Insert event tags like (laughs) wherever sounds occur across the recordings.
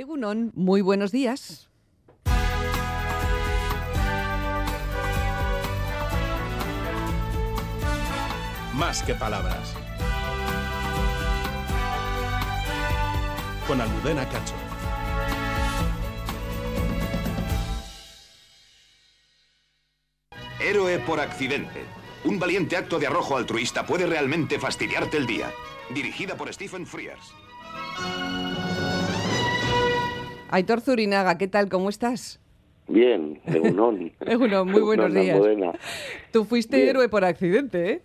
Egunon, muy buenos días. Más que palabras. Con Almudena Cacho. Héroe por accidente. Un valiente acto de arrojo altruista puede realmente fastidiarte el día. Dirigida por Stephen Frears. Aitor Zurinaga, ¿qué tal? ¿Cómo estás? Bien, Egunon. (laughs) Egunon, muy buenos días. Tú fuiste Bien. héroe por accidente, ¿eh?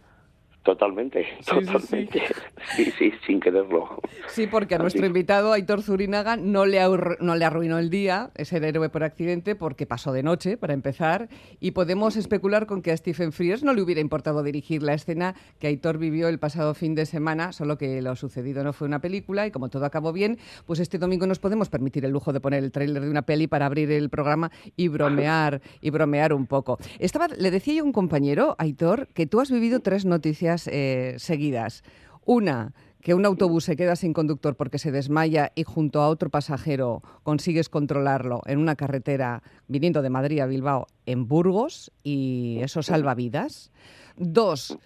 Totalmente, Sí, sí, sí. totalmente. (laughs) Sí, sí, sin quererlo. Sí, porque a Así nuestro invitado, Aitor Zurinaga, no le, no le arruinó el día, es el héroe por accidente, porque pasó de noche, para empezar, y podemos especular con que a Stephen Frears no le hubiera importado dirigir la escena que Aitor vivió el pasado fin de semana, solo que lo sucedido no fue una película, y como todo acabó bien, pues este domingo nos podemos permitir el lujo de poner el tráiler de una peli para abrir el programa y bromear, y bromear un poco. Estaba, le decía yo a un compañero, Aitor, que tú has vivido tres noticias eh, seguidas. Una, que un autobús se queda sin conductor porque se desmaya y junto a otro pasajero consigues controlarlo en una carretera viniendo de Madrid a Bilbao en Burgos y eso salva vidas. Dos,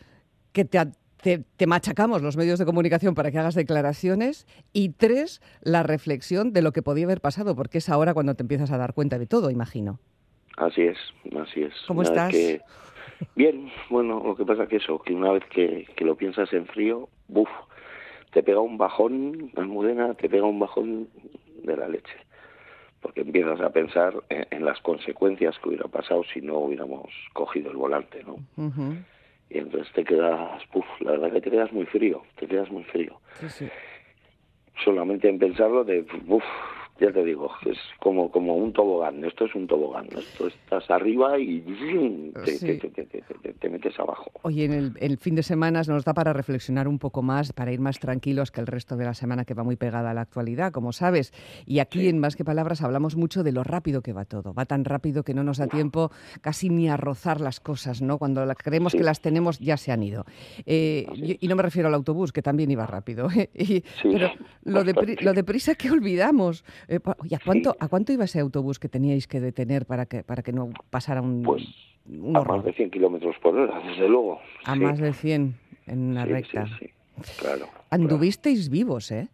que te, te- te machacamos los medios de comunicación para que hagas declaraciones. Y tres, la reflexión de lo que podía haber pasado, porque es ahora cuando te empiezas a dar cuenta de todo, imagino. Así es, así es. ¿Cómo Una estás? Bien, bueno, lo que pasa que eso, que una vez que, que lo piensas en frío, buf, te pega un bajón, Almudena, te pega un bajón de la leche. Porque empiezas a pensar en, en las consecuencias que hubiera pasado si no hubiéramos cogido el volante, ¿no? Y entonces te quedas, buf, la verdad que te quedas muy frío, te quedas muy frío. Sí, sí. solamente en pensarlo de uf, ya te digo es como como un tobogán esto es un tobogán esto estás arriba y te, Sí. te- te- te- te- te metes abajo Oye, en el, el fin de semana nos da para reflexionar un poco más, para ir más tranquilos que el resto de la semana que va muy pegada a la actualidad, como sabes. Y aquí en Más que Palabras hablamos mucho de lo rápido que va todo. Va tan rápido que no nos da tiempo casi ni a rozar las cosas, ¿no? Cuando la- creemos Sí. que las tenemos ya se han ido. Eh, y, y no me refiero al autobús, que también iba rápido. ¿eh? (laughs) Y- pero lo de, lo de prisa que olvidamos. Eh, ¿a cuánto, Sí. ¿A cuánto iba ese autobús que teníais que detener para que, para que no pasara un, Pues, un a más de 100 kilómetros por hora desde luego A Sí, más de 100 en una sí, recta. sí, sí, claro Anduvisteis vivos, ¿eh?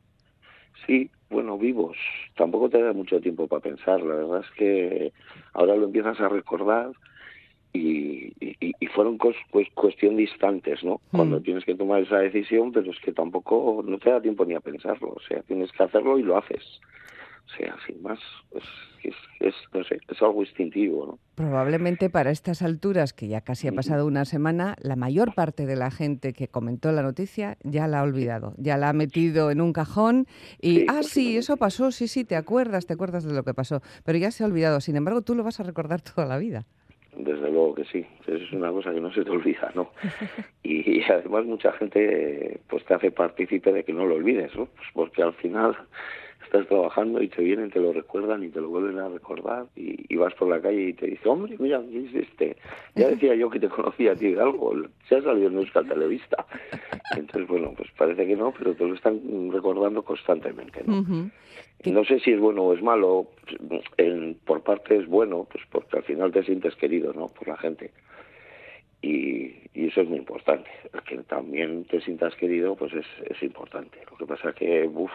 Sí, bueno, vivos. Tampoco te da mucho tiempo para pensar. La verdad es que ahora lo empiezas a recordar y, y- y fueron cos- pues, cuestión de instantes, ¿no? Cuando Mm. tienes que tomar esa decisión, pero es que tampoco no te da tiempo ni a pensarlo. O sea, tienes que hacerlo y lo haces. Sea, sin más, pues, es, es, no sé, es algo instintivo, ¿no? Probablemente para estas alturas, que ya casi ha pasado una semana, la mayor parte de la gente que comentó la noticia ya la ha olvidado, ya la ha metido en un cajón y, Sí, ah, sí, eso pasó, sí, sí, te acuerdas, te acuerdas de lo que pasó, pero ya se ha olvidado. Sin embargo, tú lo vas a recordar (laughs) toda la vida. Desde luego que sí, es una cosa que no se te olvida, ¿no? Y, y además mucha gente pues te hace partícipe de que no lo olvides, ¿no? Pues porque al final estás trabajando y te vienen, te lo recuerdan y te lo vuelven a recordar y, y vas por la calle y te dice, hombre, mira, ¿qué es este? Ya decía yo que te conocía a ti de algo, se ha salido en Euskal Televista. (laughs) Entonces, bueno, pues parece que no, pero te lo están recordando constantemente, ¿no? Ujú. ¿Qué- No sé si es bueno o es malo, en- por parte es bueno, pues porque al final te sientes querido, ¿no? Por la gente. Y, y eso es muy importante. El que también te sientas querido, pues es, es importante. Lo que pasa es que, uff,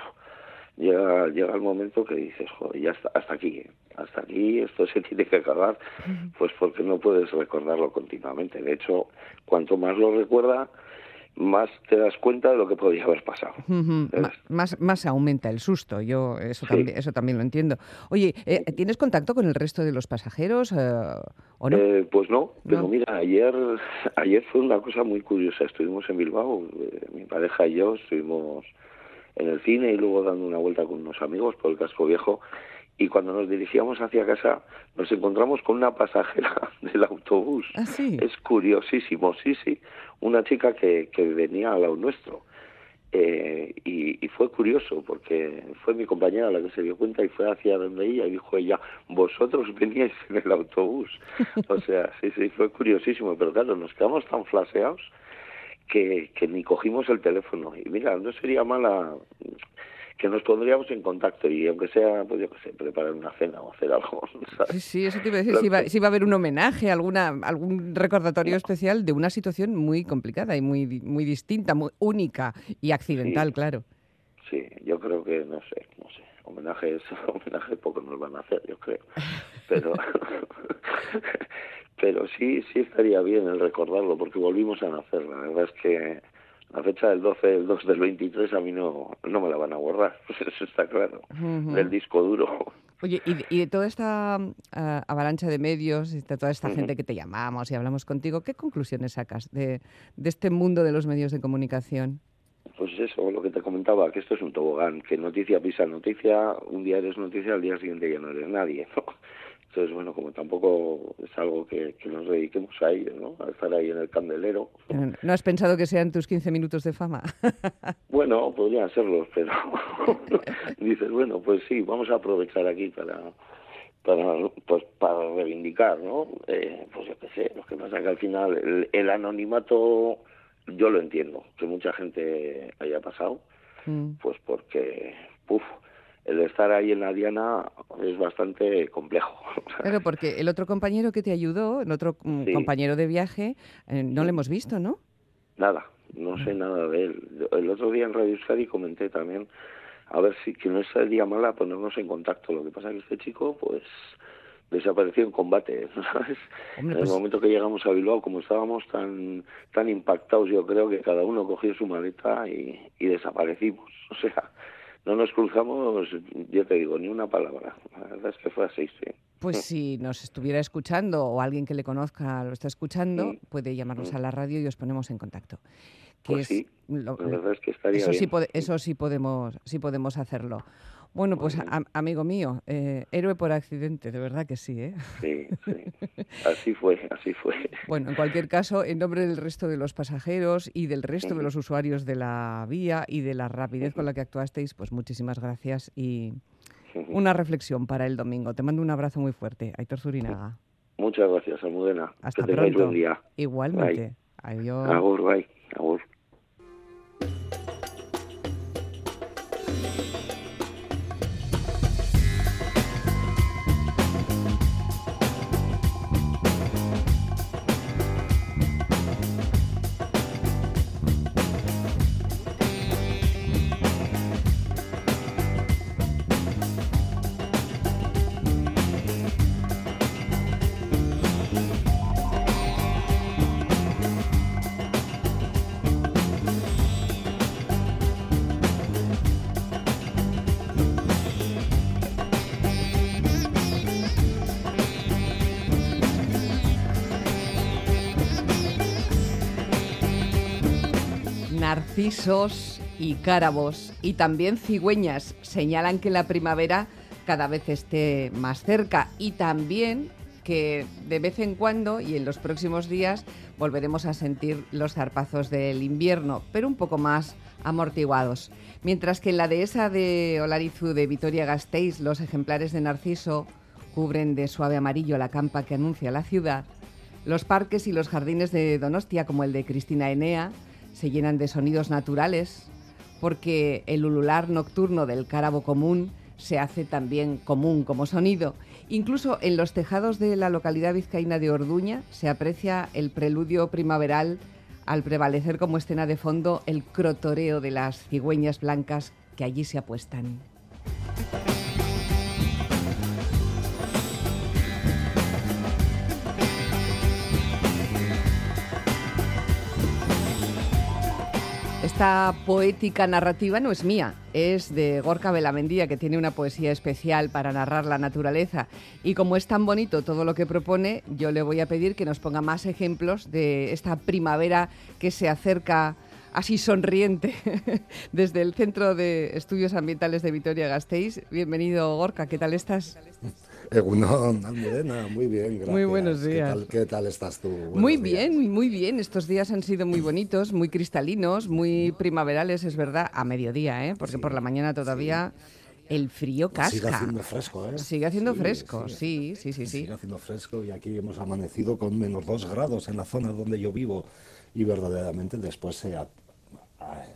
llega, llega el momento que dices, joder, ya hasta aquí, ¿eh? hasta aquí, esto se (laughs) tiene que acabar, pues porque no puedes recordarlo continuamente. De hecho, cuanto más lo recuerda, más te das cuenta de lo que podría haber pasado. Más, más aumenta el susto, yo eso, Sí. también, eso también lo entiendo. Oye, eh, ¿tienes contacto con el resto de los pasajeros eh, o no? Eh, pues no, pero mira, ayer, ayer fue una cosa muy curiosa. Estuvimos en Bilbao, mi pareja y yo estuvimos en el cine y luego dando una vuelta con unos amigos por el casco viejo. Y cuando nos dirigíamos hacia casa, nos encontramos con una pasajera (laughs) del autobús. Ah, sí. Es curiosísimo, sí, sí. Una chica que, que venía al lado nuestro. Eh, y, y fue curioso porque fue mi compañera la que se dio cuenta y fue hacia donde ella y dijo ella, vosotros veníais en el autobús. (laughs) o sea, sí, sí, fue curiosísimo, pero claro, nos quedamos tan flaseados que, que ni cogimos el teléfono. Y mira, no sería mala que nos pondríamos en contacto y aunque sea, pues yo qué sé, preparar una cena o hacer algo. (laughs) ¿sabes? Sí, sí, eso te iba a decir, si va, si va a haber un homenaje, alguna, algún recordatorio especial de una situación muy complicada y muy, muy distinta, muy única y accidental, Sí. claro. Sí, yo creo que, no sé, no sé, homenajes, (laughs) homenajes poco nos van a hacer, yo creo. Pero, (laughs) pero sí, sí estaría bien el recordarlo, porque volvimos a nacer. La verdad es que la fecha del 12 del 2 del 23 a mí no, no me la van a borrar, (laughs) eso está claro, del disco duro. Oye, y de, y de toda esta ah, avalancha de medios, y de toda esta gente que te llamamos y hablamos contigo, ¿qué conclusiones sacas de, de este mundo de los medios de comunicación? Pues eso, lo que te comentaba, que esto es un tobogán, que noticia pisa noticia, un día eres noticia, al día siguiente ya no eres nadie, ¿no? Entonces, bueno, como tampoco es algo que, que nos dediquemos a ello, ¿no? A estar ahí en el candelero. ¿No has pensado que sean tus 15 minutos de fama? (laughs) Bueno, podrían serlos, pero (laughs) dices, bueno, pues sí, vamos a aprovechar aquí para para pues para reivindicar, ¿no? Eh, pues yo qué sé, lo que pasa que al final el, el anonimato yo lo entiendo, que mucha gente haya pasado, Mm. pues porque, puf, el estar ahí en la diana es bastante complejo. (laughs) Claro, porque el otro compañero que te ayudó, el otro mm, Sí. compañero de viaje, eh, no lo hemos visto, ¿no? Nada, no sé nada de él. El otro día en Radio Euskadi comenté también a ver si que no sería mala ponernos en contacto. Lo que pasa es que este chico, pues, desapareció en combate, (laughs) ¿sabes? Hombre, en pues- el momento que llegamos a Bilbao, como estábamos tan tan impactados, yo creo que cada uno cogió su maleta y, y desaparecimos. (laughs) O sea, no nos cruzamos, yo te digo, ni una palabra. La verdad es que fue así, sí. Pues si nos estuviera escuchando o alguien que le conozca lo está escuchando, puede llamarnos a la radio y os ponemos en contacto. Que Pues es sí, lo- La verdad es que estaría eso sí, bien. pode- eso sí podemos, sí podemos hacerlo. Bueno, pues am- amigo mío, eh, héroe por accidente, de verdad que sí, ¿eh? Sí, sí. (laughs) Así fue, así fue. Bueno, en cualquier caso, en nombre del resto de los pasajeros y del resto de los usuarios de la vía y de la rapidez con la que actuasteis, pues muchísimas gracias y una reflexión para el domingo. Te mando un abrazo muy fuerte, Aitor Zurinaga. Muchas gracias, Almudena. Hasta que pronto. buen día. Igualmente. Adiós. Agur, bye. Agur. Y cárabos y también cigüeñas señalan que la primavera cada vez esté más cerca y también que de vez en cuando y en los próximos días volveremos a sentir los zarpazos del invierno, pero un poco más amortiguados. Mientras que en la dehesa de Olarizu de Vitoria-Gasteiz los ejemplares de narciso cubren de suave amarillo la campa que anuncia la ciudad, los parques y los jardines de Donostia, como el de Cristina Enea, se llenan de sonidos naturales, porque el ulular nocturno del cárabo común se hace también común como sonido. Incluso en los tejados de la localidad vizcaína de Orduña se aprecia el preludio primaveral al prevalecer como escena de fondo el crotoreo de las cigüeñas blancas que allí se apuestan. Esta poética narrativa no es mía, es de Gorka Belamendía, que tiene una poesía especial para narrar la naturaleza. Y como es tan bonito todo lo que propone, yo le voy a pedir que nos ponga más ejemplos de esta primavera que se acerca así sonriente (laughs) desde el Centro de Estudios Ambientales de Vitoria-Gasteiz. Bienvenido, Gorka, ¿qué tal estás? (laughs) Egunon, Almudena, muy bien, gracias. Muy buenos días. ¿Qué tal, qué tal estás tú? Buenos Muy días. bien, muy bien. Estos días han sido muy bonitos, muy cristalinos, muy primaverales, es verdad, a mediodía, ¿eh? porque por la mañana todavía el frío casca. Sigue haciendo fresco, ¿eh? Sigue haciendo Sí, fresco, sí, sí, sí, sí. Sigue haciendo fresco y aquí hemos amanecido con menos dos grados en la zona donde yo vivo y verdaderamente después se,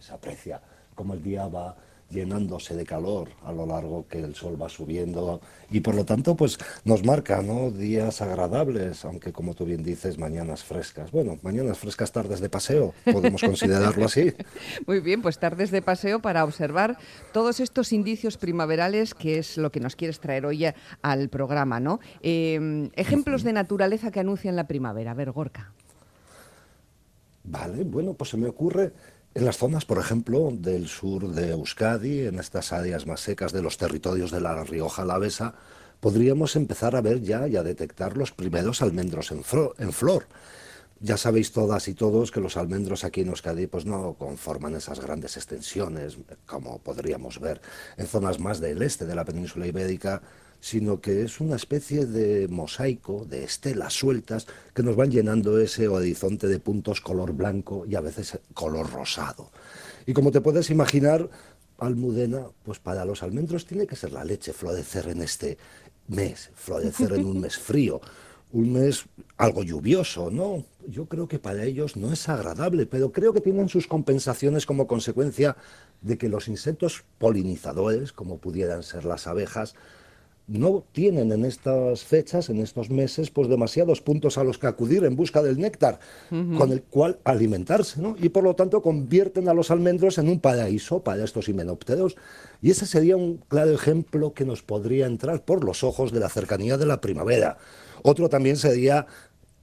se aprecia como el día va llenándose de calor a lo largo que el sol va subiendo y por lo tanto pues nos marca ¿no? días agradables, aunque como tú bien dices, mañanas frescas. Bueno, mañanas frescas, tardes de paseo, podemos considerarlo así. (laughs) Muy bien, pues tardes de paseo para observar todos estos indicios primaverales que es lo que nos quieres traer hoy al programa, ¿no? Eh, ejemplos de naturaleza que anuncian la primavera. A ver, Gorka. Vale, bueno, pues se me ocurre en las zonas, por ejemplo, del sur de Euskadi, en estas áreas más secas de los territorios de la Rioja Alavesa, podríamos empezar a ver ya y a detectar los primeros almendros en, en flor. Ya sabéis todas y todos que los almendros aquí en Euskadi pues no conforman esas grandes extensiones como podríamos ver en zonas más del este de la península ibérica, sino que es una especie de mosaico, de estelas sueltas que nos van llenando ese horizonte de puntos color blanco y a veces color rosado. Y como te puedes imaginar, Almudena, pues para los almendros tiene que ser la leche florecer en este mes, florecer en un mes frío, un mes algo lluvioso, ¿no? Yo creo que para ellos no es agradable, pero creo que tienen sus compensaciones como consecuencia de que los insectos polinizadores, como pudieran ser las abejas, no tienen en estas fechas, en estos meses, pues demasiados puntos a los que acudir en busca del néctar, con el cual alimentarse, ¿no? Y por lo tanto convierten a los almendros en un paraíso para estos himenópteros. Y ese sería un claro ejemplo que nos podría entrar por los ojos de la cercanía de la primavera. Otro también sería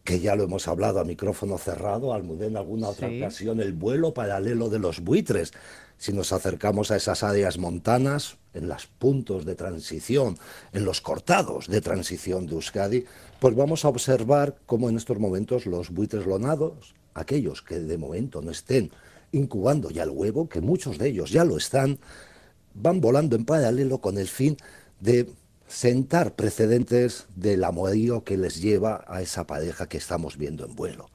que ya lo hemos hablado a micrófono cerrado, Almudena, alguna otra ocasión, el vuelo paralelo de los buitres. Si nos acercamos a esas áreas montanas, en los puntos de transición, en los cortados de transición de Euskadi, pues vamos a observar cómo en estos momentos los buitres lonados, aquellos que de momento no estén incubando ya el huevo, que muchos de ellos ya lo están, van volando en paralelo con el fin de sentar precedentes del amorío que les lleva a esa pareja que estamos viendo en vuelo.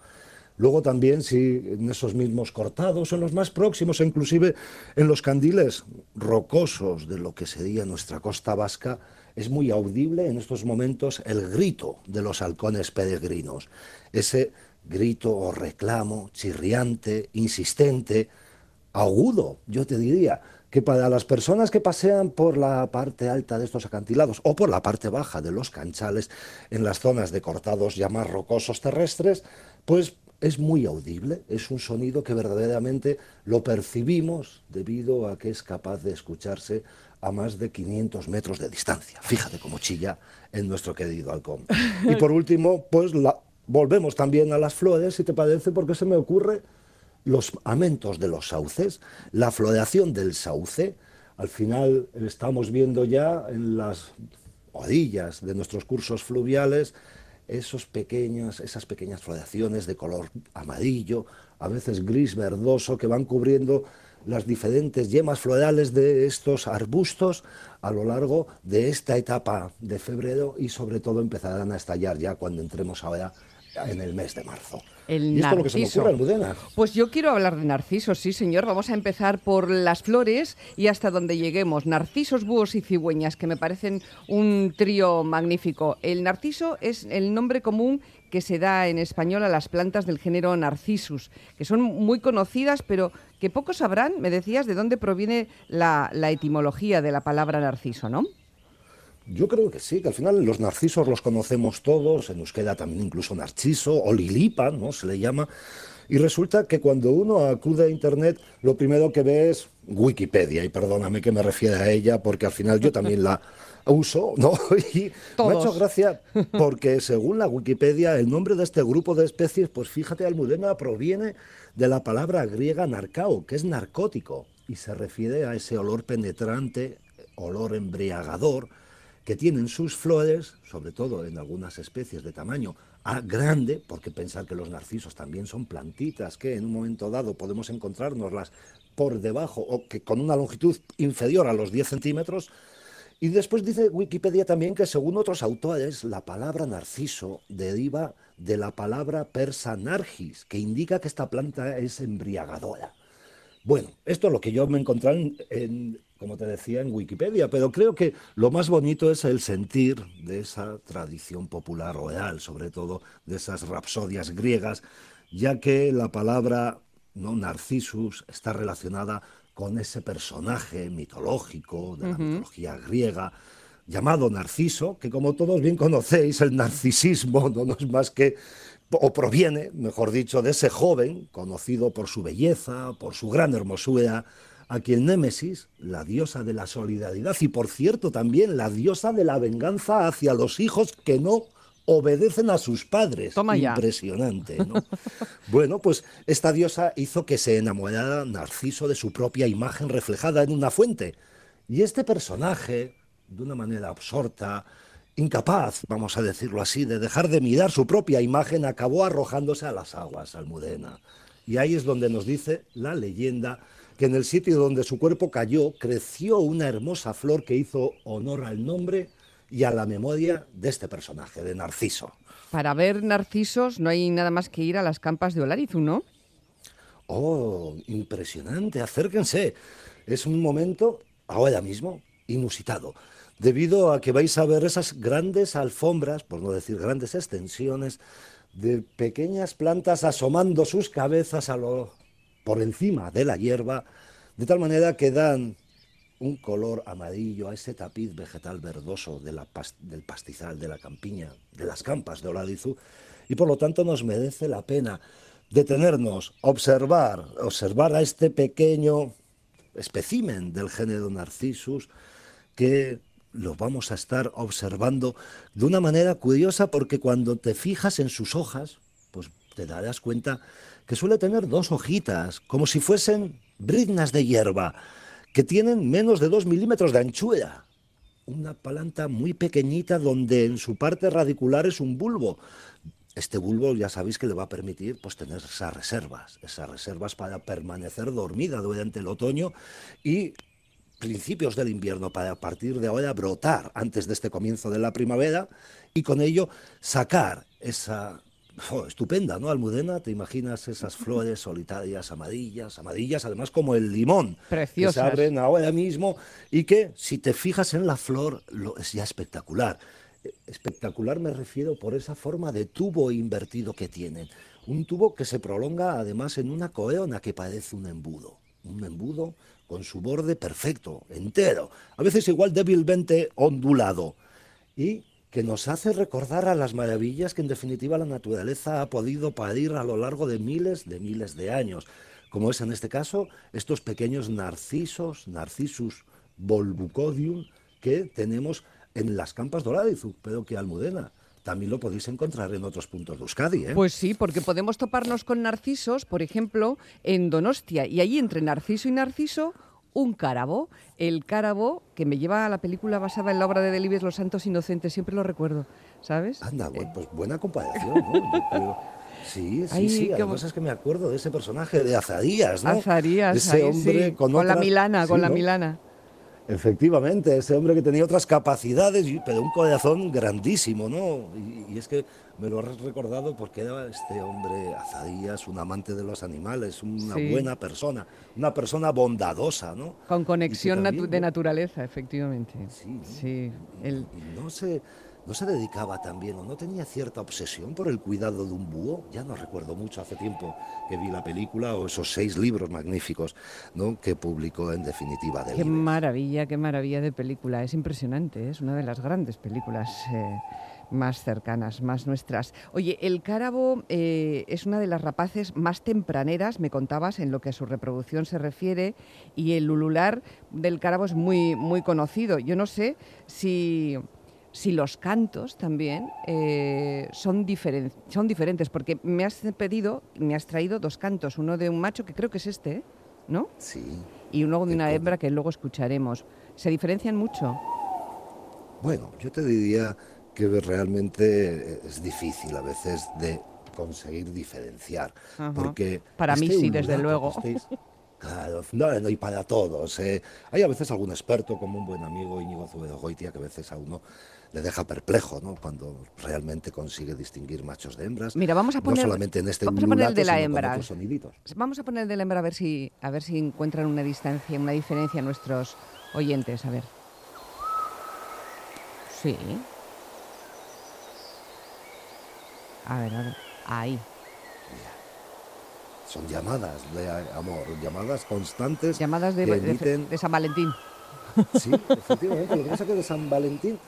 Luego también, si en esos mismos cortados, en los más próximos, inclusive en los candiles rocosos de lo que sería nuestra costa vasca, es muy audible en estos momentos el grito de los halcones peregrinos. Ese grito o reclamo chirriante, insistente, agudo, yo te diría, que para las personas que pasean por la parte alta de estos acantilados o por la parte baja de los canchales en las zonas de cortados ya más rocosos terrestres, pues es muy audible, es un sonido que verdaderamente lo percibimos debido a que es capaz de escucharse a más de 500 metros de distancia. Fíjate cómo chilla en nuestro querido halcón. Y por (laughs) último, pues la, volvemos también a las flores, si te parece, porque se me ocurre los amentos de los sauces, la floración del sauce. Al final estamos viendo ya en las orillas de nuestros cursos fluviales esos pequeños, esas pequeñas floraciones de color amarillo, a veces gris verdoso, que van cubriendo las diferentes yemas florales de estos arbustos a lo largo de esta etapa de febrero y sobre todo empezarán a estallar ya cuando entremos ahora en el mes de marzo. El narciso. Pues yo quiero hablar de narcisos, sí, señor. Vamos a empezar por las flores y hasta donde lleguemos. Narcisos, búhos y cigüeñas, que me parecen un trío magnífico. El narciso es el nombre común que se da en español a las plantas del género Narcissus, que son muy conocidas, pero que pocos sabrán, me decías, de dónde proviene la, la etimología de la palabra narciso, ¿no? Yo creo que sí, que al final los narcisos los conocemos todos, en euskera también incluso narciso o lilipa, ¿no? Se le llama. Y resulta que cuando uno acude a Internet, lo primero que ve es Wikipedia, y perdóname que me refiera a ella, porque al final yo también la uso, ¿no? (laughs) Y me ha hecho gracia porque según la Wikipedia, el nombre de este grupo de especies, pues fíjate, Almudena, proviene de la palabra griega narcao, que es narcótico, y se refiere a ese olor penetrante, olor embriagador, que tienen sus flores, sobre todo en algunas especies de tamaño a grande, porque pensar que los narcisos también son plantitas que en un momento dado podemos encontrárnoslas por debajo o que con una longitud inferior a los 10 centímetros. Y después dice Wikipedia también que según otros autores la palabra narciso deriva de la palabra persa nargis, que indica que esta planta es embriagadora. Bueno, esto es lo que yo me encontré en, como te decía, en Wikipedia, pero creo que lo más bonito es el sentir de esa tradición popular oral, sobre todo de esas rapsodias griegas, ya que la palabra no Narcissus está relacionada con ese personaje mitológico de la mitología griega llamado Narciso, que como todos bien conocéis, el narcisismo no es más que, o proviene, mejor dicho, de ese joven conocido por su belleza, por su gran hermosura, a quien Némesis, la diosa de la solidaridad y por cierto también la diosa de la venganza hacia los hijos que no obedecen a sus padres. Toma ya. Impresionante, ¿no? (laughs) bueno, pues esta diosa hizo que se enamorara Narciso de su propia imagen reflejada en una fuente. Y este personaje, de una manera absorta, incapaz, vamos a decirlo así, de dejar de mirar su propia imagen, acabó arrojándose a las aguas, Almudena. Y ahí es donde nos dice la leyenda que en el sitio donde su cuerpo cayó creció una hermosa flor que hizo honor al nombre y a la memoria de este personaje, de Narciso. Para ver narcisos no hay nada más que ir a las campas de Olarizu, ¿no? Oh, impresionante, acérquense. Es un momento, ahora mismo, inusitado, debido a que vais a ver esas grandes alfombras, por no decir grandes extensiones, de pequeñas plantas asomando sus cabezas a lo por encima de la hierba, de tal manera que dan un color amarillo a ese tapiz vegetal verdoso del pastizal, de la campiña, de las campas de Oladizu, y por lo tanto nos merece la pena detenernos, observar, observar a este pequeño especímen del género Narcissus que lo vamos a estar observando de una manera curiosa porque cuando te fijas en sus hojas, pues te darás cuenta que suele tener dos hojitas, como si fuesen briznas de hierba, que tienen menos de dos milímetros de anchura. Una planta muy pequeñita donde en su parte radicular es un bulbo. Este bulbo ya sabéis que le va a permitir pues, tener esas reservas, esas reservas para permanecer dormida durante el otoño y principios del invierno para a partir de ahora brotar antes de este comienzo de la primavera y con ello sacar esa Oh, estupenda, ¿no? Almudena, te imaginas esas (laughs) flores solitarias, amarillas, amarillas, además como el limón, Preciosas. que se abren ahora mismo y que si te fijas en la flor lo, es ya espectacular. Eh, Espectacular me refiero por esa forma de tubo invertido que tienen. Un tubo que se prolonga además en una coeona que parece un embudo. Un embudo con su borde perfecto, entero, a veces igual débilmente ondulado. Y que nos hace recordar a las maravillas que en definitiva la naturaleza ha podido parir a lo largo de miles de miles de años, como es en este caso estos pequeños narcisos, narcisus volbucodium, que tenemos en las campas de Oladizu, pero que Almudena también lo podéis encontrar en otros puntos de Euskadi. ¿eh? Pues sí, porque podemos toparnos con narcisos, por ejemplo, en Donostia, y allí entre narciso y narciso un cárabo. El cárabo que me lleva a la película basada en la obra de Delibes Los Santos Inocentes, siempre lo recuerdo, ¿sabes? Anda, bueno, pues buena comparación, ¿no? Sí, sí, Ay, sí. Además es que me acuerdo de ese personaje de Azarías, ¿no? Azarías, Ese ahí hombre sí, con, con la Milana, sí, con la. Milana. Efectivamente, ese hombre que tenía otras capacidades, pero un corazón grandísimo, ¿no? Y, y es que me lo has recordado porque era este hombre, Azarías, un amante de los animales, una Sí. buena persona, una persona bondadosa, ¿no? Con conexión también, natu- de naturaleza, efectivamente. Sí, ¿no? Sí, el- no se, no se dedicaba también o no tenía cierta obsesión por el cuidado de un búho. Ya no recuerdo mucho, hace tiempo que vi la película o esos seis libros magníficos ¿no? que publicó en definitiva de Qué maravilla, qué maravilla de película. Es impresionante, ¿eh? es una de las grandes películas eh, más cercanas, más nuestras. Oye, el cárabo eh, es una de las rapaces más tempraneras, me contabas, en lo que a su reproducción se refiere, y el ulular del cárabo es muy, muy conocido. Yo no sé si, si los cantos también eh, son, diferen- son diferentes, porque me has pedido, me has traído dos cantos, uno de un macho, que creo que es este, ¿no? Sí. y luego de una hembra que luego escucharemos. ¿Se diferencian mucho? Bueno, yo te diría que realmente es difícil a veces de conseguir diferenciar. Ajá. Porque Para mí este sí, desde luego. Claro, no, no, y para todos. eh. Hay a veces algún experto, como un buen amigo Íñigo Zubedo Goitia, que a veces a uno le deja perplejo, ¿no? Cuando realmente consigue distinguir machos de hembras. Mira, vamos a poner- No solamente en este vamos a poner el de la hembra. Vamos a poner el de la hembra a ver si, a ver si encuentran una distancia, una diferencia nuestros oyentes. A ver. Sí. A ver, a ver. Ahí. son llamadas de amor, llamadas constantes. Llamadas de, de San Valentín. Sí, efectivamente. Lo que pasa es que de San Valentín,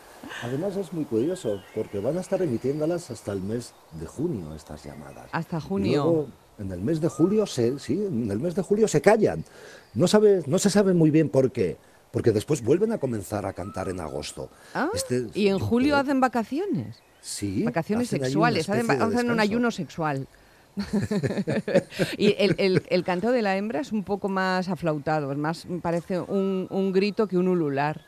además es muy curioso, porque van a estar emitiéndolas hasta el mes de junio, estas llamadas. Hasta junio. luego, en el mes de julio, se, sí, en el mes de julio se callan. No, sabe, no se sabe muy bien por qué, porque después vuelven a comenzar a cantar en agosto. Ah, Este- y en julio creo- hacen vacaciones. Sí, Vacaciones sexuales, hacen, un ayuno sexual. (laughs) y el, el- el canto de la hembra es un poco más aflautado, es más, parece un, un grito que un ulular.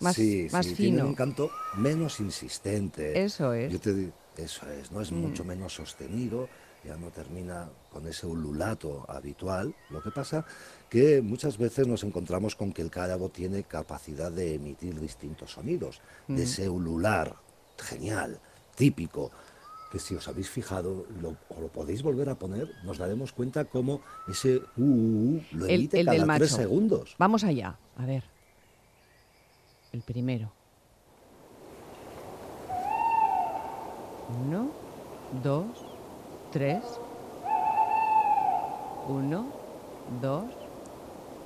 Más, sí, más sí, fino. un canto menos insistente. Eso es. Mm. Yo te di- eso es, no es mucho menos sostenido, ya no termina con ese ululato habitual. Lo que pasa que muchas veces nos encontramos con que el cárabo tiene capacidad de emitir distintos sonidos, Mm. de ese ulular genial, típico, que si os habéis fijado lo- o lo podéis volver a poner, nos daremos cuenta cómo ese uh, uh, uh lo emite el cada del tres segundos. Vamos allá, a ver. El primero. Uno, dos, tres. Uno, dos,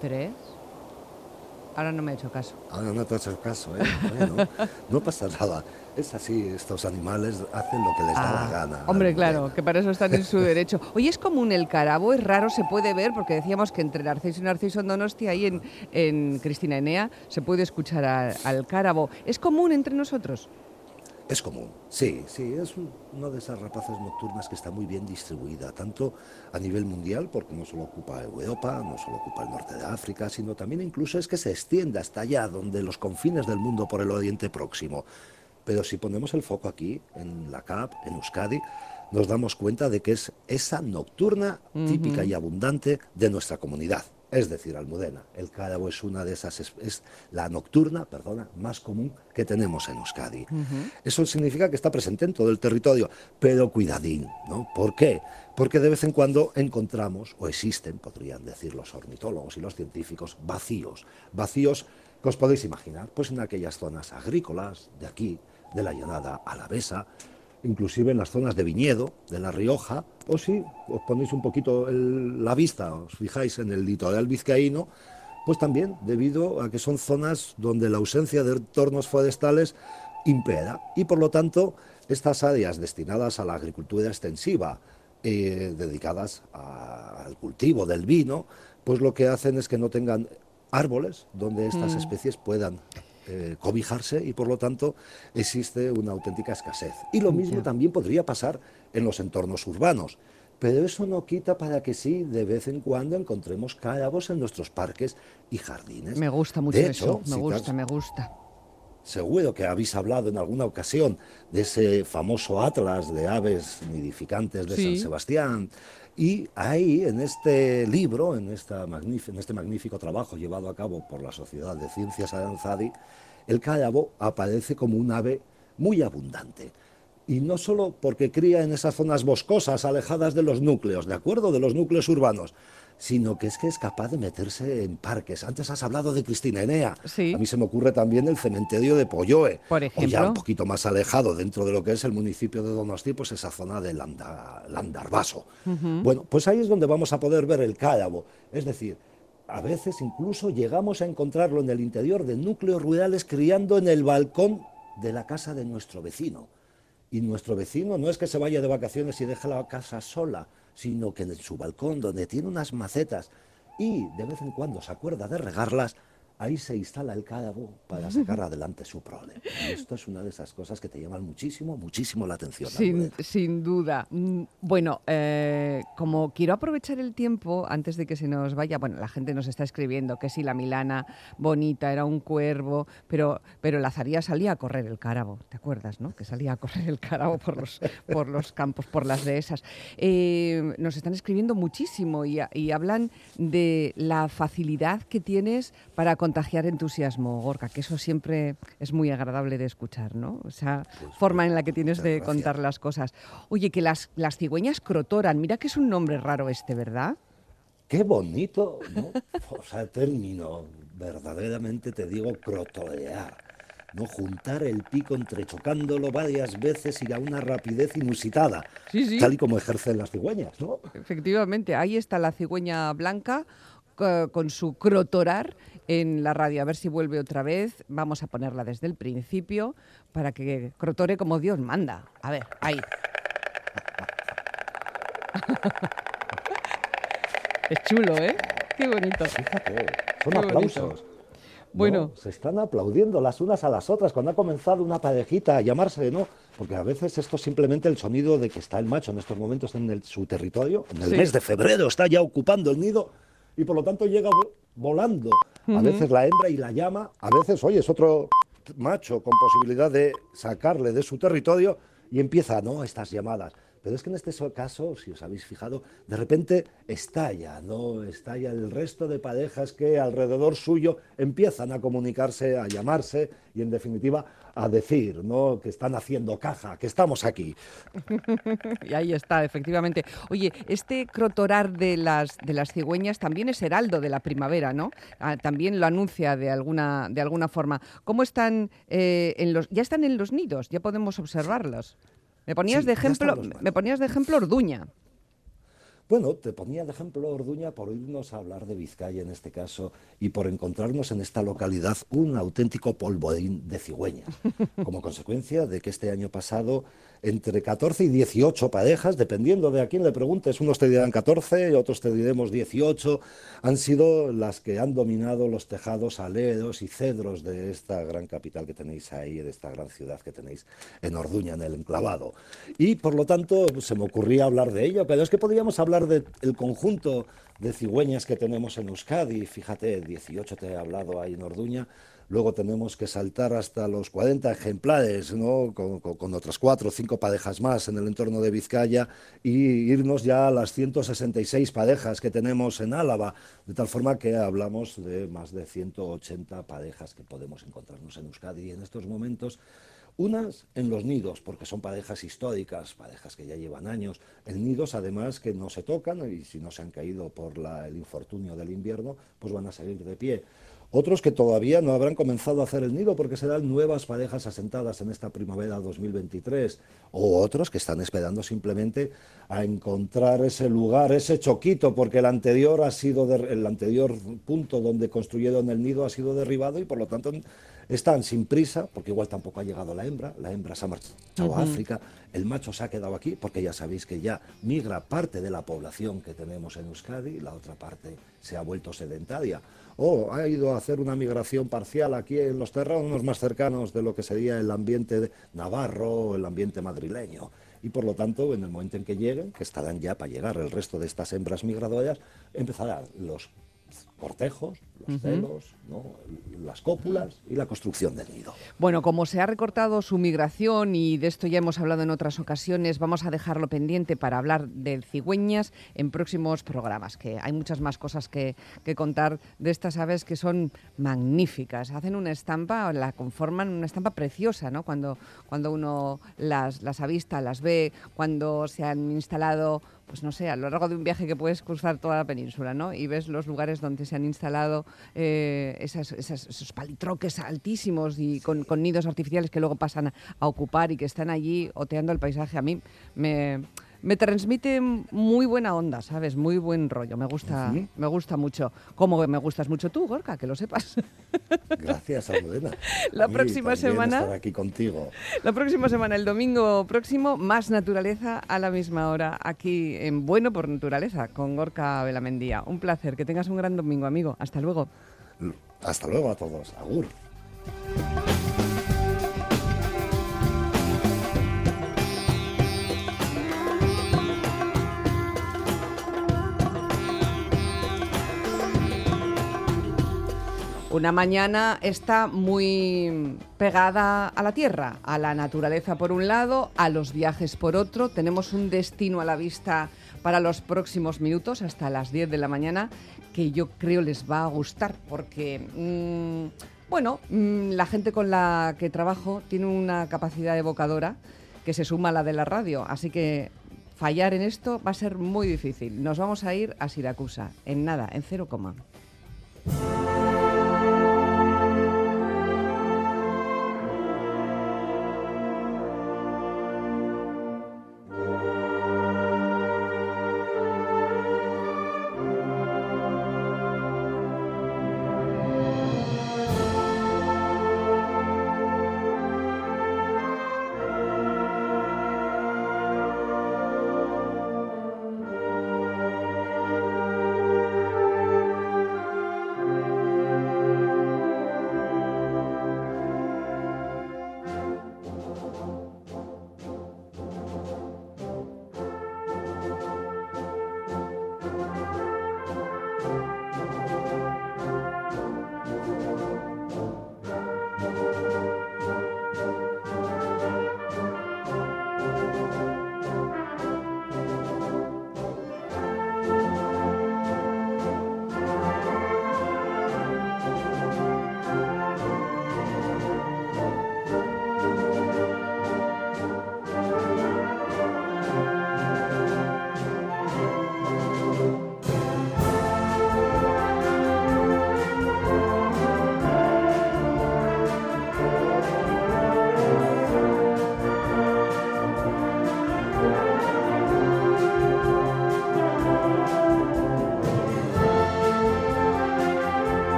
tres. Ahora no me ha hecho caso. Ahora no te has hecho caso, ¿eh? No pasa nada. Es así, estos animales hacen lo que les da la Ah, gana. Hombre, claro, que para eso están en su (laughs) derecho. Oye, es común el carabo, es raro, se puede ver, porque decíamos que entre Narciso y Narciso en Donostia, ahí en, en Cristina Enea, se puede escuchar a- al carabo. ¿Es común entre nosotros? Es común, sí, sí, es un- una de esas rapaces nocturnas que está muy bien distribuida, tanto a nivel mundial, porque no solo ocupa Europa, no solo ocupa el norte de África, sino también incluso es que se extiende hasta allá, donde los confines del mundo por el Oriente Próximo. Pero si ponemos el foco aquí, en la CAP, en Euskadi, nos damos cuenta de que es esa nocturna típica y abundante de nuestra comunidad. Es decir, Almudena, el cárabo es una de esas, es, la nocturna, perdona, más común que tenemos en Euskadi. Eso significa que está presente en todo el territorio, pero cuidadín, ¿no? ¿Por qué? Porque de vez en cuando encontramos, o existen, podrían decir los ornitólogos y los científicos, vacíos, vacíos que os podéis imaginar, pues en aquellas zonas agrícolas de aquí, de la llanada alavesa, inclusive en las zonas de viñedo, de La Rioja, o si os ponéis un poquito el- la vista, os fijáis en el litoral vizcaíno, pues también debido a que son zonas donde la ausencia de entornos forestales impera y por lo tanto estas áreas destinadas a la agricultura extensiva, eh, dedicadas a- al cultivo del vino, pues lo que hacen es que no tengan árboles donde estas especies puedan eh, cobijarse y por lo tanto existe una auténtica escasez. Y lo mismo también podría pasar en los entornos urbanos. Pero eso no quita para que sí, de vez en cuando encontremos cárabos en nuestros parques y jardines. Me gusta mucho hecho, eso, me si gusta, has- me gusta. Seguro que habéis hablado en alguna ocasión de ese famoso atlas de aves nidificantes de Sí. San Sebastián. Y ahí, en este libro, en, este magnífico trabajo llevado a cabo por la Sociedad de Ciencias Aranzadi, el cárabo aparece como un ave muy abundante. Y no solo porque cría en esas zonas boscosas, alejadas de los núcleos, ¿de acuerdo? De los núcleos urbanos, sino que es que es capaz de meterse en parques. Antes has hablado de Cristina Enea. Sí. A mí se me ocurre también el cementerio de Polloe. Por O ya ejemplo. un poquito más alejado, dentro de lo que es el municipio de Donosti, pues esa zona de Landa- Landarvaso. Bueno, pues ahí es donde vamos a poder ver el cárabo. Es decir, a veces incluso llegamos a encontrarlo en el interior de núcleos rurales criando en el balcón de la casa de nuestro vecino. Y nuestro vecino no es que se vaya de vacaciones y deje la casa sola, sino que en su balcón, donde tiene unas macetas y de vez en cuando se acuerda de regarlas, ahí se instala el cárabo para sacar adelante su prole. Y esto es una de esas cosas que te llaman muchísimo, muchísimo la atención. Sin, duda. Mm, Bueno, eh, como quiero aprovechar el tiempo antes de que se nos vaya, bueno, la gente nos está escribiendo que si la Milana bonita era un cuervo, pero, pero la Zaría salía a correr el cárabo, ¿te acuerdas, no? Que salía a correr el cárabo por los, por los campos, por las dehesas. Eh, nos están escribiendo muchísimo y, y hablan de la facilidad que tienes para contagiar entusiasmo, Gorka, que eso siempre es muy agradable de escuchar, ¿no? Esa Pues, forma en la que tienes de gracias. contar las cosas. Oye, que las, las cigüeñas crotoran, mira que es un nombre raro este, ¿verdad? Qué bonito, ¿no? O sea, término, verdaderamente te digo, crotorear. ¿no? Juntar el pico entrechocándolo varias veces y a una rapidez inusitada, Sí, sí. tal y como ejercen las cigüeñas, ¿no? Efectivamente, ahí está la cigüeña blanca co- con su crotorar en la radio. A ver si vuelve otra vez. Vamos a ponerla desde el principio para que crotore como Dios manda. A ver, ahí. (laughs) es chulo, ¿eh? Qué bonito. Fíjate, son Qué bonito. aplausos. Bueno. ¿no? Se están aplaudiendo las unas a las otras cuando ha comenzado una parejita a llamarse, ¿no? Porque a veces esto es simplemente el sonido de que está el macho en estos momentos en el- su territorio. En el Sí. mes de febrero está ya ocupando el nido y por lo tanto llega vo- volando. A veces la hembra y la llama, a veces, oye, es otro macho con posibilidad de sacarle de su territorio y empieza, ¿no? Estas llamadas. Pero es que en este so- caso, si os habéis fijado, de repente estalla, ¿no? Estalla el resto de parejas que alrededor suyo empiezan a comunicarse, a llamarse y en definitiva a decir, ¿no? Que están haciendo caja, que estamos aquí. (laughs) Y ahí está, efectivamente. Oye, este crotorar de las, de las cigüeñas también es heraldo de la primavera, ¿no? Ah, también lo anuncia de alguna, de alguna forma. ¿Cómo están eh, en los... Ya están en los nidos, ya podemos observarlos. Me ponías Sí, de ejemplo, me ponías de ejemplo Orduña. Bueno, te ponía de ejemplo Orduña por irnos a hablar de Vizcaya en este caso y por encontrarnos en esta localidad un auténtico polvorín de cigüeñas, como consecuencia de que este año pasado entre 14 y 18 parejas, dependiendo de a quién le preguntes, unos te dirán 14, otros te diremos 18, han sido las que han dominado los tejados aleros y cedros de esta gran capital que tenéis ahí, de esta gran ciudad que tenéis en Orduña, en el enclavado. Y por lo tanto se me ocurría hablar de ello, pero es que podríamos hablar del conjunto de cigüeñas que tenemos en Euskadi. Fíjate, 18 te he hablado ahí en Orduña. Luego tenemos que saltar hasta los 40 ejemplares, ¿no? con, otras cuatro o cinco parejas más en el entorno de Vizcaya y irnos ya a las 166 parejas que tenemos en Álava, de tal forma que hablamos de más de 180 parejas que podemos encontrarnos en Euskadi y en estos momentos unas en los nidos, porque son parejas históricas, parejas que ya llevan años, en nidos además que no se tocan y si no se han caído por el infortunio del invierno, pues van a seguir de pie. Otros que todavía no habrán comenzado a hacer el nido porque serán nuevas parejas asentadas en esta primavera 2023. O otros que están esperando simplemente a encontrar ese lugar, ese choquito, porque el anterior, ha sido el anterior punto donde construyeron el nido ha sido derribado y por lo tanto están sin prisa, porque igual tampoco ha llegado la hembra, la hembra se ha marchado a África, el macho se ha quedado aquí, porque ya sabéis que ya migra parte de la población que tenemos en Euskadi, la otra parte se ha vuelto sedentaria, o ha ido a hacer una migración parcial aquí en los terrenos más cercanos de lo que sería el ambiente navarro o el ambiente madrileño. Y por lo tanto, en el momento en que lleguen, que estarán ya para llegar el resto de estas hembras migradoras, empezarán los cortejos, los celos, ¿no? las cópulas y la construcción del nido. Bueno, como se ha recortado su migración y de esto ya hemos hablado en otras ocasiones, vamos a dejarlo pendiente para hablar de cigüeñas en próximos programas, que hay muchas más cosas que, que contar de estas aves que son magníficas. Hacen una estampa, la conforman una estampa preciosa, ¿no? Cuando, cuando uno las, las avista, las ve, cuando se han instalado pues no sé, a lo largo de un viaje que puedes cruzar toda la península, ¿no? Y ves los lugares donde se han instalado eh, esos palitroques altísimos y con, con nidos artificiales que luego pasan a, a ocupar y que están allí oteando el paisaje. A mí me, me transmite muy buena onda, ¿sabes? Muy buen rollo. Me gusta, me gusta mucho. Como me gustas mucho tú, Gorka, que lo sepas. (laughs) Gracias, Almudena. La A próxima semana- estar aquí contigo. La próxima semana, el domingo próximo, más naturaleza a la misma hora, aquí en Bueno por Naturaleza, con Gorka Belamendía. Un placer, que tengas un gran domingo, amigo. Hasta luego. Hasta luego a todos. Agur. Una mañana está muy pegada a la tierra, a la naturaleza por un lado, a los viajes por otro. Tenemos un destino a la vista para los próximos minutos, hasta las 10 de la mañana, que yo creo les va a gustar porque, mm, bueno, mm, la gente con la que trabajo tiene una capacidad evocadora que se suma a la de la radio. Así que fallar en esto va a ser muy difícil. Nos vamos a ir a Siracusa, en nada, en cero coma.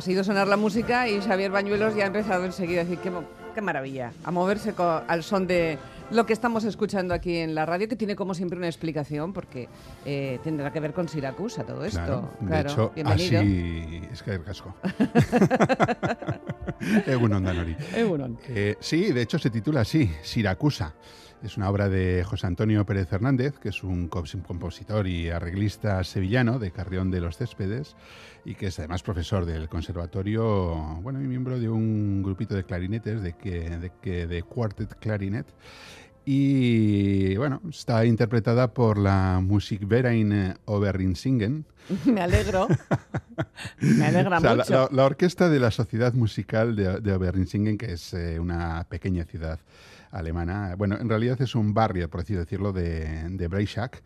Ha sido sonar la música y Xavier Bañuelos ya ha empezado enseguida a decir qué, maravilla, a moverse al son de lo que estamos escuchando aquí en la radio, que tiene como siempre una explicación, porque eh, tendrá que ver con Siracusa todo esto. Claro, de Claro, hecho, bienvenido. así es que casco. (laughs) Egunon Danori. Egunon. Eh, sí, de hecho se titula así, Siracusa. Es una obra de José Antonio Pérez Fernández, que es un compositor y arreglista sevillano de Carrión de los Céspedes y que es además profesor del conservatorio, bueno, y miembro de un grupito de clarinetes, de que de, que de Quartet Clarinet. Y bueno, está interpretada por la Musikverein Overrinsingen, (laughs) Me alegro. (laughs) Me alegra o sea, la, mucho. la- la orquesta de la Sociedad Musical de, de Oberrinsingen, que es eh, una pequeña ciudad alemana. Bueno, en realidad es un barrio, por así decirlo, de, de Breisach,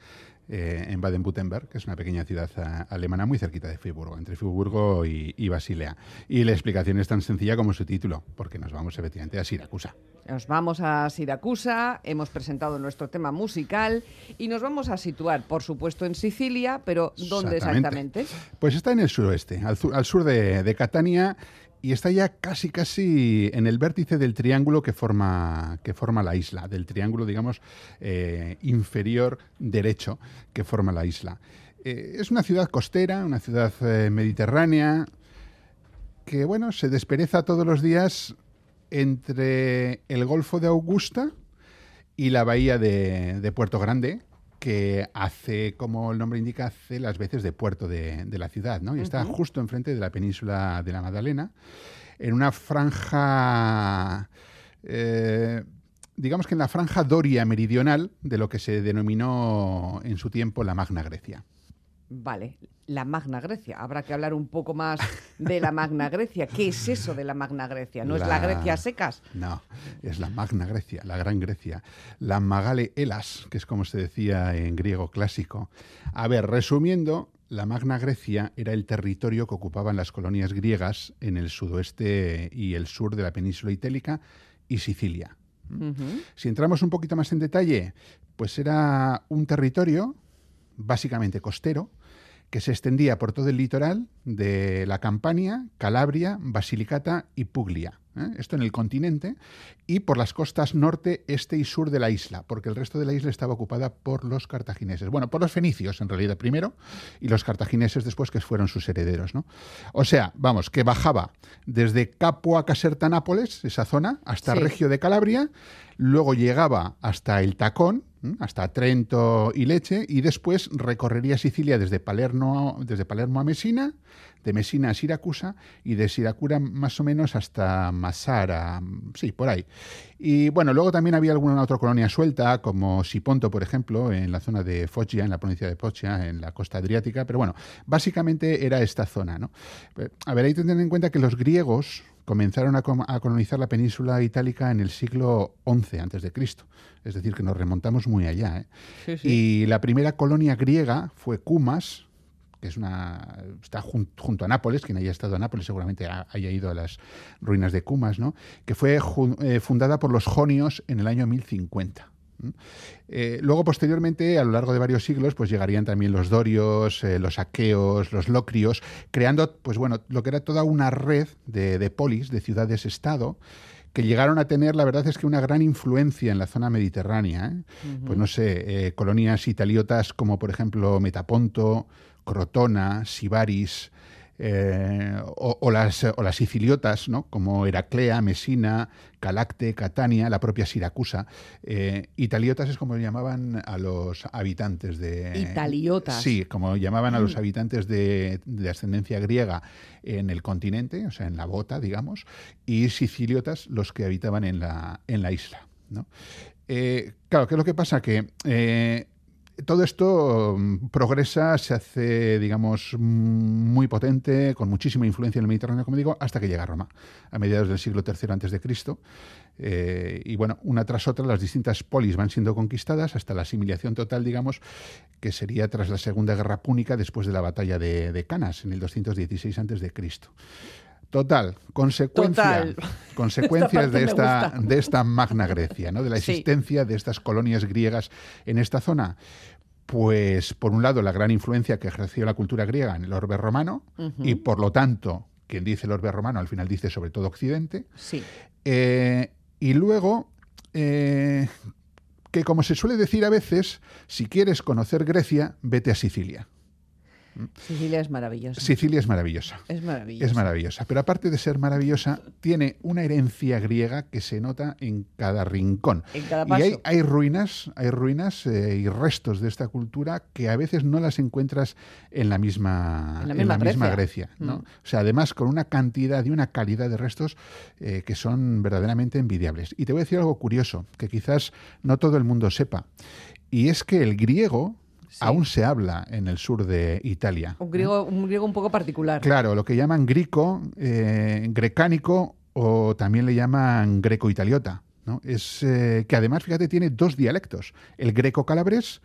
eh, en Baden-Württemberg, que es una pequeña ciudad eh, alemana muy cerquita de Friburgo, entre Friburgo y, y Basilea. Y la explicación es tan sencilla como su título, porque nos vamos efectivamente a Siracusa. Nos vamos a Siracusa, hemos presentado nuestro tema musical y nos vamos a situar, por supuesto, en Sicilia, pero ¿dónde exactamente? Pues está en el suroeste, al, sur- al sur de, de Catania, y está ya casi casi en el vértice del triángulo que forma, que forma la isla, del triángulo, digamos, eh, inferior derecho que forma la isla. Eh, es una ciudad costera, una ciudad eh, mediterránea, que bueno, se despereza todos los días entre el Golfo de Augusta y la bahía de, de Puerto Grande, que hace, como el nombre indica, hace las veces de puerto de, de la ciudad, ¿no? Y está justo enfrente de la península de la Magdalena, en una franja, eh, digamos que en la franja doria meridional de lo que se denominó en su tiempo la Magna Grecia. Vale, la Magna Grecia. Habrá que hablar un poco más de la Magna Grecia. ¿Qué es eso de la Magna Grecia? ¿No es la Grecia secas? No, es la Magna Grecia, la Gran Grecia. La Magale Elas, que es como se decía en griego clásico. A ver, resumiendo, la Magna Grecia era el territorio que ocupaban las colonias griegas en el sudoeste y el sur de la península itálica y Sicilia. Si entramos un poquito más en detalle, pues era un territorio básicamente costero que se extendía por todo el litoral de la Campania, Calabria, Basilicata y Puglia. ¿eh? Esto en el continente y por las costas norte, este y sur de la isla, porque el resto de la isla estaba ocupada por los cartagineses. Bueno, por los fenicios en realidad primero y los cartagineses después que fueron sus herederos. ¿no? O sea, vamos, que bajaba desde Capua Caserta Nápoles, esa zona, hasta Sí. Regio de Calabria, luego llegaba hasta el Tacón. Hasta Trento y Leche, y después recorrería Sicilia desde Palermo, desde Palermo a Messina, de Messina a Siracusa y de Siracusa más o menos hasta Masara, sí, por ahí. Y bueno, luego también había alguna otra colonia suelta, como Siponto, por ejemplo, en la zona de Foggia, en la provincia de Foggia, en la costa adriática, pero bueno, básicamente era esta zona, ¿no? A ver, hay que tener en cuenta que los griegos comenzaron a, colonizar la península itálica en el siglo XI antes de Cristo, es decir, que nos remontamos muy allá. ¿eh? Sí, sí. Y la primera colonia griega fue Cumas, que es una está jun- junto a Nápoles, quien haya estado a Nápoles seguramente ha- haya ido a las ruinas de Cumas, ¿no? que fue eh, fundada por los jonios en el año 1050. Eh, luego, posteriormente, a lo largo de varios siglos, pues llegarían también los dorios, eh, los aqueos, los locrios, creando, pues bueno, lo que era toda una red de, de polis, de ciudades-estado, que llegaron a tener, la verdad es que una gran influencia en la zona mediterránea. ¿eh? Pues no sé, colonias italiotas como por ejemplo Metaponto, Crotona, Sibaris, eh, o, o las, o las siciliotas, ¿no? como Heraclea, Mesina, Calacte, Catania, la propia Siracusa. Eh, italiotas es como llamaban a los habitantes de... Italiotas. Sí, como llamaban a los habitantes de, de ascendencia griega en el continente, o sea, en la bota, digamos, y siciliotas los que habitaban en la, en la isla. ¿no? Eh, claro, ¿qué es lo que pasa? Que eh, todo esto mm, progresa, se hace, digamos, muy potente, con muchísima influencia en el Mediterráneo, como digo, hasta que llega a Roma, a mediados del siglo III Cristo. Eh, y bueno, una tras otra, las distintas polis van siendo conquistadas hasta la asimilación total, digamos, que sería tras la Segunda Guerra Púnica, después de la batalla de, de Canas, en el 216 antes de Cristo. Total, consecuencia, Total. (laughs) consecuencias Esta de esta, de esta Magna Grecia, ¿no? de la Sí. existencia de estas colonias griegas en esta zona. Pues, por un lado, la gran influencia que ejerció la cultura griega en el orbe romano y, por lo tanto, quien dice el orbe romano al final dice sobre todo Occidente. Sí. Eh, y luego, eh, que como se suele decir a veces, si quieres conocer Grecia, vete a Sicilia. Sicilia es maravillosa. Sicilia es maravillosa. Es maravillosa. Es maravillosa. Pero aparte de ser maravillosa, tiene una herencia griega que se nota en cada rincón. En cada Y paso. hay, hay ruinas, hay ruinas eh, y restos de esta cultura que a veces no las encuentras en la misma, En la misma. Grecia. ¿no? Mm. O sea, además con una cantidad y una calidad de restos eh, que son verdaderamente envidiables. Y te voy a decir algo curioso, que quizás no todo el mundo sepa. Y es que el griego Sí. aún se habla en el sur de Italia. Un griego, un griego un poco particular. Claro, lo que llaman grico, eh, grecánico o también le llaman greco-italiota. ¿no? Es eh, que además, fíjate, tiene dos dialectos, el greco-calabrés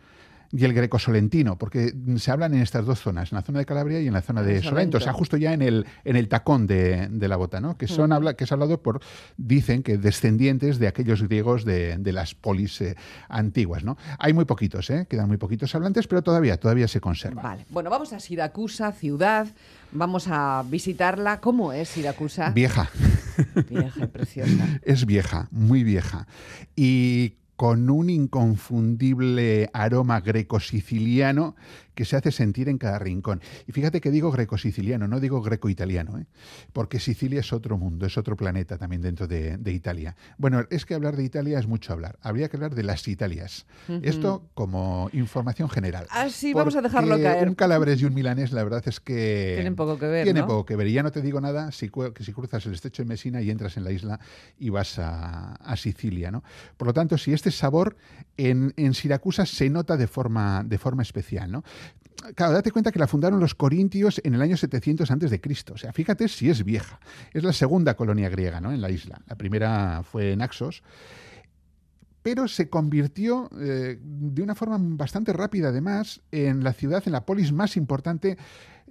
y el greco-solentino, porque se hablan en estas dos zonas, en la zona de Calabria y en la zona de En Solento, Solento. o sea, justo ya en el, en el tacón de, de la bota, ¿no? que, son, habla, que es hablado por, dicen que descendientes de aquellos griegos de, de las polis eh, antiguas. ¿no? Hay muy poquitos, ¿eh? quedan muy poquitos hablantes, pero todavía, todavía se conserva. Vale. Bueno, vamos a Siracusa, ciudad. Vamos a visitarla. ¿Cómo es Siracusa? Vieja. Vieja preciosa. (laughs) es vieja, muy vieja. Y con un inconfundible aroma greco-siciliano que se hace sentir en cada rincón. Y fíjate que digo greco-siciliano, no digo greco-italiano, ¿eh? porque Sicilia es otro mundo, es otro planeta también dentro de, de Italia. Bueno, es que hablar de Italia es mucho hablar. Habría que hablar de las Italias. Esto como información general. Ah, sí, vamos a dejarlo caer. Un calabrés y un milanés, la verdad es que... Tienen poco que ver, Tiene ¿no? poco que ver. Y ya no te digo nada si, que si cruzas el estrecho de Messina y entras en la isla y vas a, a Sicilia. ¿no? Por lo tanto, si este sabor en, en Siracusa se nota de forma, de forma especial. ¿no? Claro, date cuenta que la fundaron los corintios en el año 700 antes de Cristo. O sea, fíjate si es vieja. Es la segunda colonia griega ¿no? en la isla. La primera fue Naxos pero se convirtió eh, de una forma bastante rápida, además, en la ciudad, en la polis más importante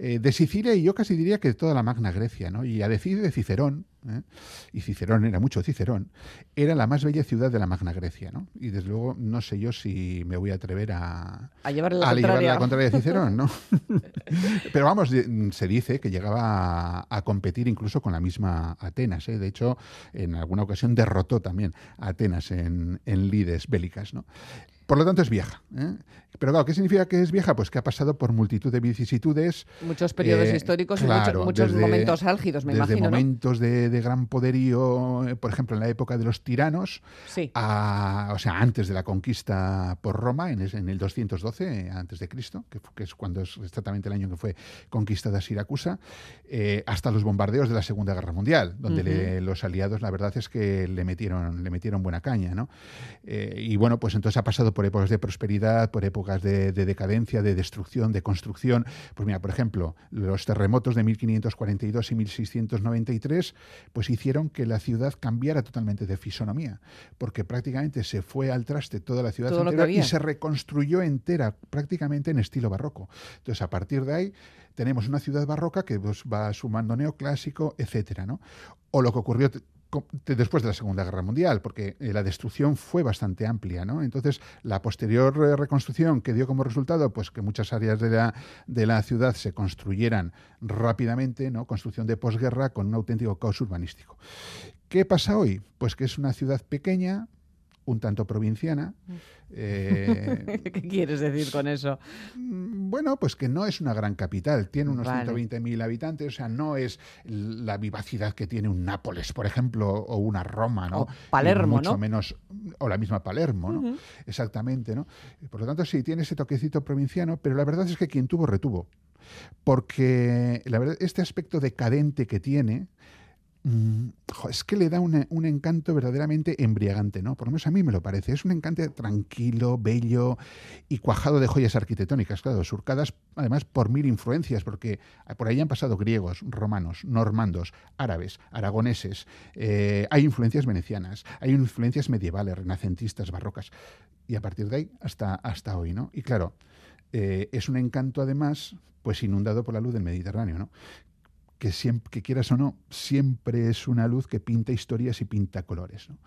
eh, de Sicilia y yo casi diría que de toda la Magna Grecia. ¿no? Y a decir de Cicerón, ¿eh? y Cicerón era mucho Cicerón, era la más bella ciudad de la Magna Grecia. ¿no? Y desde luego no sé yo si me voy a atrever a, A llevarle la a la contraria de Cicerón, ¿no? (laughs) Pero vamos, se dice que llegaba a, a competir incluso con la misma Atenas. ¿eh? De hecho, en alguna ocasión derrotó también a Atenas en, en lides bélicas, ¿no? Por lo tanto, es vieja. ¿eh? Pero claro, ¿qué significa que es vieja? Pues que ha pasado por multitud de vicisitudes. Muchos periodos eh, históricos y muchos, desde- momentos álgidos, me desde imagino. ¿no? momentos de, de gran poderío, eh, por ejemplo, en la época de los tiranos, Sí. a- o sea, antes de la conquista por Roma, en, en el 212 eh, antes de Cristo, que, que es cuando es exactamente el año que fue conquistada Siracusa, eh, hasta los bombardeos de la Segunda Guerra Mundial, donde le- los aliados, la verdad es que le metieron, le metieron buena caña, ¿no? Y bueno, pues entonces ha pasado por épocas de prosperidad, por épocas de, de decadencia, de destrucción, de construcción. Pues mira, por ejemplo, los terremotos de 1542 y 1693, pues hicieron que la ciudad cambiara totalmente de fisonomía, porque prácticamente se fue al traste toda la ciudad entera y se reconstruyó entera, prácticamente en estilo barroco. Entonces, a partir de ahí, tenemos una ciudad barroca que pues, va sumando neoclásico, etcétera, ¿no? O lo que ocurrió después de la Segunda Guerra Mundial, porque eh, la destrucción fue bastante amplia, ¿no? Entonces, la posterior eh, reconstrucción que dio como resultado, pues que muchas áreas de la, de la ciudad se construyeran rápidamente, ¿no? Construcción de posguerra con un auténtico caos urbanístico. ¿Qué pasa hoy? Pues que es una ciudad pequeña, un tanto provinciana, eh, (laughs) ¿Qué quieres decir con eso? Mm, Bueno, pues que no es una gran capital, tiene unos Vale. 120.000 habitantes, o sea, no es la vivacidad que tiene un Nápoles, por ejemplo, o una Roma, ¿no? O Palermo, mucho ¿no? menos, o la misma Palermo, ¿no? Exactamente, ¿no? Por lo tanto, sí, tiene ese toquecito provinciano, pero la verdad es que quien tuvo, retuvo. Porque la verdad, este aspecto decadente que tiene, es que le da un, encanto verdaderamente embriagante, ¿no? Por lo menos a mí me lo parece. Es un encanto tranquilo, bello y cuajado de joyas arquitectónicas, claro, surcadas además por mil influencias, porque por ahí han pasado griegos, romanos, normandos, árabes, aragoneses, eh, hay influencias venecianas, hay influencias medievales, renacentistas, barrocas, y a partir de ahí hasta, hasta hoy, ¿no? Y claro, eh, es un encanto además pues inundado por la luz del Mediterráneo, ¿no? Que, siempre, que quieras o no, siempre es una luz que pinta historias y pinta colores. ¿no?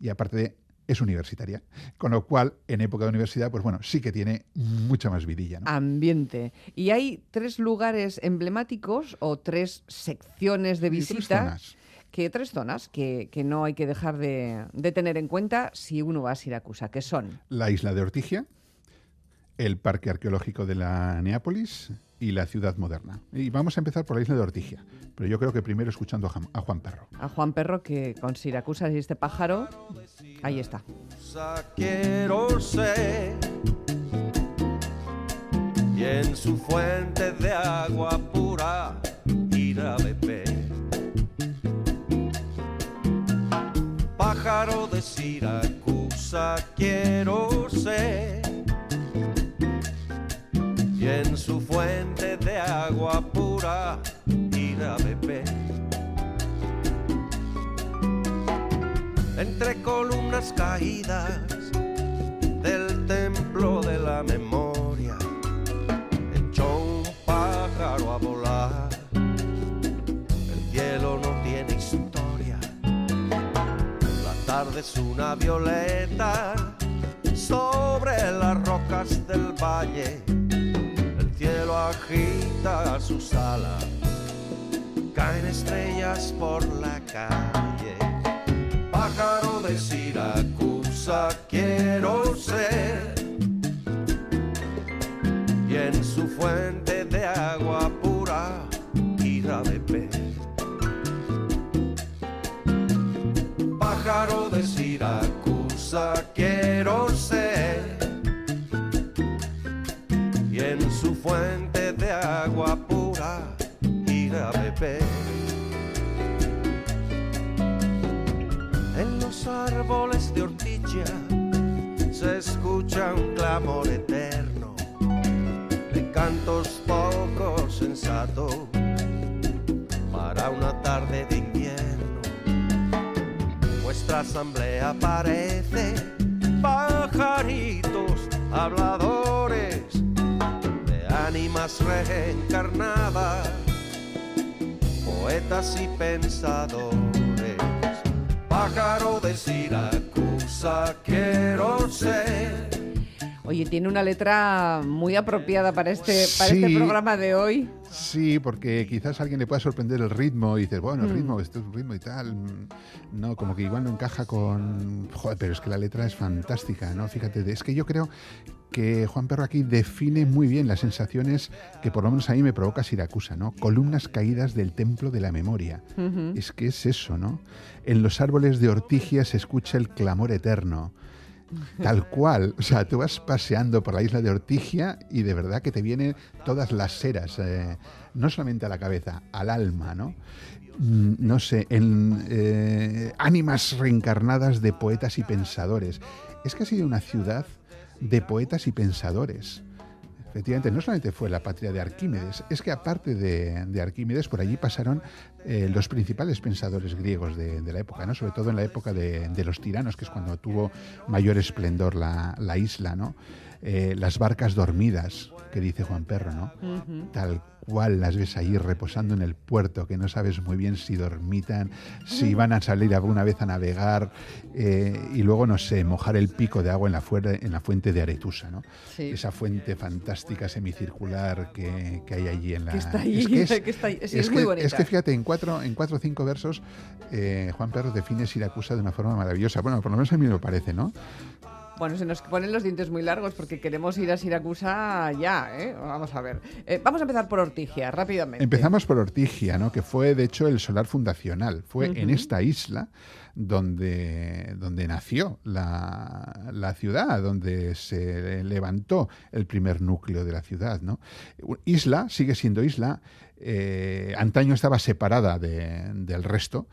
Y aparte de es universitaria, con lo cual en época de universidad, pues bueno, sí que tiene mucha más vidilla. ¿no? Ambiente. Y hay tres lugares emblemáticos o tres secciones de visita. zonas. Que tres zonas que, que no hay que dejar de, de tener en cuenta si uno va a Siracusa, que son La isla de Ortigia, el Parque Arqueológico de la Neápolis y la ciudad moderna. Y vamos a empezar por la isla de Ortigia, pero yo creo que primero escuchando a Juan Perro. a Juan Perro, que con Siracusa y este pájaro, ahí está. cosa quiero ser y en su fuente de agua pura ir a beber. Pájaro de Siracusa quiero ser y en su fuente de agua pura ir a beber. entre columnas caídas del templo de la memoria, echó un pájaro a volar. El cielo no tiene historia, la tarde es una violeta sobre las rocas del valle. El cielo agita sus alas, caen estrellas por la calle. Pájaro de Siracusa quiero ser. Y en su fuente de agua pura ir a beber. Pájaro de Siracusa quiero ser y en su fuente de agua pura ir a beber. En los árboles de ortigia se escucha un clamor eterno de cantos poco sensatos para una tarde de invierno. Nuestra asamblea parece pajaritos habladores ánimas reencarnadas, poetas y pensadores pájaro de Siracusa quiero ser. Oye, tiene una letra muy apropiada para este, para este programa de hoy. Sí, porque quizás a alguien le pueda sorprender el ritmo y dices, bueno, el Mm. ritmo, esto es un ritmo y tal. mm, No, como que igual no encaja con. Joder, pero es que la letra es fantástica, ¿no? Fíjate, es que yo creo que Juan Perro aquí define muy bien las sensaciones que por lo menos a mí me provoca Siracusa, ¿no? Columnas caídas del templo de la memoria. Es que es eso, ¿no? En los árboles de ortigia se escucha el clamor eterno. Tal (laughs) cual. O sea, tú vas paseando por la isla de Ortigia y de verdad que te vienen todas las seras, eh, no solamente a la cabeza, al alma, ¿no? Mm, No sé, en eh, ánimas reencarnadas de poetas y pensadores. Es que ha sido una ciudad de poetas y pensadores. Efectivamente, no solamente fue la patria de Arquímedes, es que aparte de, de Arquímedes, por allí pasaron eh, los principales pensadores griegos de, de la época, ¿no? sobre todo en la época de, de los tiranos, que es cuando tuvo mayor esplendor la, la isla, ¿no? Eh, las barcas dormidas, que dice Juan Perro, ¿no? Tal cual las ves ahí reposando en el puerto, que no sabes muy bien si dormitan, si van a salir alguna vez a navegar, eh, y luego, no sé, mojar el pico de agua en la, en la fuente de Aretusa, ¿no? Sí. Esa fuente fantástica semicircular que, que hay allí en la... Que está ahí, Es que es, (laughs) que está ahí. Sí, es muy bonita. es que fíjate, en cuatro, en cuatro o cinco versos, eh, Juan Perro define Siracusa de una forma maravillosa. Bueno, por lo menos a mí me lo parece, ¿no? Bueno, se nos ponen los dientes muy largos porque queremos ir a Siracusa ya, ¿eh? Vamos a ver. Eh, vamos a empezar por Ortigia, rápidamente. Empezamos por Ortigia, ¿no? que fue de hecho el solar fundacional. Fue en esta isla donde, donde nació la, la ciudad, donde se levantó el primer núcleo de la ciudad. ¿no? Isla, sigue siendo isla, eh, antaño estaba separada de- del resto.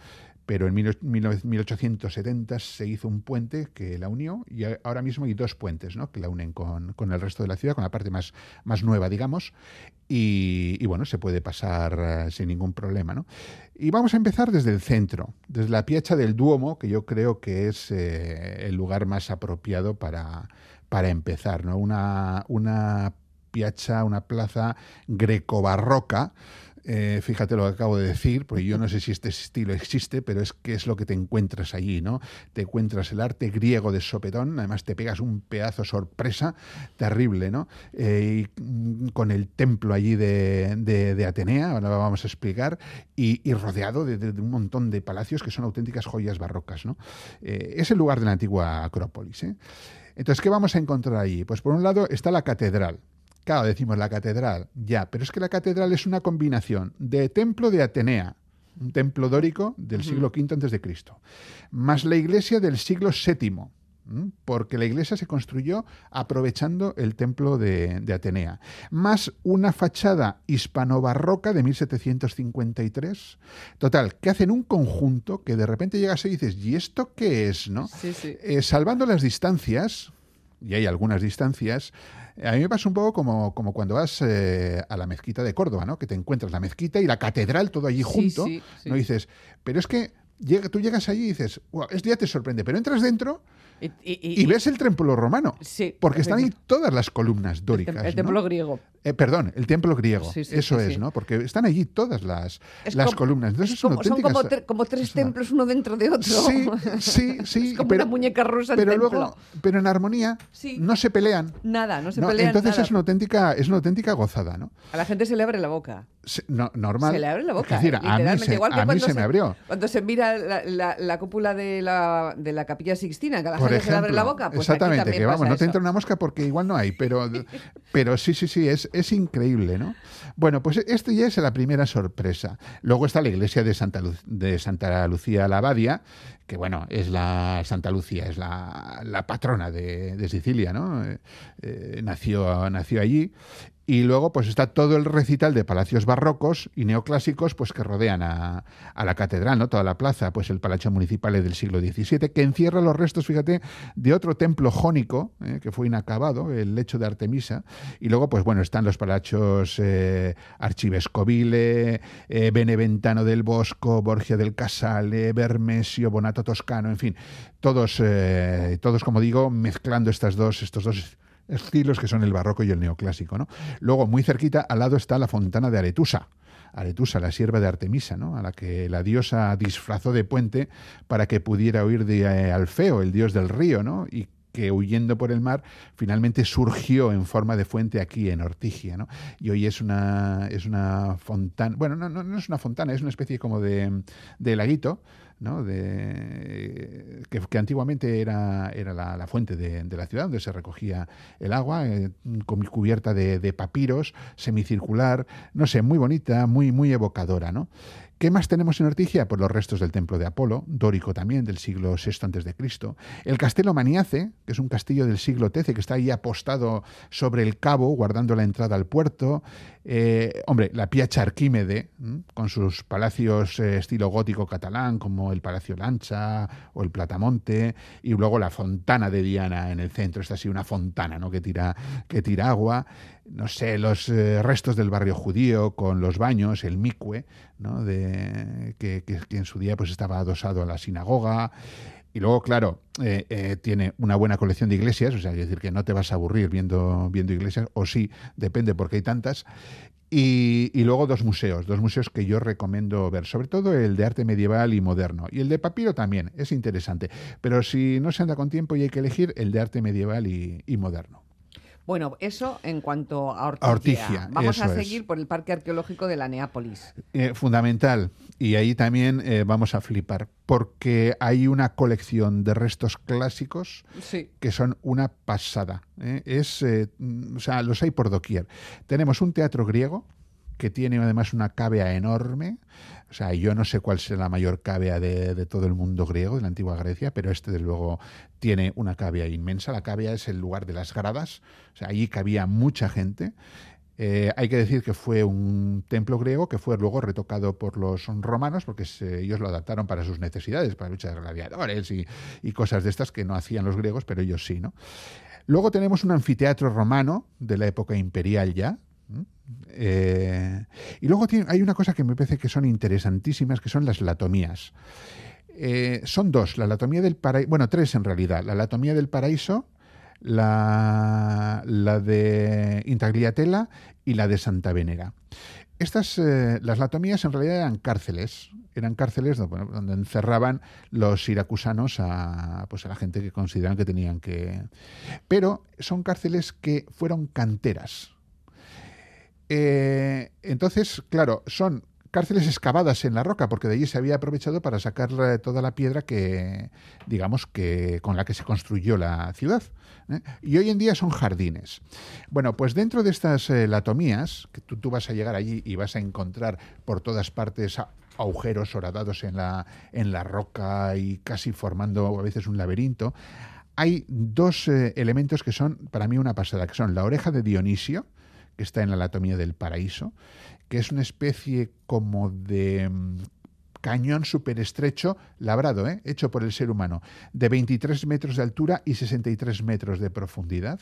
Pero en 19- 1870 se hizo un puente que la unió y ahora mismo hay dos puentes ¿no? que la unen con, con el resto de la ciudad, con la parte más, más nueva, digamos. Y, y bueno, se puede pasar eh, sin ningún problema. ¿no? Y vamos a empezar desde el centro, desde la Piazza del Duomo, que yo creo que es eh, el lugar más apropiado para, para empezar. ¿no? Una, una piazza, una plaza greco-barroca, eh, fíjate lo que acabo de decir, porque yo no sé si este estilo existe, pero es que es lo que te encuentras allí, ¿no? Te encuentras el arte griego de sopetón, además te pegas un pedazo sorpresa terrible, ¿no? Eh, y, mm, con el templo allí de, de- Atenea, ahora vamos a explicar, y, y rodeado de, un montón de palacios que son auténticas joyas barrocas, ¿no? Eh, es el lugar de la antigua Acrópolis. Entonces, ¿qué vamos a encontrar allí? Pues por un lado está la catedral. Claro, decimos la catedral, ya, pero es que la catedral es una combinación de templo de Atenea, un templo dórico del siglo V antes de Cristo, más la iglesia del siglo VII, porque la iglesia se construyó aprovechando el templo de, de Atenea, más una fachada hispano-barroca de 1753. Total, que hacen un conjunto que de repente llegas y dices, ¿y esto qué es? ¿no? Sí, sí. Eh, salvando las distancias, y hay algunas distancias, a mí me pasa un poco como, como cuando vas eh, a la mezquita de Córdoba, ¿no? Que te encuentras la mezquita y la catedral todo allí junto, sí, sí. ¿no? Y dices, pero es que llega, tú llegas allí y dices, "Guau, esto ya te sorprende, pero entras dentro Y, y- y- y ves el templo romano. Sí, Porque están ahí todas las columnas el, dóricas. tem- el ¿no? templo griego. Eh, perdón, el templo griego. Sí, sí, Eso es. ¿no? Porque están allí todas las, Es las como- columnas. Entonces es como- son como, tre- como tres una- templos uno dentro de otro. Sí, sí, (laughs) sí. Es como pero, una muñeca rusa el pero templo. luego, pero en armonía, no se pelean. Nada, no se No, pelean entonces nada. es una auténtica, es una auténtica gozada, ¿no? A la gente se le abre la boca. Se- no- normal. Se le abre la boca. Es decir, eh, a mí se, Igual que a mí se me abrió. Cuando se mira la, la- la cúpula de la, de la capilla Sixtina, que la Por le abre la ejemplo, boca, pues exactamente, que vamos, no te entra una mosca porque igual no hay, pero, pero sí, sí, sí, es, es increíble, ¿no? Bueno, pues esto ya es la primera sorpresa. Luego está la iglesia de Santa, Lu- de Santa Lucía la Abadia, que bueno, es la Santa Lucía, es la, la patrona de, de Sicilia, ¿no? Eh, eh, nació, nació allí. Y luego pues está todo el recital de palacios barrocos y neoclásicos pues que rodean a, a la catedral, ¿no? Toda la plaza, pues el Palacio Municipal del siglo XVII, que encierra los restos, fíjate, de otro templo jónico, ¿eh? que fue inacabado, el lecho de Artemisa. Y luego, pues bueno, están los palacios eh, Archivescovile, eh, Beneventano del Bosco, Borgia del Casale, Bermesio, Bonato Toscano, en fin, todos, eh, todos como digo, mezclando estas dos, estos dos estilos que son el barroco y el neoclásico. ¿no? Luego, muy cerquita, al lado está la fontana de Aretusa. Aretusa, la sierva de Artemisa, ¿no? a la que la diosa disfrazó de puente para que pudiera huir de eh, Alfeo, el dios del río, ¿no? y que huyendo por el mar finalmente surgió en forma de fuente aquí en Ortigia, ¿no? Y hoy es una es una fontana, bueno, no, no, no es una fontana, es una especie como de, de laguito, ¿no? De, que, que antiguamente era, era la, fuente de, de la ciudad donde se recogía el agua, eh, con- cubierta de, de papiros, semicircular, no sé, muy bonita, muy, muy evocadora, ¿no? ¿Qué más tenemos en Ortigia? Pues los restos del templo de Apolo, dórico también, del siglo VI Cristo. El castelo Maniace, que es un castillo del siglo XIII que está ahí apostado sobre el cabo, guardando la entrada al puerto. Eh, hombre, la Piazza Arquímede, con sus palacios eh, estilo gótico catalán, como el Palacio Lancha o el Platamonte, y luego la fontana de Diana en el centro, esta así una fontana ¿no? que, tira, que tira agua. No sé, los eh, restos del barrio judío con los baños, el micue, ¿no? de, que, que- en su día pues estaba adosado a la sinagoga. Y luego, claro, eh, eh, tiene una buena colección de iglesias, o sea, decir, que no te vas a aburrir viendo, viendo iglesias, o sí, depende porque hay tantas. Y, luego dos museos, dos museos que yo recomiendo ver, sobre todo el de arte medieval y moderno. Y el de papiro también, es interesante. Pero si no se anda con tiempo y hay que elegir, el de arte medieval y moderno. Bueno, eso en cuanto a Ortigia. Vamos a es. seguir por el Parque Arqueológico de la Neápolis. Eh, fundamental. Y ahí también eh, vamos a flipar, porque hay una colección de restos clásicos Sí. que son una pasada. ¿eh? Es, mm, o sea, los hay por doquier. Tenemos un teatro griego que tiene además una cavea enorme. O sea, yo no sé cuál será la mayor cavea de, todo el mundo griego, de la antigua Grecia, pero este, desde luego, tiene una cavea inmensa. La cavea es el lugar de las gradas. O sea, allí cabía mucha gente. Eh, hay que decir que fue un templo griego que fue luego retocado por los romanos porque ellos lo adaptaron para sus necesidades, para luchas de gladiadores y, y cosas de estas que no hacían los griegos, pero ellos sí, ¿no? Luego tenemos un anfiteatro romano de la época imperial ya. Eh, y luego hay una cosa que me parece que son interesantísimas, que son las latomías. Eh, son dos, la anatomía del paraíso, bueno, tres en realidad, la anatomía del paraíso, la, de Intagliatella y la de Santa Venera. estas, eh, las latomías en realidad eran cárceles, eran cárceles donde encerraban los siracusanos pues a la gente que consideraban que tenían que... Pero son cárceles que fueron canteras. Eh, entonces, claro, son cárceles excavadas en la roca, porque de allí se había aprovechado para sacar eh, toda la piedra que, digamos, que con la que se construyó la ciudad. ¿eh? Y hoy en día son jardines. Bueno, pues dentro de estas latomías, que tú, vas a llegar allí y vas a encontrar por todas partes agujeros horadados en la, en la roca y casi formando a veces un laberinto, hay dos elementos que son para mí una pasada, que son la oreja de Dionisio, que está en la anatomía del paraíso, que es una especie como de mm, cañón súper estrecho, labrado, ¿eh? hecho por el ser humano, de 23 metros de altura y 63 metros de profundidad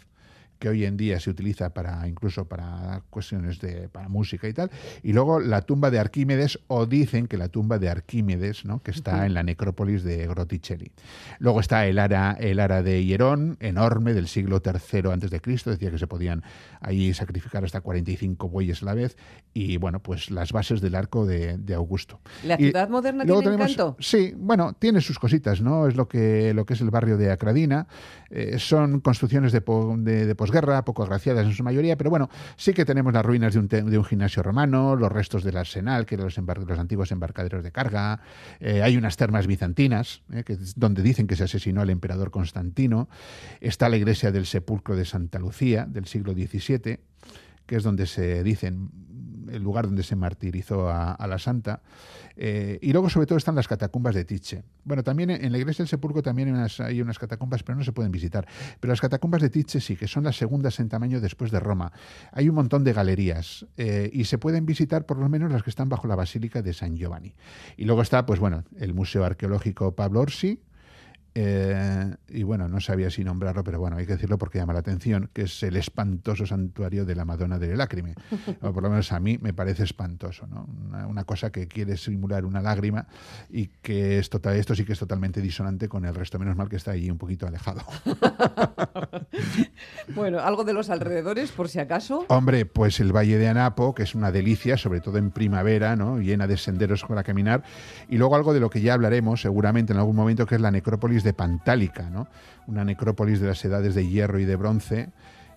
que hoy en día se utiliza para incluso para cuestiones de para música y tal y luego la tumba de Arquímedes o dicen que la tumba de Arquímedes no que está en la necrópolis de Grotticelli luego está el ara el ara de Hierón enorme del siglo III antes de Cristo decía que se podían ahí sacrificar hasta 45 bueyes a la vez y bueno pues las bases del arco de, de Augusto ¿La Y ciudad moderna luego tiene tenemos- encanto? Sí, bueno, tiene sus cositas, ¿no? Es lo que, lo que es el barrio de Acradina. Eh, son construcciones de- de posguerra, poco agraciadas en su mayoría, pero bueno, sí que tenemos las ruinas de un, de un gimnasio romano, los restos del arsenal, que eran los, los antiguos embarcaderos de carga. Eh, hay unas termas bizantinas, eh, que es donde dicen que se asesinó al emperador Constantino. Está la iglesia del sepulcro de Santa Lucía, del siglo XVII que es donde se dicen el lugar donde se martirizó a, la santa. Eh, y luego, sobre todo, están las catacumbas de Tiche. Bueno, también en la iglesia del Sepulcro también hay unas, hay unas catacumbas, pero no se pueden visitar. Pero las catacumbas de Tiche sí, que son las segundas en tamaño después de Roma. Hay un montón de galerías eh, y se pueden visitar por lo menos las que están bajo la Basílica de San Giovanni. Y luego está, pues bueno, el Museo Arqueológico Pablo Orsi, eh, y bueno, no sabía si nombrarlo, pero bueno, hay que decirlo porque llama la atención, que es el espantoso santuario de la Madonna de Lágrime. (laughs) O por lo menos a mí me parece espantoso, ¿no? Una, una cosa que quiere simular una lágrima y que es total, esto sí que es totalmente disonante con el resto, menos mal que está allí un poquito alejado. (laughs) Bueno, algo de los alrededores, por si acaso. Hombre, pues el Valle de Anapo, que es una delicia, sobre todo en primavera, ¿no? llena de senderos para caminar. Y luego algo de lo que ya hablaremos seguramente en algún momento, que es la necrópolis de Pantálica, ¿no? una necrópolis de las edades de hierro y de bronce,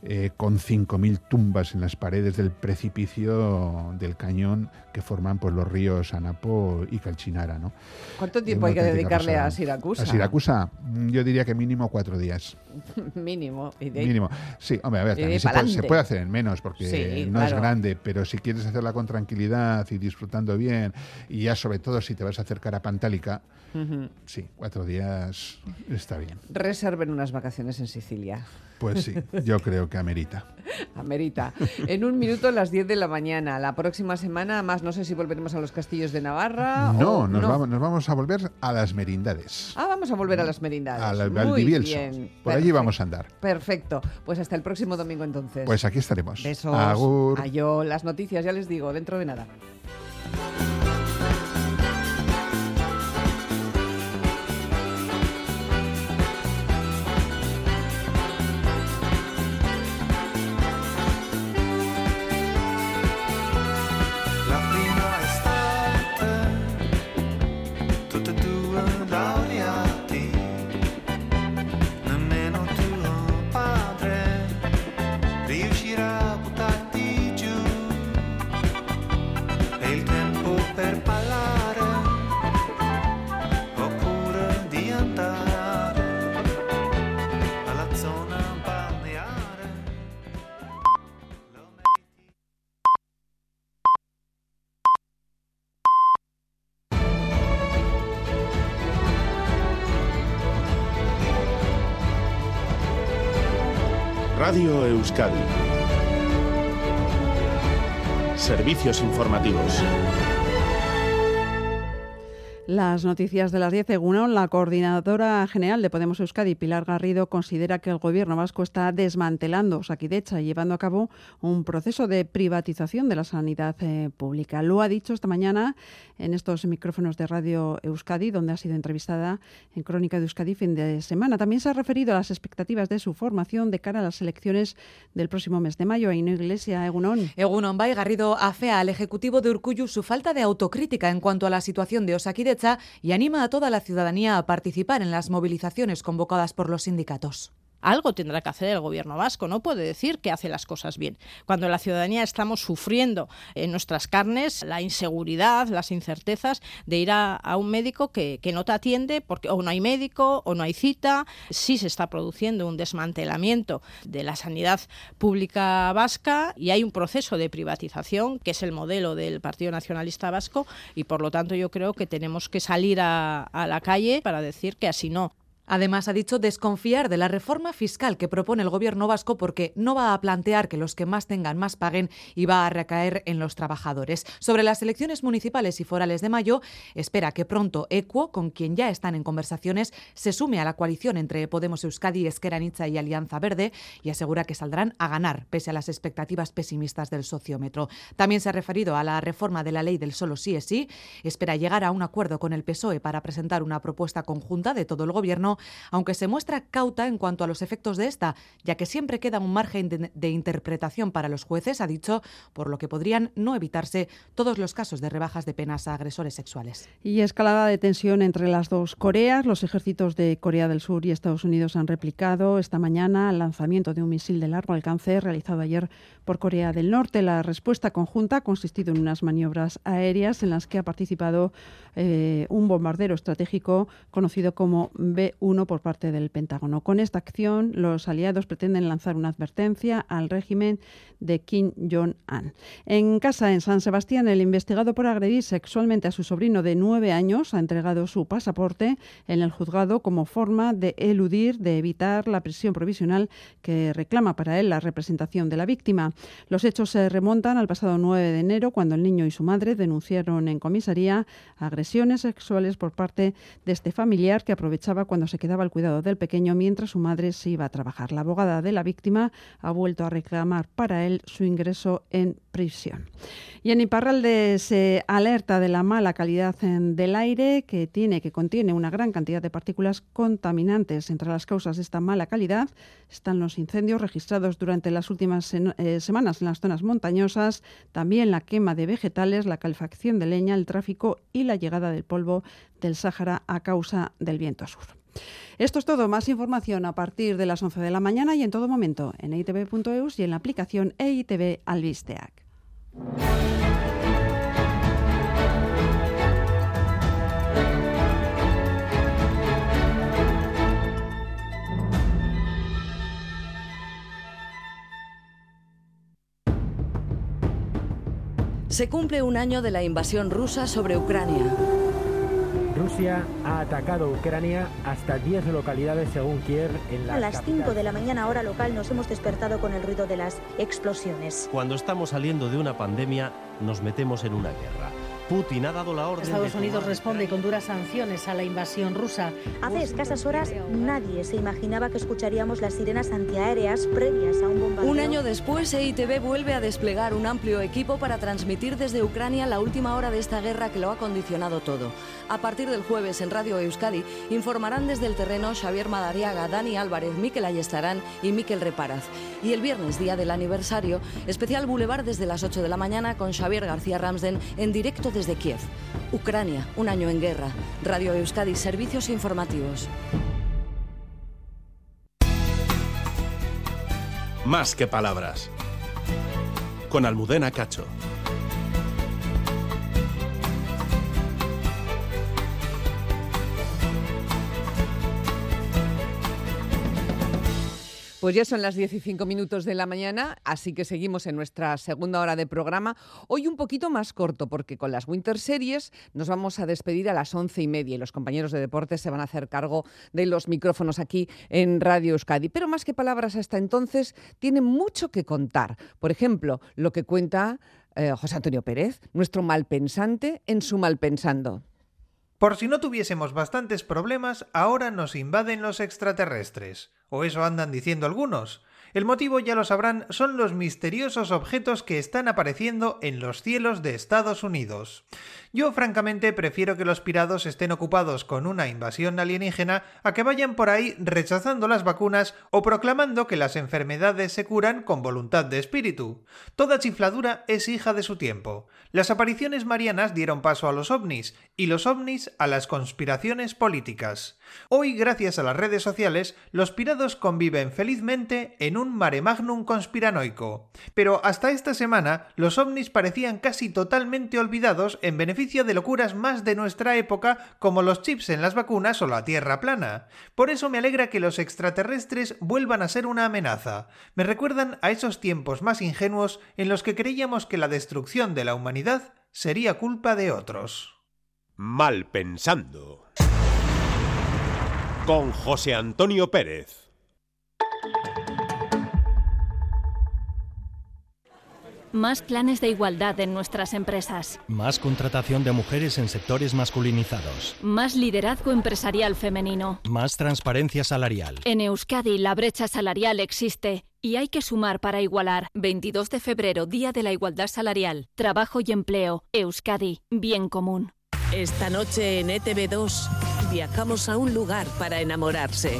eh, con 5.000 tumbas en las paredes del precipicio del cañón que forman pues, los ríos Anapo y Calchinara. ¿no? ¿Cuánto tiempo hay que dedicarle a pasada. Siracusa? A Siracusa, mm, yo diría que mínimo cuatro días. (laughs) Mínimo. Y de ahí- Mínimo. Sí, hombre, a ver, también se puede, se puede hacer en menos porque Sí, no es claro. grande, pero si quieres hacerla con tranquilidad y disfrutando bien, y ya sobre todo si te vas a acercar a Pantálica, Ujú. sí, cuatro días está bien. Reserven unas vacaciones en Sicilia. Pues sí, yo creo que amerita. (laughs) Amerita. En un minuto, a las 10 de la mañana. La próxima semana, más no sé si volveremos a los castillos de Navarra. No, o nos, Vamos, nos vamos a volver a las merindades. Ah, vamos a volver a las merindades. A la- al Muy Dibielso. bien. Por allí vamos a andar. Perfecto. Pues hasta el próximo domingo entonces. Pues aquí estaremos. Besos. Agur. Ayo, las noticias, ya les digo, dentro de nada. Euskadi. Servicios informativos. Las noticias de las 10 según la coordinadora general de Podemos Euskadi, Pilar Garrido, considera que el gobierno vasco está desmantelando Saquidecha y llevando a cabo un proceso de privatización de la sanidad eh, pública. Lo ha dicho esta mañana en estos micrófonos de Radio Euskadi, donde ha sido entrevistada en Crónica de Euskadi fin de semana. También se ha referido a las expectativas de su formación de cara a las elecciones del próximo mes de mayo. Aino Iglesia, Egunon. Egunon, Bay Garrido afea al Ejecutivo de Urcuyu su falta de autocrítica en cuanto a la situación de Y anima a toda la ciudadanía a participar en las movilizaciones convocadas por los sindicatos. Algo tendrá que hacer el gobierno vasco, no puede decir que hace las cosas bien. Cuando la ciudadanía estamos sufriendo en nuestras carnes la inseguridad, las incertezas de ir a, un médico que, no te atiende porque o no hay médico o no hay cita, sí se está produciendo un desmantelamiento de la sanidad pública vasca y hay un proceso de privatización que es el modelo del Partido Nacionalista Vasco y por lo tanto yo creo que tenemos que salir a la calle para decir que así no. Además, ha dicho desconfiar de la reforma fiscal que propone el gobierno vasco porque no va a plantear que los que más tengan más paguen y va a recaer en los trabajadores. Sobre las elecciones municipales y forales de mayo, espera que pronto Equo, con quien ya están en conversaciones, se sume a la coalición entre Podemos Euskadi, Esqueranitza y Alianza Verde y asegura que saldrán a ganar, pese a las expectativas pesimistas del sociómetro. También se ha referido a la reforma de la ley del solo sí es sí. Espera llegar a un acuerdo con el PSOE para presentar una propuesta conjunta de todo el gobierno aunque se muestra cauta en cuanto a los efectos de esta, ya que siempre queda un margen de, interpretación para los jueces, ha dicho, por lo que podrían no evitarse todos los casos de rebajas de penas a agresores sexuales. Y escalada de tensión entre las dos Coreas. Los ejércitos de Corea del Sur y Estados Unidos han replicado esta mañana el lanzamiento de un misil de largo alcance realizado ayer por Corea del Norte. La respuesta conjunta ha consistido en unas maniobras aéreas en las que ha participado eh, un bombardero estratégico conocido como B-1 por parte del Pentágono. Con esta acción, los aliados pretenden lanzar una advertencia al régimen de Kim Jong-un. En casa, en San Sebastián, el investigado por agredir sexualmente a su sobrino de nueve años ha entregado su pasaporte en el juzgado como forma de eludir, de evitar la prisión provisional que reclama para él la representación de la víctima. Los hechos se remontan al pasado 9 de enero, cuando el niño y su madre denunciaron en comisaría agresiones sexuales por parte de este familiar que aprovechaba cuando se quedaba al cuidado del pequeño mientras su madre se iba a trabajar. La abogada de la víctima ha vuelto a reclamar para él su ingreso en prisión. Y en Iparralde se alerta de la mala calidad del aire que tiene, que contiene una gran cantidad de partículas contaminantes. Entre las causas de esta mala calidad están los incendios registrados durante las últimas eh, semanas en las zonas montañosas, también la quema de vegetales, la calefacción de leña, el tráfico y la llegada del polvo del Sáhara a causa del viento sur. Esto es todo. Más información a partir de las 11 de la mañana y en todo momento en eitv.eus y en la aplicación EITV Albisteac. Se cumple un año de la invasión rusa sobre Ucrania. Rusia ha atacado Ucrania hasta 10 localidades según Kiev en la A las 5 de la mañana hora local nos hemos despertado con el ruido de las explosiones. Cuando estamos saliendo de una pandemia nos metemos en una guerra. Putin ha dado la orden. Estados Unidos responde con duras sanciones a la invasión rusa. Hace escasas horas nadie se imaginaba que escucharíamos las sirenas antiaéreas previas a un bombardeo. Un año después, EITV vuelve a desplegar un amplio equipo para transmitir desde Ucrania la última hora de esta guerra que lo ha condicionado todo. A partir del jueves en Radio Euskadi informarán desde el terreno Xavier Madariaga, Dani Álvarez, Miquel Ayestarán y Miquel Reparaz. Y el viernes, día del aniversario, especial Boulevard desde las 8 de la mañana con Xavier García Ramsden en directo desde de Kiev. Ucrania, un año en guerra. Radio Euskadi, servicios informativos. Más que palabras. Con Almudena Cacho. Pues ya son las 15 minutos de la mañana, así que seguimos en nuestra segunda hora de programa. Hoy un poquito más corto, porque con las Winter Series nos vamos a despedir a las once y media y los compañeros de deportes se van a hacer cargo de los micrófonos aquí en Radio Euskadi. Pero más que palabras hasta entonces, tiene mucho que contar. Por ejemplo, lo que cuenta eh, José Antonio Pérez, nuestro malpensante en su malpensando. Por si no tuviésemos bastantes problemas, ahora nos invaden los extraterrestres. O eso andan diciendo algunos. El motivo, ya lo sabrán, son los misteriosos objetos que están apareciendo en los cielos de Estados Unidos. Yo, francamente, prefiero que los pirados estén ocupados con una invasión alienígena a que vayan por ahí rechazando las vacunas o proclamando que las enfermedades se curan con voluntad de espíritu. Toda chifladura es hija de su tiempo. Las apariciones marianas dieron paso a los ovnis y los ovnis a las conspiraciones políticas. Hoy, gracias a las redes sociales, los pirados conviven felizmente en un mare magnum conspiranoico. Pero hasta esta semana, los ovnis parecían casi totalmente olvidados en beneficio de locuras más de nuestra época como los chips en las vacunas o la Tierra plana. Por eso me alegra que los extraterrestres vuelvan a ser una amenaza. Me recuerdan a esos tiempos más ingenuos en los que creíamos que la destrucción de la humanidad sería culpa de otros. Mal pensando. Con José Antonio Pérez. Más planes de igualdad en nuestras empresas. Más contratación de mujeres en sectores masculinizados. Más liderazgo empresarial femenino. Más transparencia salarial. En Euskadi la brecha salarial existe y hay que sumar para igualar. 22 de febrero, Día de la Igualdad Salarial. Trabajo y empleo. Euskadi, bien común. Esta noche en ETV2 viajamos a un lugar para enamorarse.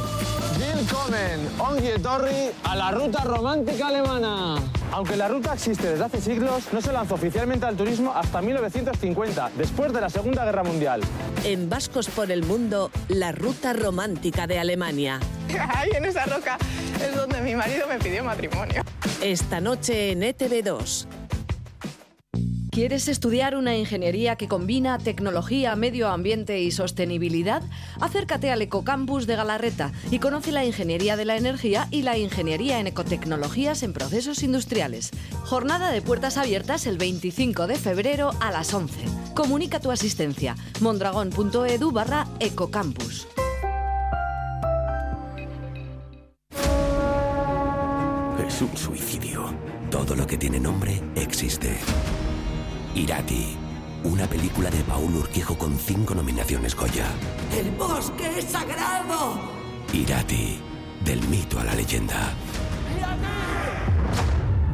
Willkommen, Ongi Torri, a la ruta romántica alemana. Aunque la ruta existe desde hace siglos, no se lanzó oficialmente al turismo hasta 1950, después de la Segunda Guerra Mundial. En Vascos por el Mundo, la ruta romántica de Alemania. (laughs) Ahí en esa roca es donde mi marido me pidió matrimonio. Esta noche en ETV2. ¿Quieres estudiar una ingeniería que combina tecnología, medio ambiente y sostenibilidad? Acércate al Ecocampus de Galarreta y conoce la ingeniería de la energía y la ingeniería en ecotecnologías en procesos industriales. Jornada de puertas abiertas el 25 de febrero a las 11. Comunica tu asistencia. mondragón.edu barra ecocampus. Es un suicidio. Todo lo que tiene nombre existe. Irati, una película de Paul Urquijo con cinco nominaciones Goya. ¡El bosque es sagrado! Irati, del mito a la leyenda.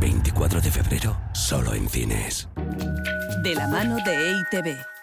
24 de febrero, solo en cines. De la mano de EITV.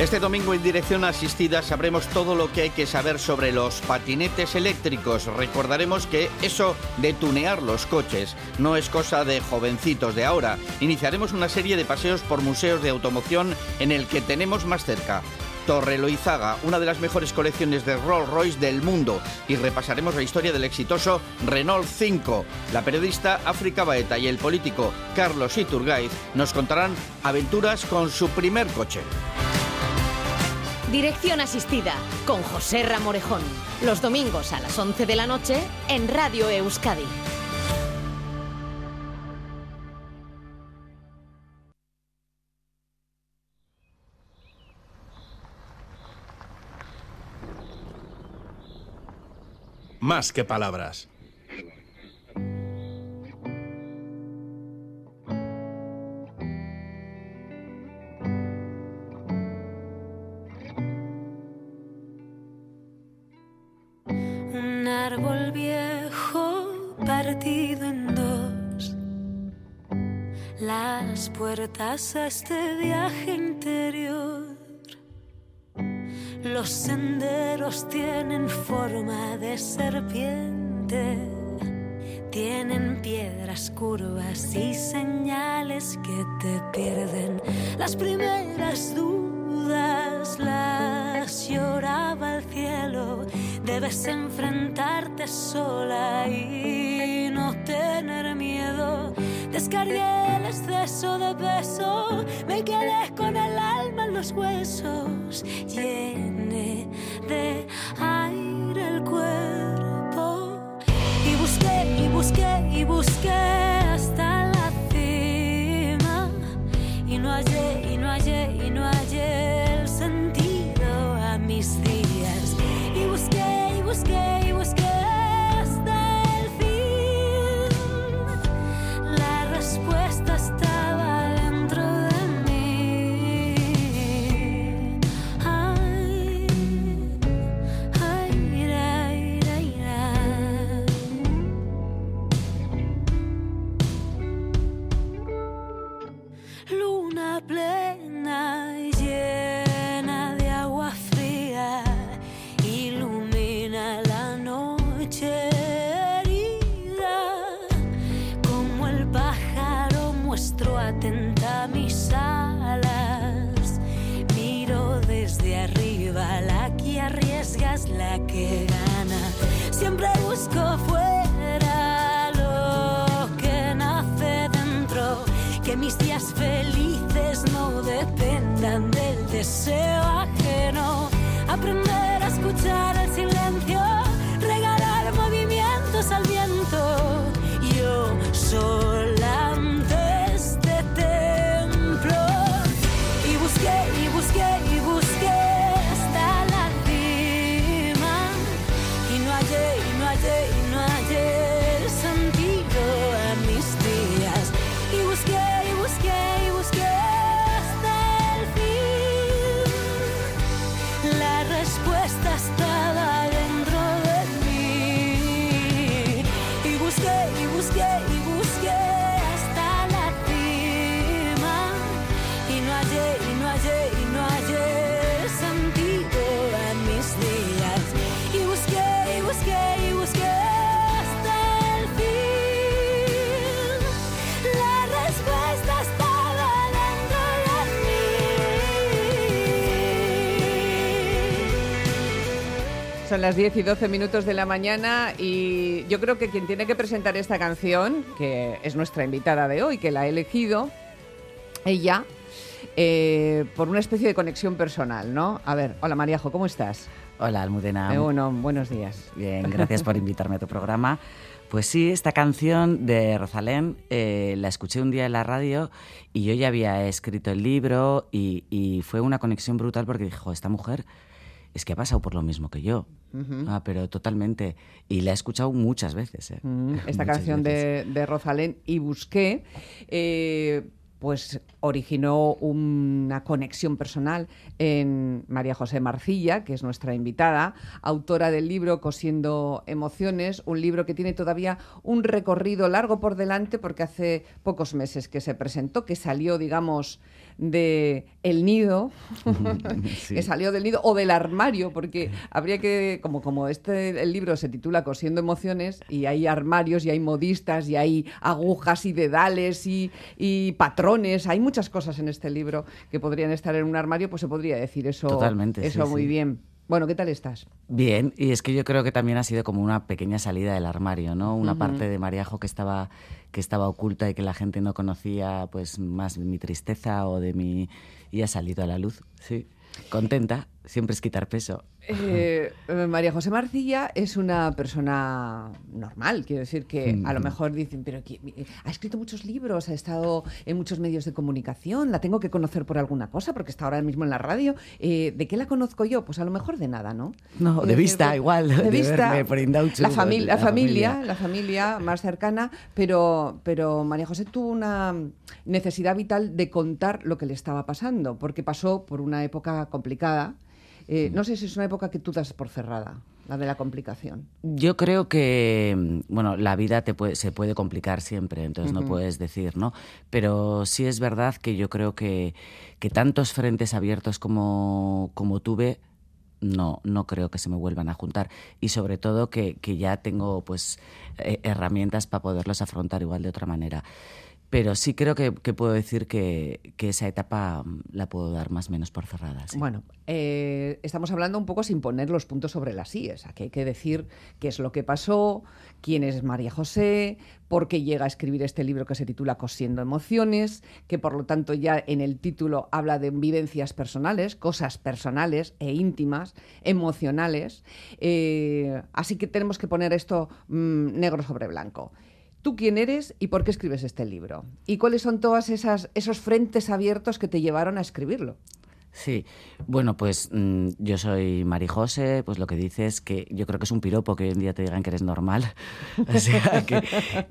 Este domingo en dirección asistida sabremos todo lo que hay que saber sobre los patinetes eléctricos. Recordaremos que eso de tunear los coches no es cosa de jovencitos de ahora. Iniciaremos una serie de paseos por museos de automoción en el que tenemos más cerca. Torre Loizaga, una de las mejores colecciones de Rolls Royce del mundo, y repasaremos la historia del exitoso Renault 5. La periodista África Baeta y el político Carlos Iturgaiz nos contarán aventuras con su primer coche. Dirección asistida con José Ramorejón. Los domingos a las 11 de la noche en Radio Euskadi. Más que palabras. Viejo partido en dos. Las puertas a este viaje interior. Los senderos tienen forma de serpiente. Tienen piedras curvas y señales que te pierden. Las primeras dudas las lloraba el cielo. Debes enfrentarte sola y no tener miedo. Descargué el exceso de peso, me quedé con el alma en los huesos. Llené de aire el cuerpo y busqué y busqué y busqué hasta la cima y no hallé y no hallé y no hallé deseo ajeno. Aprender Son las 10 y 12 minutos de la mañana y yo creo que quien tiene que presentar esta canción, que es nuestra invitada de hoy, que la ha elegido, ella, eh, por una especie de conexión personal, ¿no? A ver, hola Mariajo, ¿cómo estás? Hola, Almudena. Eh, bueno, buenos días. Bien, gracias por invitarme a tu programa. Pues sí, esta canción de Rosalén eh, la escuché un día en la radio y yo ya había escrito el libro y, y fue una conexión brutal porque dije, "Jo, esta mujer es que ha pasado por lo mismo que yo. Ah, pero totalmente. Y la he escuchado muchas veces. eh. (laughs) Esta Muchas canción veces. de, de Rosalén y Busqué, eh, pues originó una conexión personal en María José Marcilla, que es nuestra invitada, autora del libro Cosiendo Emociones, un libro que tiene todavía un recorrido largo por delante porque hace pocos meses que se presentó, que salió, digamos, de el nido, (laughs) Sí. que salió del nido o del armario, porque habría que, como, como este el libro se titula Cosiendo emociones, y hay armarios, y hay modistas, y hay agujas y dedales y, y patrones, hay muchas cosas en este libro que podrían estar en un armario, pues se podría decir eso, Totalmente, eso sí, muy sí. bien. Bueno, ¿qué tal estás? Bien, y es que yo creo que también ha sido como una pequeña salida del armario, ¿no? Una parte de Mariajo que estaba, que estaba oculta y que la gente no conocía, pues más mi tristeza o de mi... y ha salido a la luz, sí. Contenta, siempre es quitar peso. Eh, eh, María José Marcilla es una persona normal, quiero decir que a lo Mm. mejor dicen, pero eh, ha escrito muchos libros, ha estado en muchos medios de comunicación, la tengo que conocer por alguna cosa porque está ahora mismo en la radio. Eh, ¿De qué la conozco yo? Pues a lo mejor de nada, ¿no? No, Quiero de decir, vista, pues, igual, de verme por Indauchu, La, fami- la la familia, familia. la familia más cercana, pero, pero María José tuvo una necesidad vital de contar lo que le estaba pasando, porque pasó por una época complicada. Eh, no sé si es una época que tú das por cerrada, la de la complicación. Yo creo que, mm, bueno, la vida te puede, se puede complicar siempre, entonces no puedes decir, ¿no? Pero sí es verdad que yo creo que, que tantos frentes abiertos como, como tuve, no, no creo que se me vuelvan a juntar. Y sobre todo que, que ya tengo, pues, eh, herramientas para poderlos afrontar igual de otra manera. Pero sí creo que, puedo decir que, esa etapa mm, la puedo dar más o menos por cerrada. Bueno, eh, estamos hablando un poco sin poner los puntos sobre las IES. Aquí hay que decir qué es lo que pasó, quién es María José, por qué llega a escribir este libro que se titula Cosiendo Emociones, que por lo tanto ya en el título habla de vivencias personales, cosas personales e íntimas, emocionales. Eh, así que tenemos que poner esto mm, negro sobre blanco. ¿Tú quién eres y por qué escribes este libro? ¿Y cuáles son todos esos frentes abiertos que te llevaron a escribirlo? Sí, bueno, pues mm, yo soy Marijose, pues lo que dices que yo creo que es un piropo que hoy en día te digan que eres normal. (laughs) O sea que-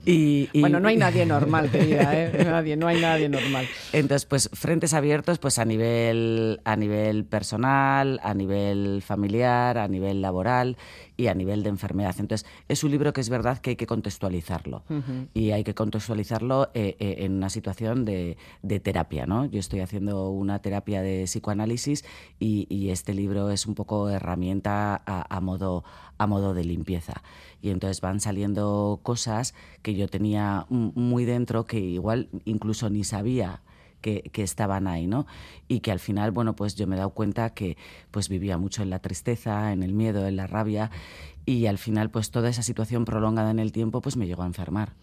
y- y- Bueno, no hay nadie normal, (laughs) querida, ¿eh? Nadie, no hay nadie normal. Entonces, pues frentes abiertos pues a nivel, a nivel personal, a nivel familiar, a nivel laboral y a nivel de enfermedad. Entonces, es un libro que es verdad que hay que contextualizarlo y hay que contextualizarlo eh, eh, en una situación de, terapia, ¿no? Yo estoy haciendo una terapia de psicoanálisis y, este libro es un poco herramienta a, modo, a modo de limpieza. Y entonces van saliendo cosas que yo tenía muy dentro que igual incluso ni sabía que, estaban ahí, ¿no? Y que al final, bueno, pues yo me he dado cuenta que pues vivía mucho en la tristeza, en el miedo, en la rabia y al final pues toda esa situación prolongada en el tiempo pues me llegó a enfermar.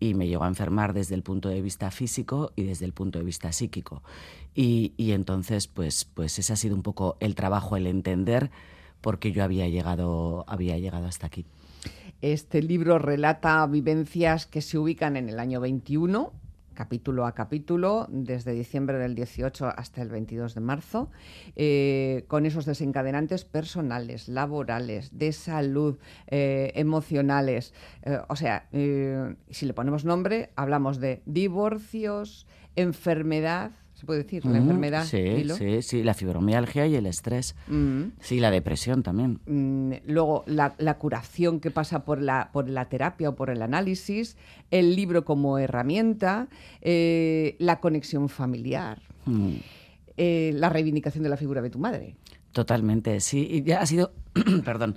Y me llegó a enfermar desde el punto de vista físico y desde el punto de vista psíquico. Y, y entonces, pues, pues ese ha sido un poco el trabajo, el entender por qué yo había llegado, había llegado hasta aquí. Este libro relata vivencias que se ubican en el año 21, capítulo a capítulo, desde diciembre del 18 hasta el 22 de marzo, eh, con esos desencadenantes personales, laborales, de salud, eh, emocionales. Eh, o sea, si le ponemos nombre, hablamos de divorcios, enfermedad, se puede decir, la enfermedad. Sí, sí, sí, la fibromialgia y el estrés. Sí, la depresión también. Mm, luego, la, curación que pasa por la, por la terapia o por el análisis, el libro como herramienta, eh, la conexión familiar, mm. eh, la reivindicación de la figura de tu madre. Totalmente, sí. Y ya ha sido, (clears throat) perdón,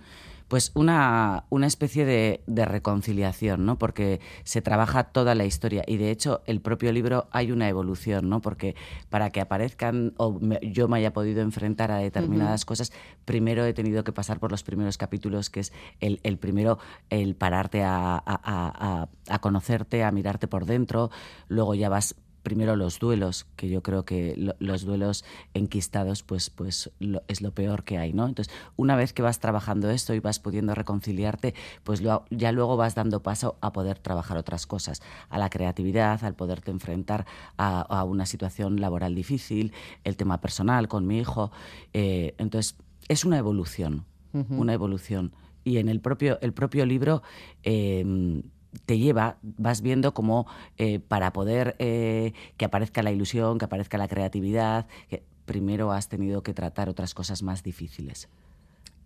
pues una, una especie de, reconciliación, ¿no? Porque se trabaja toda la historia y de hecho el propio libro hay una evolución, ¿no? Porque para que aparezcan o yo me haya podido enfrentar a determinadas cosas, primero he tenido que pasar por los primeros capítulos, que es el, primero, el pararte a, a conocerte, a mirarte por dentro, luego ya vas primero los duelos, que yo creo que los duelos enquistados pues, pues es lo peor que hay, ¿no? Entonces, una vez que vas trabajando esto y vas pudiendo reconciliarte, pues ya luego vas dando paso a poder trabajar otras cosas, a la creatividad, al poderte enfrentar a, una situación laboral difícil, el tema personal con mi hijo. Eh, entonces, es una evolución, una evolución. Y en el propio, el propio libro... Eh, te lleva, vas viendo cómo eh, para poder eh, que aparezca la ilusión, que aparezca la creatividad, que primero has tenido que tratar otras cosas más difíciles.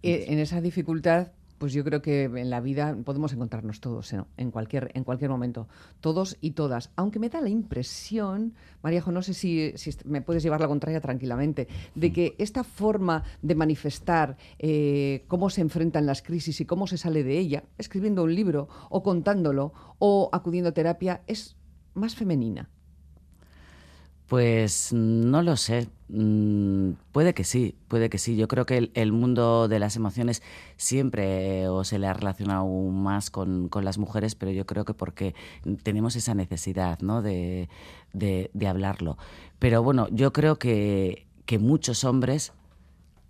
Eh, en esa dificultad pues yo creo que en la vida podemos encontrarnos todos, en, cualquier, en cualquier momento, todos y todas. Aunque me da la impresión, Maríajo, no sé si, me puedes llevar la contraria tranquilamente, de que esta forma de manifestar eh, cómo se enfrentan las crisis y cómo se sale de ella, escribiendo un libro o contándolo o acudiendo a terapia, es más femenina. Pues no lo sé. Mm, puede que sí, puede que sí. Yo creo que el, mundo de las emociones siempre o se le ha relacionado más con, las mujeres, pero yo creo que porque tenemos esa necesidad ¿no? de, de hablarlo. Pero bueno, yo creo que, que muchos hombres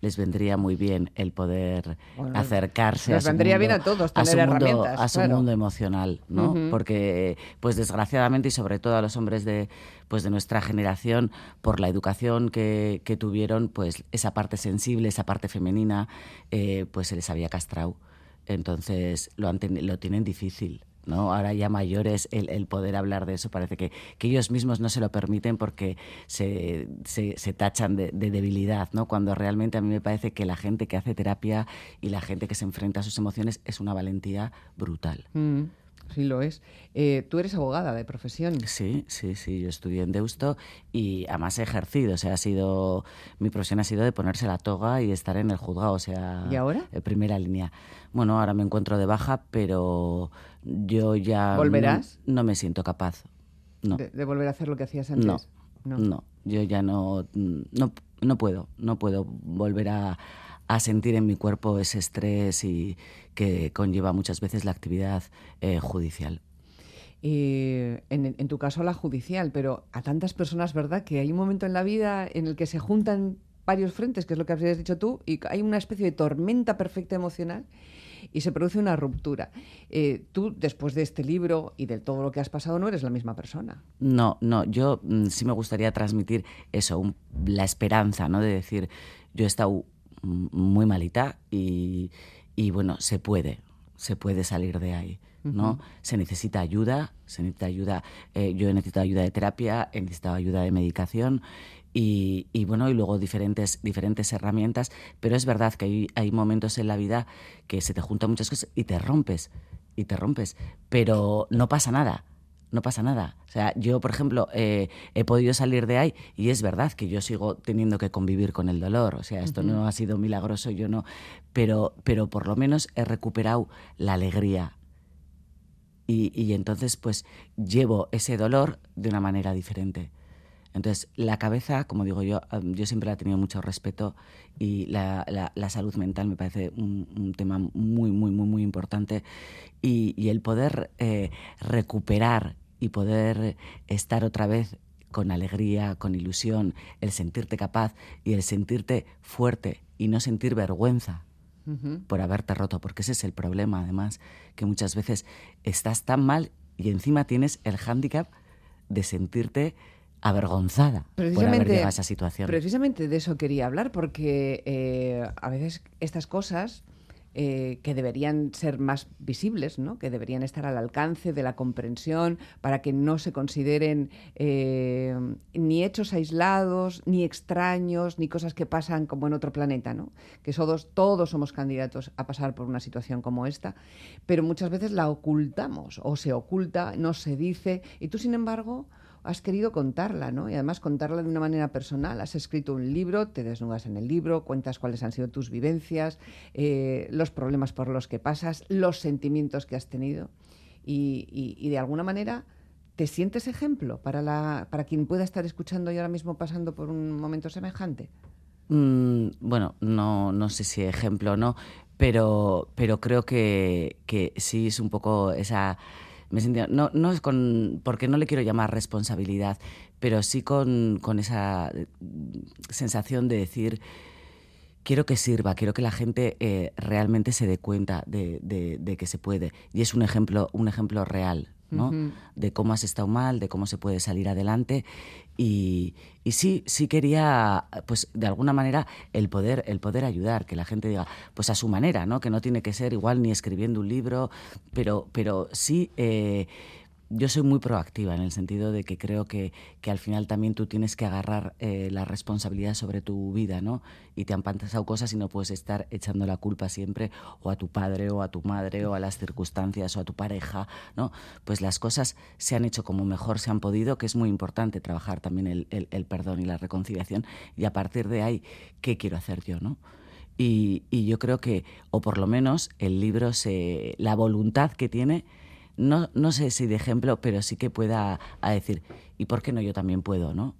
les vendría muy bien el poder acercarse a su, mundo, bien a, todos a, su mundo, a su mundo emocional, ¿no? Porque, pues desgraciadamente y sobre todo a los hombres de, pues de nuestra generación, por la educación que, que tuvieron, pues esa parte sensible, esa parte femenina, eh, pues se les había castrado. Entonces lo, lo tienen difícil. ¿No? Ahora ya mayores, el, poder hablar de eso parece que, ellos mismos no se lo permiten porque se, se, tachan de, debilidad, ¿no? Cuando realmente a mí me parece que la gente que hace terapia y la gente que se enfrenta a sus emociones es una valentía brutal. Mm. Sí, lo es. Eh, tú eres abogada de profesión. Sí, sí, sí. Yo estudié en Deusto y además he ejercido. O sea, ha sido. Mi profesión ha sido de ponerse la toga y estar en el juzgado. O sea. ¿Y ahora? En primera línea. Bueno, ahora me encuentro de baja, pero yo ya. ¿Volverás? No, me siento capaz. No. De, volver a hacer lo que hacías antes? No. No. Yo ya no, no. No puedo. No puedo volver a a sentir en mi cuerpo ese estrés y que conlleva muchas veces la actividad eh, judicial. en, en, tu caso la judicial, pero a tantas personas, ¿verdad? Que hay un momento en la vida en el que se juntan varios frentes, que es lo que habías dicho tú, y hay una especie de tormenta perfecta emocional y se produce una ruptura. Eh, tú, después de este libro y de todo lo que has pasado, no eres la misma persona. No, no, yo mm, sí me gustaría transmitir eso, la esperanza, ¿no? De decir, yo he estado muy malita y, bueno, se puede, se puede salir de ahí. ¿no? Se necesita ayuda, se necesita ayuda, eh, yo he necesitado ayuda de terapia, he necesitado ayuda de medicación y, y, bueno, y luego diferentes, diferentes herramientas, pero es verdad que hay, hay momentos en la vida que se te juntan muchas cosas y te rompes, y te rompes, pero no pasa nada no pasa nada. O sea, yo, por ejemplo, eh, he podido salir de ahí y es verdad que yo sigo teniendo que convivir con el dolor. O sea, esto no ha sido milagroso, yo no. Pero, pero por lo menos he recuperado la alegría. Y, y entonces, pues, llevo ese dolor de una manera diferente. Entonces, la cabeza, como digo yo, yo siempre la he tenido mucho respeto y la, la, salud mental me parece un, tema muy, muy, muy, muy importante. Y, y el poder eh, recuperar y poder estar otra vez con alegría, con ilusión, el sentirte capaz y el sentirte fuerte y no sentir vergüenza por haberte roto, porque ese es el problema, además, que muchas veces estás tan mal y encima tienes el hándicap de sentirte avergonzada por haber llegado a esa situación. Precisamente de eso quería hablar, porque eh, a veces estas cosas eh, que deberían ser más visibles, ¿no? que deberían estar al alcance de la comprensión para que no se consideren eh, ni hechos aislados, ni extraños, ni cosas que pasan como en otro planeta, ¿no? que todos, todos somos candidatos a pasar por una situación como esta, pero muchas veces la ocultamos o se oculta, no se dice, y tú sin embargo has querido contarla, ¿no? Y además contarla de una manera personal. Has escrito un libro, te desnudas en el libro, cuentas cuáles han sido tus vivencias, eh, los problemas por los que pasas, los sentimientos que has tenido. Y, de alguna manera te sientes ejemplo para, la, para quien pueda estar escuchando y ahora mismo pasando por un momento semejante. Mm, bueno, no, no sé si ejemplo o no, pero, pero creo que, que sí es un poco esa me sentía, no, no es con, porque no le quiero llamar responsabilidad, pero sí con, con esa sensación de decir, quiero que sirva, quiero que la gente eh, realmente se dé cuenta de, de, que se puede. Y es un ejemplo, un ejemplo real, ¿no? De cómo has estado mal, de cómo se puede salir adelante. Y, y, sí, sí quería, pues de alguna manera, el poder, el poder ayudar, que la gente diga, pues a su manera, ¿no? Que no tiene que ser igual ni escribiendo un libro, pero, pero sí eh, yo soy muy proactiva en el sentido de que creo que, que al final también tú tienes que agarrar eh, la responsabilidad sobre tu vida, ¿no? Y te han pasado cosas y no puedes estar echando la culpa siempre o a tu padre o a tu madre o a las circunstancias o a tu pareja, ¿no? Pues las cosas se han hecho como mejor se han podido, que es muy importante trabajar también el, el, el perdón y la reconciliación y a partir de ahí, ¿qué quiero hacer yo, ¿no? Y, y yo creo que, o por lo menos el libro, se, la voluntad que tiene no, no sé si de ejemplo, pero sí que pueda a decir, ¿y por qué no yo también puedo, no?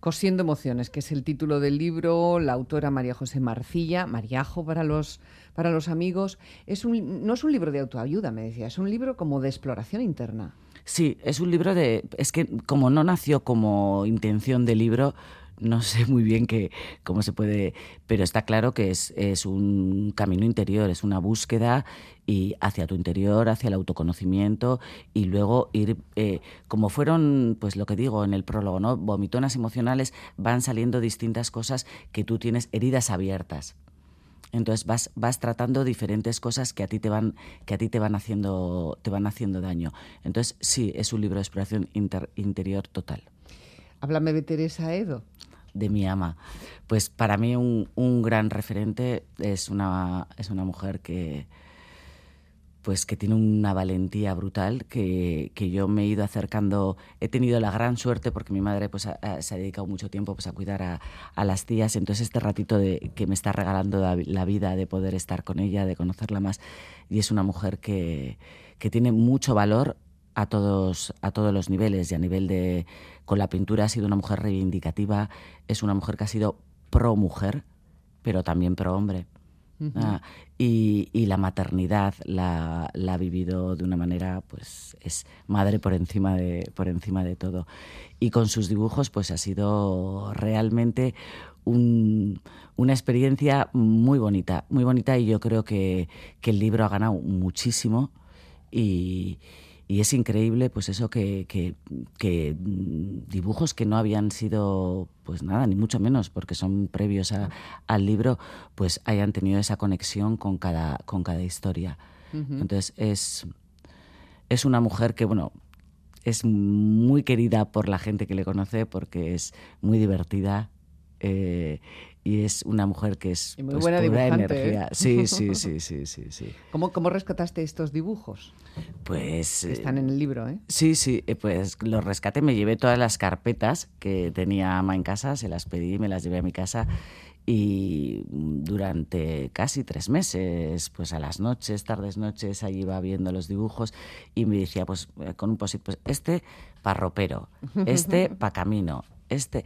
Cosiendo emociones, que es el título del libro, la autora María José Marcilla, Mariajo para los, para los amigos. Es un, no es un libro de autoayuda, me decía, es un libro como de exploración interna. Sí, es un libro de... Es que como no nació como intención de libro, no sé muy bien qué, cómo se puede, pero está claro que es, es, un camino interior, es una búsqueda y hacia tu interior, hacia el autoconocimiento y luego ir, eh, como fueron, pues lo que digo en el prólogo, ¿no? Vomitonas emocionales, van saliendo distintas cosas que tú tienes heridas abiertas. Entonces vas, vas tratando diferentes cosas que a ti te van, que a ti te van haciendo, te van haciendo daño. Entonces, sí, es un libro de exploración interior total. Háblame de Teresa Edo de mi ama. Pues para mí un, un, gran referente es una, es una mujer que, pues que tiene una valentía brutal que, que, yo me he ido acercando. He tenido la gran suerte porque mi madre pues, se ha dedicado mucho tiempo pues, a cuidar a, a, las tías. Entonces este ratito de, que me está regalando la, la, vida de poder estar con ella, de conocerla más. Y es una mujer que, que tiene mucho valor a todos, a todos los niveles y a nivel de con la pintura ha sido una mujer reivindicativa, es una mujer que ha sido pro mujer, pero también pro hombre. ah, y, y, la maternidad la, la, ha vivido de una manera, pues es madre por encima de, por encima de todo. Y con sus dibujos, pues ha sido realmente un, una experiencia muy bonita, muy bonita y yo creo que, que el libro ha ganado muchísimo y, y es increíble pues eso que, que, que, dibujos que no habían sido pues nada ni mucho menos porque son previos a, al libro pues hayan tenido esa conexión con cada con cada historia uh -huh. entonces es es una mujer que, bueno, es muy querida por la gente que le conoce porque es muy divertida. Eh, y es una mujer que es Y muy pues, buena pura dibujante, ¿eh? energía. Sí, (laughs) sí, sí, sí, sí, sí. ¿Cómo, ¿Cómo rescataste estos dibujos? Pues están en el libro, ¿eh? Sí, sí, eh, pues los rescaté, me llevé todas las carpetas que tenía ama en casa, se las pedí, me las llevé a mi casa y durante casi tres meses, pues a las noches, tardes, noches, ahí iba viendo los dibujos y me decía, pues eh, con un posit, pues este pa' ropero, este (laughs) pa' camino, este...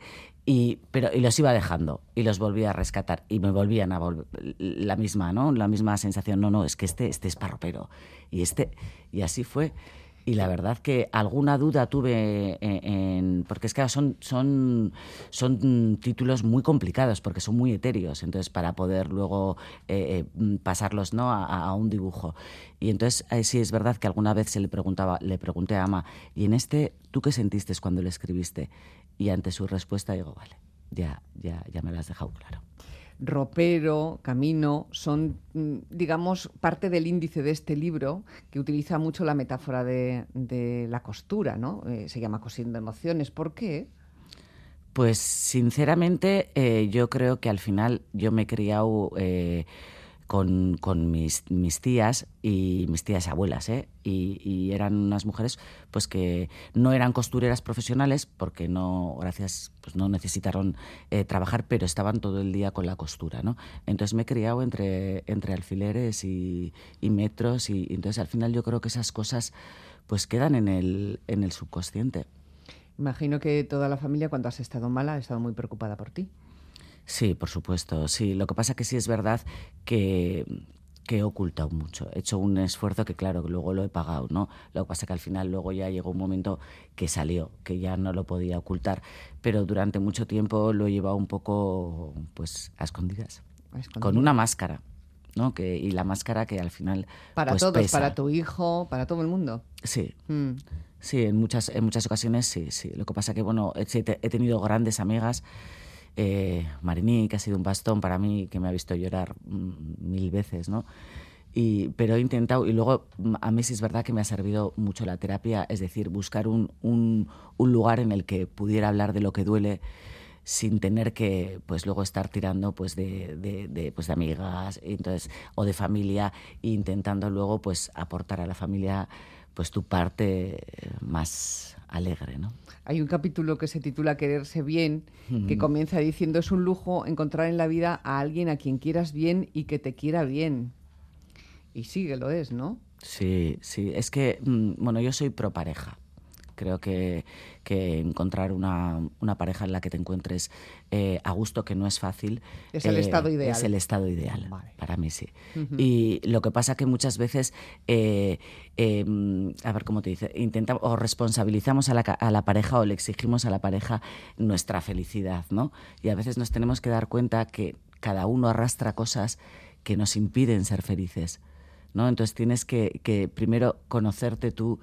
Y, pero, y los iba dejando y los volvía a rescatar y me volvían a volver la misma, ¿no? La misma sensación, no, no, es que este, este es parropero y este, y así fue. Y la verdad que alguna duda tuve en, en- porque es que son, son, son títulos muy complicados, porque son muy etéreos, entonces para poder luego eh, eh, pasarlos ¿no? a, a un dibujo. Y entonces eh, sí es verdad que alguna vez se le preguntaba, le pregunté a Ama, ¿y en este tú qué sentiste cuando lo escribiste? Y ante su respuesta digo, vale, ya, ya, ya me lo has dejado claro. ropero, camino, son, mm, digamos, parte del índice de este libro que utiliza mucho la metáfora de, de la costura, ¿no? Eh, se llama Cosiendo Emociones. ¿Por qué? Pues sinceramente eh, yo creo que al final yo me he criado eh, con, con mis, mis tías y mis tías abuelas, ¿eh? y, y eran unas mujeres pues que no eran costureras profesionales porque no, gracias, pues no necesitaron eh, trabajar, pero estaban todo el día con la costura, ¿no? Entonces me he criado entre, entre alfileres y, y metros y, y entonces al final yo creo que esas cosas pues quedan en el, en el subconsciente. Imagino que toda la familia, cuando has estado mala, ha estado muy preocupada por ti. Sí, por supuesto, sí. Lo que pasa que sí es verdad que, que he ocultado mucho. He hecho un esfuerzo que, claro, que luego lo he pagado, ¿no? Lo que pasa que al final luego ya llegó un momento que salió, que ya no lo podía ocultar. Pero durante mucho tiempo lo he llevado un poco, pues, a escondidas. A escondidas. Con una máscara, ¿no? Que, y la máscara que al final. Para pues, todos, pesa. para tu hijo, para todo el mundo. Sí. Mm. Sí, en muchas, en muchas ocasiones sí, sí. Lo que pasa que, bueno, he, he tenido grandes amigas. Eh, Marini, que ha sido un bastón para mí, que me ha visto llorar mm, mil veces, ¿no? Y, pero he intentado, y luego mm, a mí sí es verdad que me ha servido mucho la terapia, es decir, buscar un, un, un lugar en el que pudiera hablar de lo que duele sin tener que pues luego estar tirando pues de, de, de, pues de amigas entonces o de familia e intentando luego pues aportar a la familia pues tu parte eh, más alegre no Hay un capítulo que se titula Quererse bien, que comienza diciendo es un lujo encontrar en la vida a alguien a quien quieras bien y que te quiera bien. Y sí que lo es, ¿no? Sí, sí. Es que, mm, bueno, yo soy pro pareja. Creo que, que encontrar una, una pareja en la que te encuentres eh, a gusto, que no es fácil. Es el eh, estado ideal. Es el estado ideal. Para mí sí. Y lo que pasa que muchas veces, eh, mm, a ver cómo te dice, intentamos o responsabilizamos a la, a la pareja o le exigimos a la pareja nuestra felicidad, ¿no? Y a veces nos tenemos que dar cuenta que cada uno arrastra cosas que nos impiden ser felices. ¿no? Entonces tienes que, que primero conocerte tú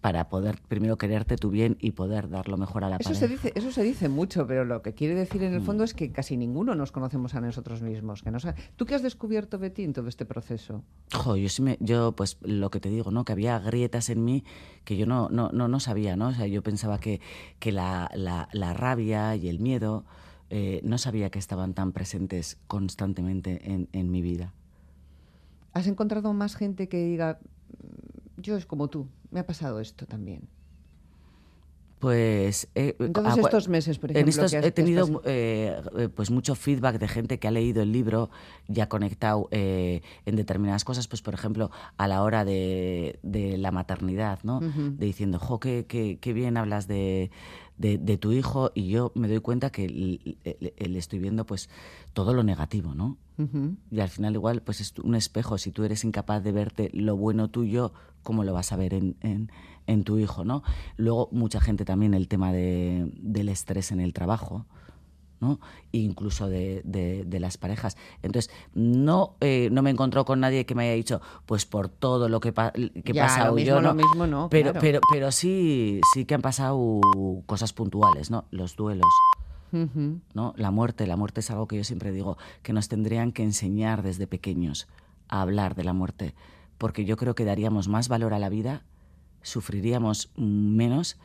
para poder primero quererte tú bien y poder dar lo mejor a la Eso pareja. se, dice, eso se dice mucho, pero lo que quiere decir Mm. en el fondo es que casi ninguno nos conocemos a nosotros mismos. Que no ¿Tú qué has descubierto, Betty, en todo este proceso? Jo, yo sí me, yo pues lo que te digo, ¿no? Que había grietas en mí que yo no, no, no, no sabía, ¿no? O sea, yo pensaba que, que la, la, la rabia y el miedo eh, no sabía que estaban tan presentes constantemente en, en mi vida. ¿Has encontrado más gente que diga, "Mm, yo es como tú, me ha pasado esto también? Pues eh, En todos ah, estos meses, por en ejemplo, estos que has- he tenido eh, eh, pues mucho feedback de gente que ha leído el libro y ha conectado eh, en determinadas cosas, pues por ejemplo a la hora de, de la maternidad, ¿no? De diciendo, jo, qué, qué- qué bien hablas de, de- de tu hijo y yo me doy cuenta que le estoy viendo pues todo lo negativo, ¿no? Y al final igual pues es un espejo, si tú eres incapaz de verte lo bueno tuyo, ¿cómo lo vas a ver en, en- en tu hijo, no? Luego mucha gente también el tema de, del estrés en el trabajo, ¿no? Incluso de, de- de las parejas. Entonces, no, eh, no me encontró con nadie que me haya dicho, pues por todo lo que, pa- que Ya, lo mismo, yo, lo ¿no? mismo no, pero, claro. pero, pero sí, sí que han pasado cosas puntuales, ¿no? Los duelos. ¿no? La muerte, la muerte es algo que yo siempre digo que nos tendrían que enseñar desde pequeños a hablar de la muerte, porque yo creo que daríamos más valor a la vida sufriríamos menos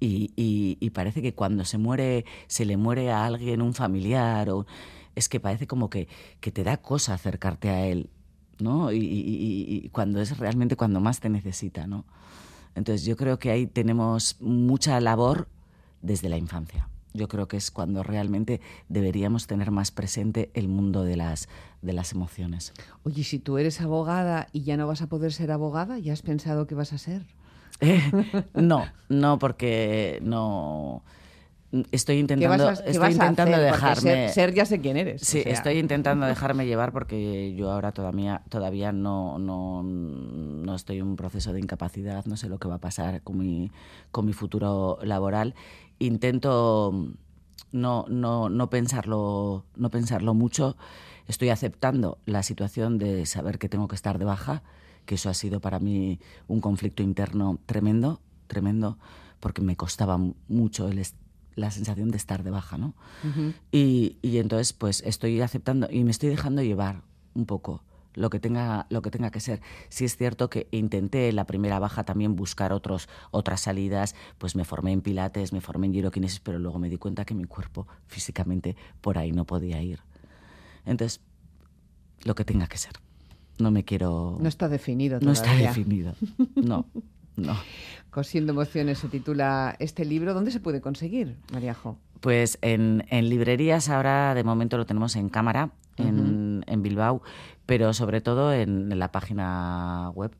y, parece que cuando se muere, se le muere a alguien, un familiar, o, es que parece como que, que te da cosa acercarte a él, ¿no? Y, y, cuando es realmente cuando más te necesita, ¿no? Entonces yo creo que ahí tenemos mucha labor desde la infancia. Yo creo que es cuando realmente deberíamos tener más presente el mundo de las, de las emociones. Oye, si tú eres abogada y ya no vas a poder ser abogada, ¿ya has pensado qué vas a ser? (laughs) no, no, porque no. Estoy intentando, estoy intentando dejarme. Ser, ya sé quién eres. Sí, estoy intentando (laughs) dejarme llevar porque yo ahora todavía, todavía no, no, no estoy en un proceso de incapacidad, no sé lo que va a pasar con mi, con mi futuro laboral. Intento no, no, no, pensarlo, no pensarlo mucho. Estoy aceptando la situación de saber que tengo que estar de baja que eso ha sido para mí un conflicto interno tremendo, tremendo, porque me costaba mucho la sensación de estar de baja, ¿no? y, entonces, pues estoy aceptando y me estoy dejando llevar un poco lo que tenga lo que tenga que ser. Sí es cierto que intenté en la primera baja también buscar otros otras salidas, pues me formé en pilates, me formé en giroquinesis, pero luego me di cuenta que mi cuerpo físicamente por ahí no podía ir. Entonces, lo que tenga que ser no me quiero... No está definido todavía. No está definido, no, no. (laughs) Cosiendo emociones se titula este libro. ¿Dónde se puede conseguir, Mariajo? Pues en, librerías ahora de momento lo tenemos en cámara, en, Bilbao, pero sobre todo en, la página web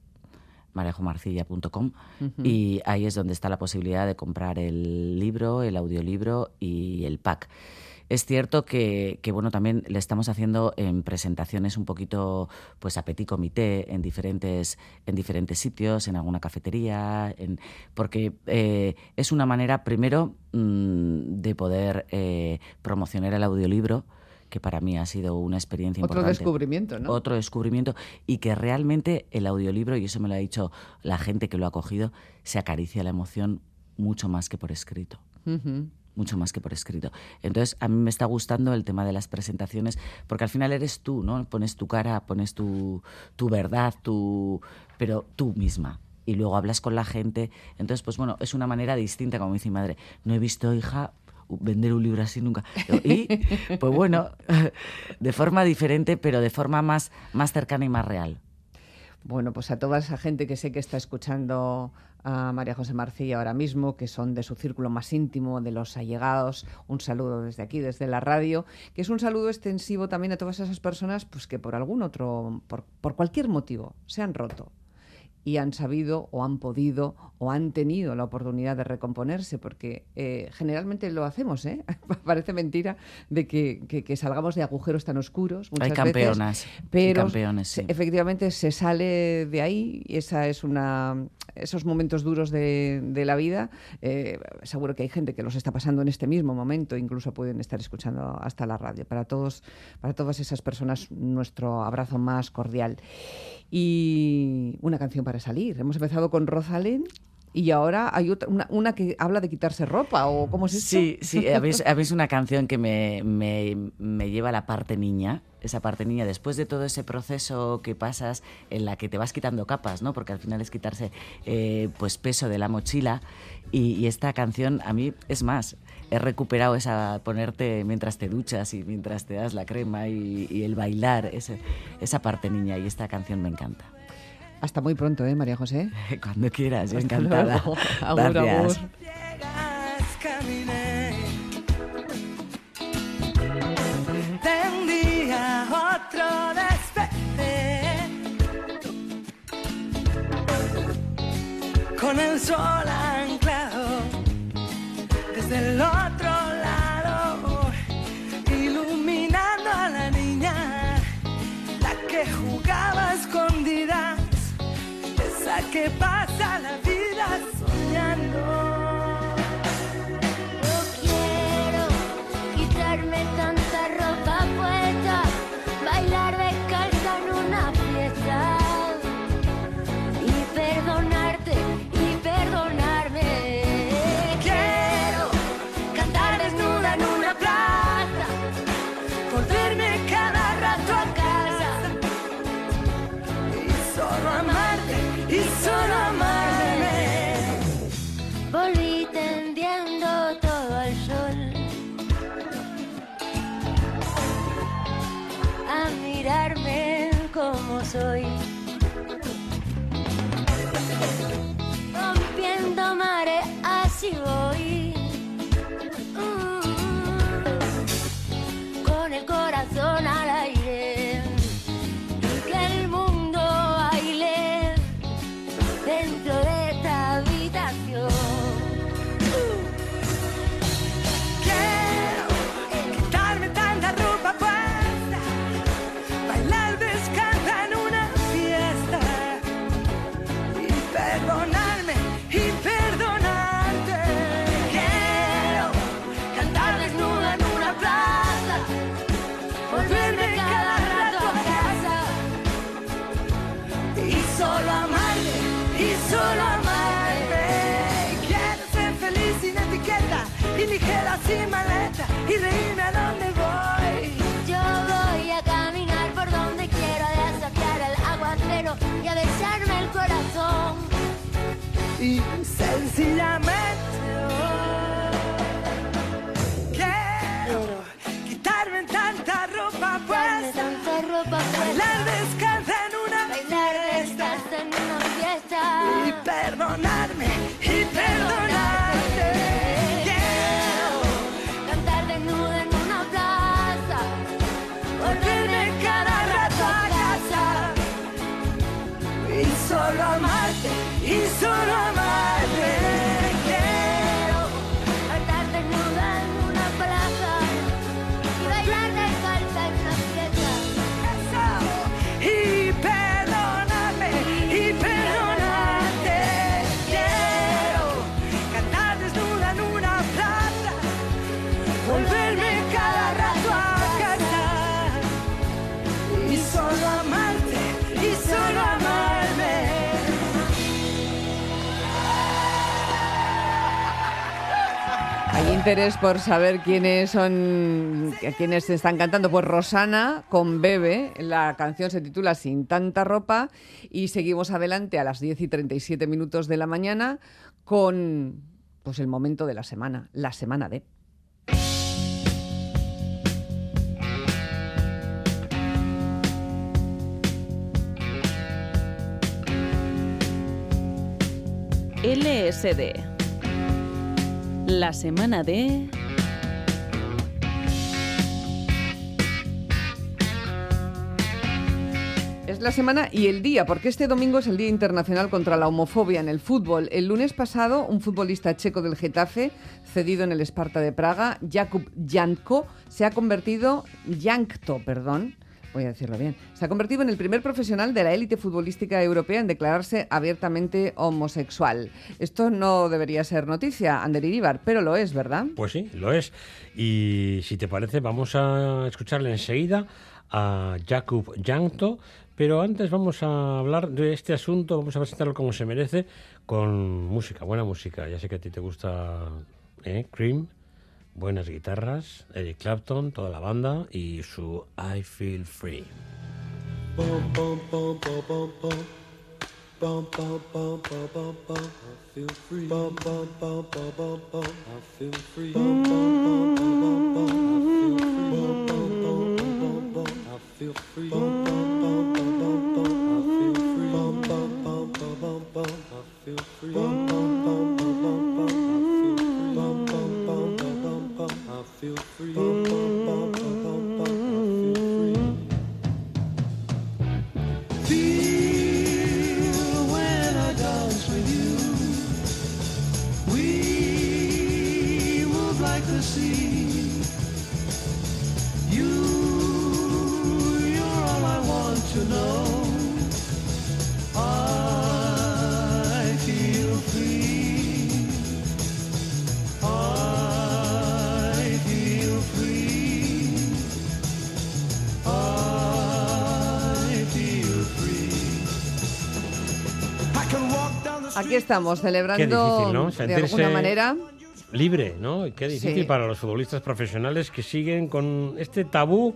marejomarcilla.com y ahí es donde está la posibilidad de comprar el libro, el audiolibro y el pack. Es cierto que, bueno, también le estamos haciendo en presentaciones un poquito pues a petit comité en diferentes, en diferentes sitios, en alguna cafetería, en, porque eh, es una manera, primero, mm, de poder eh, promocionar el audiolibro que para mí ha sido una experiencia Otro importante. Otro descubrimiento, ¿no? Otro descubrimiento y que realmente el audiolibro, y eso me lo ha dicho la gente que lo ha cogido, se acaricia la emoción mucho más que por escrito mucho más que por escrito. Entonces, a mí me está gustando el tema de las presentaciones, porque al final eres tú, ¿no? Pones tu cara, pones tu, tu verdad, tu, pero tú misma. Y luego hablas con la gente. Entonces, pues bueno, es una manera distinta, como dice mi madre. No he visto, hija, vender un libro así nunca. Y, (laughs) pues bueno, (laughs) de forma diferente, pero de forma más, más cercana y más real. Bueno, pues a toda esa gente que sé que está escuchando a María José Marcilla ahora mismo, que son de su círculo más íntimo, de los allegados, un saludo desde aquí, desde la radio, que es un saludo extensivo también a todas esas personas pues, que por algún otro, por, por cualquier motivo, se han roto y han sabido o han podido o han tenido la oportunidad de recomponerse, porque eh, generalmente lo hacemos, ¿eh? (laughs) Parece mentira de que, salgamos de agujeros tan oscuros. Muchas Hay campeonas. pero campeones, efectivamente se sale de ahí y esa es una esos momentos duros de, la vida. Eh, seguro que hay gente que los está pasando en este mismo momento, incluso pueden estar escuchando hasta la radio. Para todos, para todas esas personas, nuestro abrazo más cordial. Y una canción para salir. Hemos empezado con Rosalén y ahora hay otra, una, que habla de quitarse ropa, ¿o cómo es eso? Sí, sí, habéis, una canción que me, me, lleva a la parte niña, esa parte niña, después de todo ese proceso que pasas en la que te vas quitando capas, ¿no? Porque al final es quitarse eh, pues peso de la mochila y, esta canción a mí, es más, he recuperado esa ponerte mientras te duchas y mientras te das la crema y, el bailar, ese, esa parte niña y esta canción me encanta. Hasta muy pronto, ¿eh, María José? (laughs) Cuando quieras, encantada. (laughs) Agur, Gracias. otro con el sol que pasa la vida Y sencillamente oh, quiero quitarme tanta ropa puesta, tanta ropa bailar descalza en una Bailar fiesta descalza en una fiesta. y perdonarme y perdonarte. Y interés por saber quiénes son, quiénes están cantando. Pues Rosana con Bebe, la canción se titula Sin tanta ropa y seguimos adelante a las 10 y 37 minutos de la mañana con pues el momento de la semana, la semana de. LSD. La semana de... Es la semana y el día, porque este domingo es el Día Internacional contra la Homofobia en el fútbol. El lunes pasado, un futbolista checo del Getafe, cedido en el Esparta de Praga, Jakub Janko, se ha convertido, Jankto, perdón, voy a decirlo bien, se ha convertido en el primer profesional de la élite futbolística europea en declararse abiertamente homosexual. Esto no debería ser noticia, Ander Iríbar, pero lo es, ¿verdad? Pues sí, lo es. Y si te parece, vamos a escucharle enseguida a Jakub Jankto, pero antes vamos a hablar de este asunto, vamos a presentarlo como se merece, con música, buena música. Ya sé que a ti te gusta ¿eh? Cream, buenas guitarras, Eric Clapton, toda la banda y su I Feel Free. Estamos, celebrando difícil, ¿no? de alguna manera. libre, ¿no? Y Qué difícil Sí. para los futbolistas profesionales que siguen con este tabú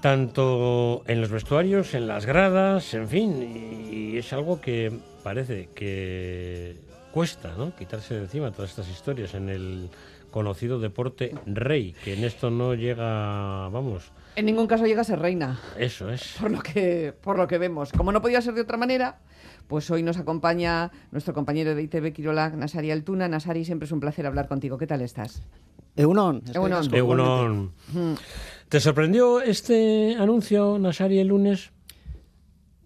tanto en los vestuarios, en las gradas, en fin, y es algo que parece que cuesta, ¿no? Quitarse de encima todas estas historias en el conocido deporte rey, que en esto no llega, vamos, En ningún caso llega a ser reina. eso es. por lo que por lo que vemos. Como no podía ser de otra manera, pues hoy nos acompaña nuestro compañero de ITV Quirola, Nasari Altuna. Nasari, siempre es un placer hablar contigo. ¿Qué tal estás? Egunon. Egunon. Egunon. ¿Te sorprendió este anuncio, Nasari, el lunes?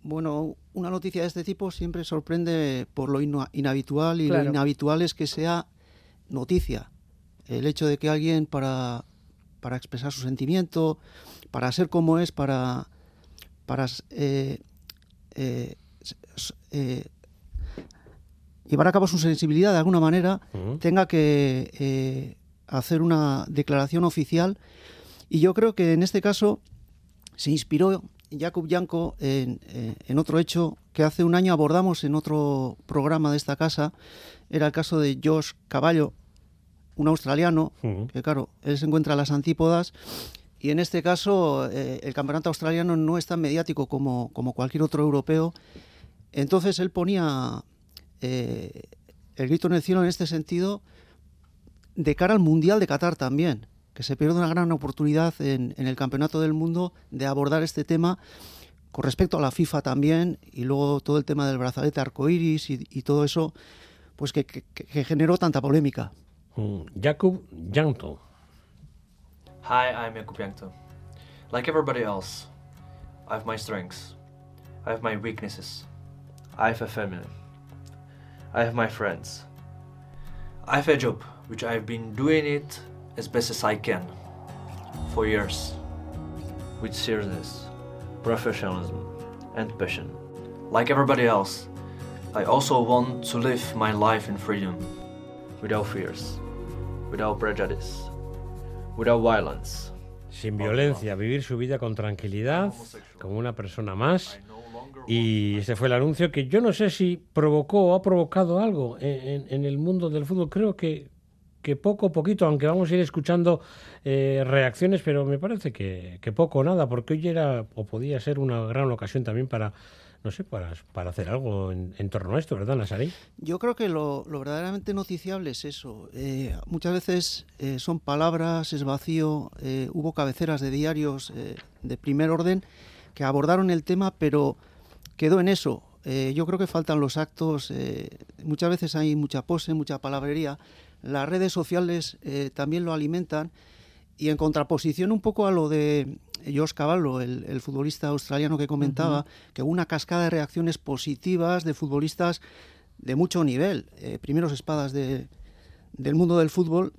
Bueno, una noticia de este tipo siempre sorprende por lo inhabitual y Claro. lo inhabitual es que sea noticia. El hecho de que alguien para, para expresar su sentimiento, para ser como es, para, para eh, eh, eh, llevar a cabo su sensibilidad de alguna manera, Ujú. tenga que eh, hacer una declaración oficial. Y yo creo que en este caso se inspiró Jakub Janko en, eh, en otro hecho que hace un año abordamos en otro programa de esta casa. Era el caso de Josh Caballo, un australiano, Ujú. que claro, él se encuentra a las antípodas. Y en este caso, eh, el campeonato australiano no es tan mediático como, como cualquier otro europeo. Entonces él ponía eh, el grito en el cielo en este sentido de cara al Mundial de Qatar también, que se pierde una gran oportunidad en, en el Campeonato del Mundo de abordar este tema con respecto a la FIFA también y luego todo el tema del brazalete arcoiris y, y todo eso, pues que, que- que generó tanta polémica. Mm, Jakub Janto. Hi, I'm Jakub Jankto. Like everybody else, I have my strengths. I have my weaknesses. I have a family. I have my friends. I have a job, which I've been doing it as best as I can for years. With seriousness, professionalism, and passion. Like everybody else, I also want to live my life in freedom, without fears, without prejudice, without violence. Sin violencia, vivir su vida con tranquilidad, como una persona más. Y ese fue el anuncio que yo no sé si provocó o ha provocado algo en, en- el mundo del fútbol. Creo que, que poco, poquito, aunque vamos a ir escuchando eh, reacciones, pero me parece que, que poco o nada, porque hoy era o podía ser una gran ocasión también para, no sé, para, para hacer algo en, en torno a esto, ¿verdad, Nasarí? Yo creo que lo, lo verdaderamente noticiable es eso. Eh, muchas veces eh, son palabras, es vacío. hubo cabeceras de diarios de primer orden que abordaron el tema, pero quedó en eso. Eh, yo creo que faltan los actos. eh, muchas veces hay mucha pose, mucha palabrería. Las redes sociales eh, también lo alimentan. Y en contraposición un poco a lo de Josh Cavallo, el, el futbolista australiano que comentaba, que hubo una cascada de reacciones positivas de futbolistas de mucho nivel, primeros espadas de- del mundo del fútbol.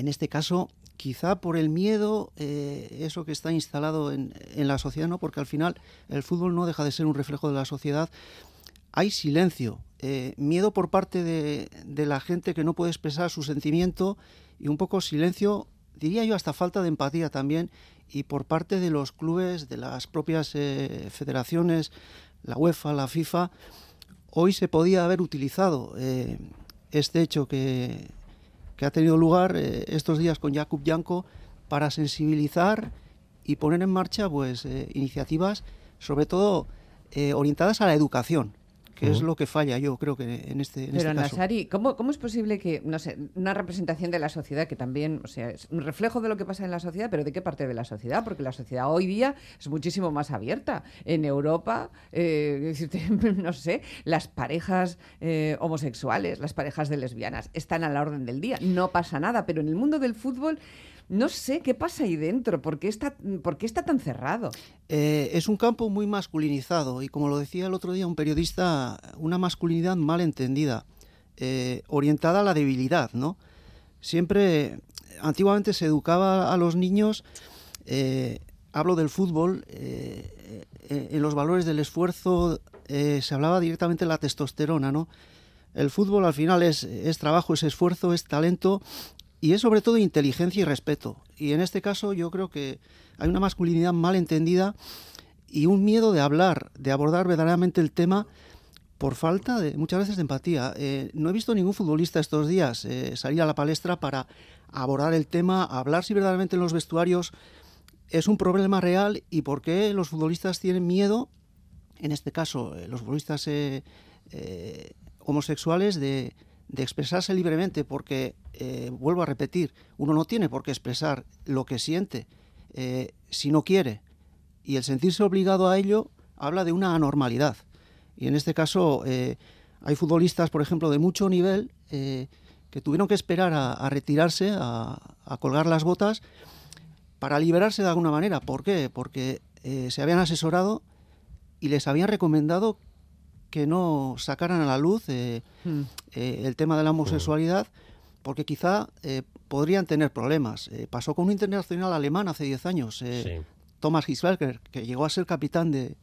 En este caso, quizá por el miedo, eh, eso que está instalado en, en la sociedad, ¿no? porque al final el fútbol no deja de ser un reflejo de la sociedad. Hay silencio, eh, miedo por parte de, de la gente que no puede expresar su sentimiento y un poco silencio, diría yo, hasta falta de empatía también, y por parte de los clubes, de las propias eh, federaciones, la UEFA, la FIFA, hoy se podía haber utilizado este hecho que, que ha tenido lugar eh, estos días con Jakub Janko para sensibilizar y poner en marcha pues eh, iniciativas sobre todo eh, orientadas a la educación que es lo que falla yo creo que en este, en Pero este caso. ¿cómo, ¿cómo es posible que, no sé, una representación de la sociedad que también, o sea, es un reflejo de lo que pasa en la sociedad, pero de qué parte de la sociedad? Porque la sociedad hoy día es muchísimo más abierta. En Europa, eh, (laughs) decirte, no sé, las parejas eh, homosexuales, las parejas de lesbianas están a la orden del día, no pasa nada, pero en el mundo del fútbol no sé qué pasa ahí dentro, ¿por qué está, qué está tan cerrado? Eh, es un campo muy masculinizado y como lo decía el otro día un periodista, una masculinidad mal entendida, eh, orientada a la debilidad, ¿no? Siempre, antiguamente se educaba a los niños, eh, hablo del fútbol, en los valores del esfuerzo, se hablaba directamente de la testosterona, ¿no? El fútbol al final es, es trabajo, es esfuerzo, es talento y es sobre todo inteligencia y respeto. Y en este caso yo creo que hay una masculinidad mal entendida y un miedo de hablar, de abordar verdaderamente el tema por falta de muchas veces de empatía. Eh, no he visto ningún futbolista estos días eh, salir a la palestra para abordar el tema, hablar si verdaderamente en los vestuarios es un problema real y por qué los futbolistas tienen miedo, en este caso eh, los futbolistas eh, homosexuales, de, de expresarse libremente, porque eh, vuelvo a repetir, uno no tiene por qué expresar lo que siente eh, si no quiere. Y el sentirse obligado a ello habla de una anormalidad. Y en este caso eh, hay futbolistas, por ejemplo, de mucho nivel que tuvieron que esperar a, a retirarse, a, a colgar las botas, para liberarse de alguna manera. ¿Por qué? Porque se habían asesorado y les habían recomendado que no sacaran a la luz eh, Mm. eh, el tema de la homosexualidad, porque quizá eh, podrían tener problemas. Eh, pasó con un internacional alemán hace 10 años, eh, Thomas Hitzberger, que llegó a ser capitán de,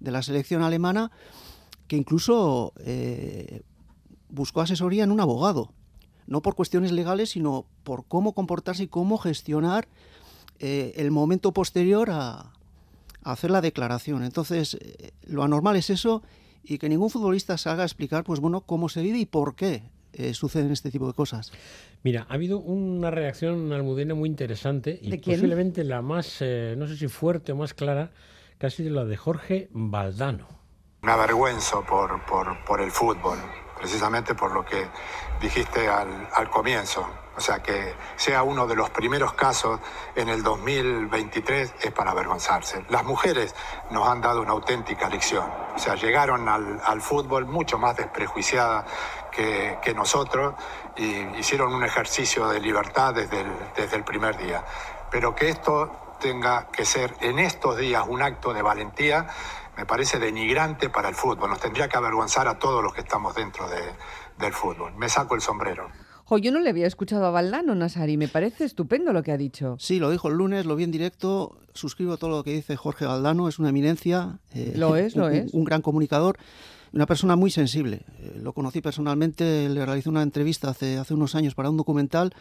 de la selección alemana, que incluso buscó asesoría en un abogado, no por cuestiones legales, sino por cómo comportarse y cómo gestionar el momento posterior a, a hacer la declaración. Entonces, lo anormal es eso y que ningún futbolista salga a explicar, pues bueno, cómo se vive y por qué eh, suceden este tipo de cosas. Mira, ha habido una reacción almudena muy interesante y posiblemente la más, eh, no sé si fuerte o más clara, casi la de Jorge Valdano. Me avergüenzo por, por, por el fútbol, precisamente por lo que dijiste al, al comienzo. O sea, que sea uno de los primeros casos en el 2023 es para avergonzarse. Las mujeres nos han dado una auténtica lección. O sea, llegaron al, al fútbol mucho más desprejuiciadas que, que nosotros y hicieron un ejercicio de libertad desde el, desde el primer día. Pero que esto tenga que ser en estos días un acto de valentía me parece denigrante para el fútbol. Nos tendría que avergonzar a todos los que estamos dentro de- del fútbol. Me saco el sombrero. Jo, yo no le había escuchado a Valdano, Nasari. Me parece estupendo lo que ha dicho. Sí, lo dijo el lunes, lo vi en directo, suscribo todo lo que dice Jorge Galdano, es una eminencia. eh, Lo es, lo un- es. Un gran comunicador, una persona muy sensible. Eh, lo conocí personalmente, le realicé una entrevista hace, hace unos años para un documental.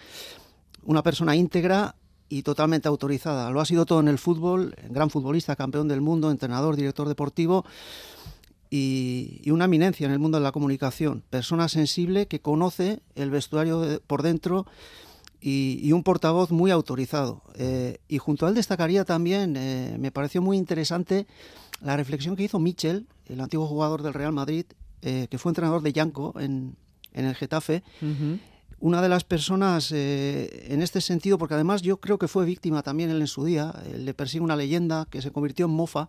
Una persona íntegra y totalmente autorizada. Lo ha sido todo en el fútbol, gran futbolista, campeón del mundo, entrenador, director deportivo y, una eminencia en el mundo de la comunicación. Persona sensible que conoce el vestuario por dentro y, un portavoz muy autorizado. Eh, y junto a él destacaría también, eh, me pareció muy interesante la reflexión que hizo Michel, el antiguo jugador del Real Madrid, eh, que fue entrenador de Yanco en, en el Getafe. Una de las personas eh, en este sentido, porque además yo creo que fue víctima también él en su día, eh, le persigue una leyenda que se convirtió en mofa.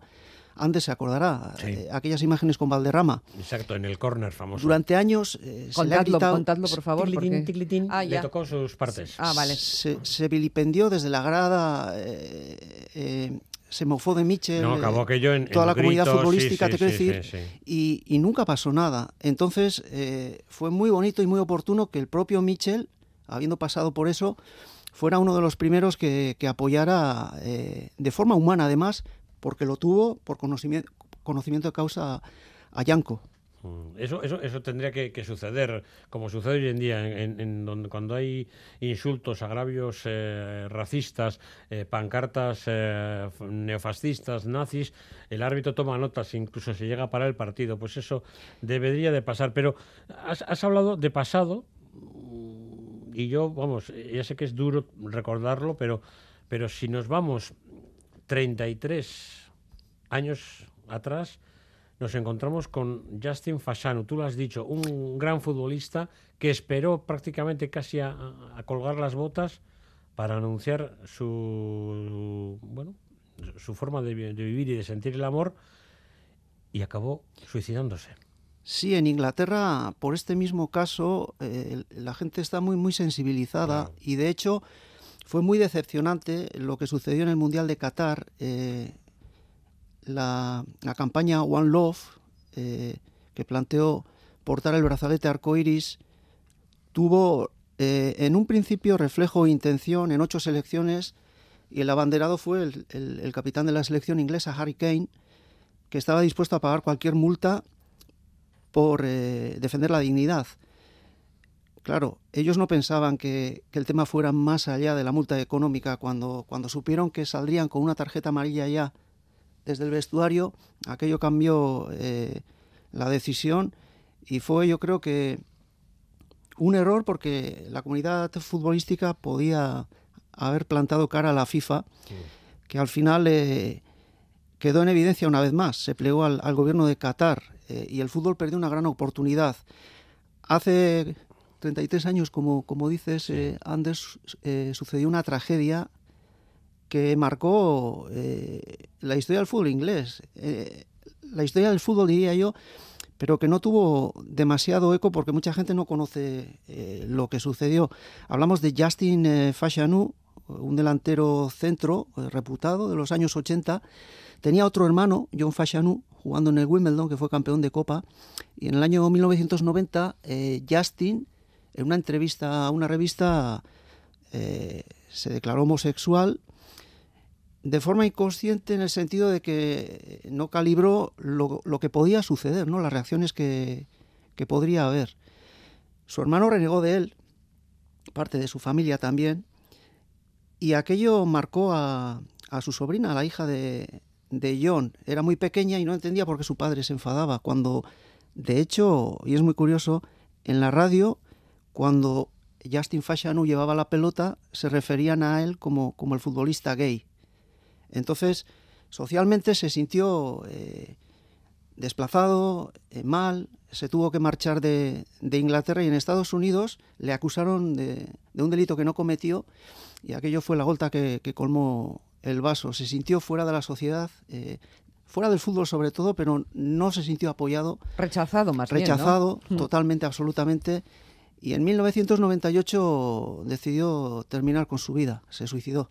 Antes se acordará, eh, aquellas imágenes con Valderrama. Exacto, en el córner famoso. Durante años eh, se le ha Contadlo, quitado- contadlo, por favor. Ticlitín, porque- ticlitín, Ah, le tocó sus partes. Ah, vale. se, se vilipendió desde la grada, eh, eh, se mofó de Michel, No, acabó aquello en- toda en la comunidad gritos, futbolística, sí, te quiero sí, decir, sí, sí. Y, y nunca pasó nada. Entonces eh, fue muy bonito y muy oportuno que el propio Michel, habiendo pasado por eso, fuera uno de los primeros que, que apoyara eh, de forma humana además, porque lo tuvo por conocimiento, conocimiento de causa a Yanko. Mm, Eso, eso, eso tendría que, suceder, como sucede hoy en día, en, en- donde cuando hay insultos, agravios eh, racistas, eh, pancartas eh, neofascistas, nazis, el árbitro toma notas, incluso se llega a parar el partido. Pues eso debería de pasar. Pero has, has hablado de pasado, mm, y yo, vamos, ya sé que es duro recordarlo, pero, pero si nos vamos 33 años atrás, nos encontramos con Justin Fasano, tú lo has dicho, un gran futbolista que esperó prácticamente casi a, a colgar las botas para anunciar su bueno su forma de vivir y de sentir el amor y acabó suicidándose. Sí, en Inglaterra, por este mismo caso, eh, la gente está muy, muy sensibilizada y de hecho fue muy decepcionante lo que sucedió en el Mundial de Qatar. eh, la, campaña One Love, eh, que planteó portar el brazalete arcoiris, tuvo eh, en un principio reflejo e intención en ocho selecciones y el abanderado fue el capitán de la selección inglesa, Harry Kane, que estaba dispuesto a pagar cualquier multa por eh, defender la dignidad. Claro, ellos no pensaban que, que el tema fuera más allá de la multa económica. Cuando, cuando supieron que saldrían con una tarjeta amarilla ya desde el vestuario, aquello cambió eh, la decisión y fue yo creo que un error porque la comunidad futbolística podía haber plantado cara a la FIFA, que al final eh, quedó en evidencia una vez más. Se plegó al, al gobierno de Qatar eh, y el fútbol perdió una gran oportunidad. Hace 33 años, como, como dices, eh, Anders, eh, sucedió una tragedia que marcó eh, la historia del fútbol inglés. Eh, la historia del fútbol, diría yo, pero que no tuvo demasiado eco porque mucha gente no conoce eh, lo que sucedió. Hablamos de Justin eh, Fashanu, un delantero centro eh, reputado de los años 80. Tenía otro hermano, John Fashanu, jugando en el Wimbledon, que fue campeón de Copa. Y en el año 1990, eh, Justin, en una entrevista a una revista, se declaró homosexual de forma inconsciente en el sentido de que no calibró lo, que podía suceder, ¿no? las reacciones que, podría haber. Su hermano renegó de él, parte de su familia también, y aquello marcó a, a su sobrina, la hija de, de John. Era muy pequeña y no entendía por qué su padre se enfadaba, cuando, de hecho, y es muy curioso, en la radio, cuando Justin Fashanu llevaba la pelota, se referían a él como el futbolista gay. Entonces, socialmente se sintió eh, desplazado, eh, mal, se tuvo que marchar de, de, Inglaterra y en Estados Unidos le acusaron de, de, un delito que no cometió y aquello fue la gota que, que colmó el vaso. Se sintió fuera de la sociedad, eh, fuera del fútbol sobre todo, pero no se sintió apoyado. Rechazado más Rechazado bien, ¿no? totalmente, absolutamente. Y en 1998 decidió terminar con su vida, se suicidó.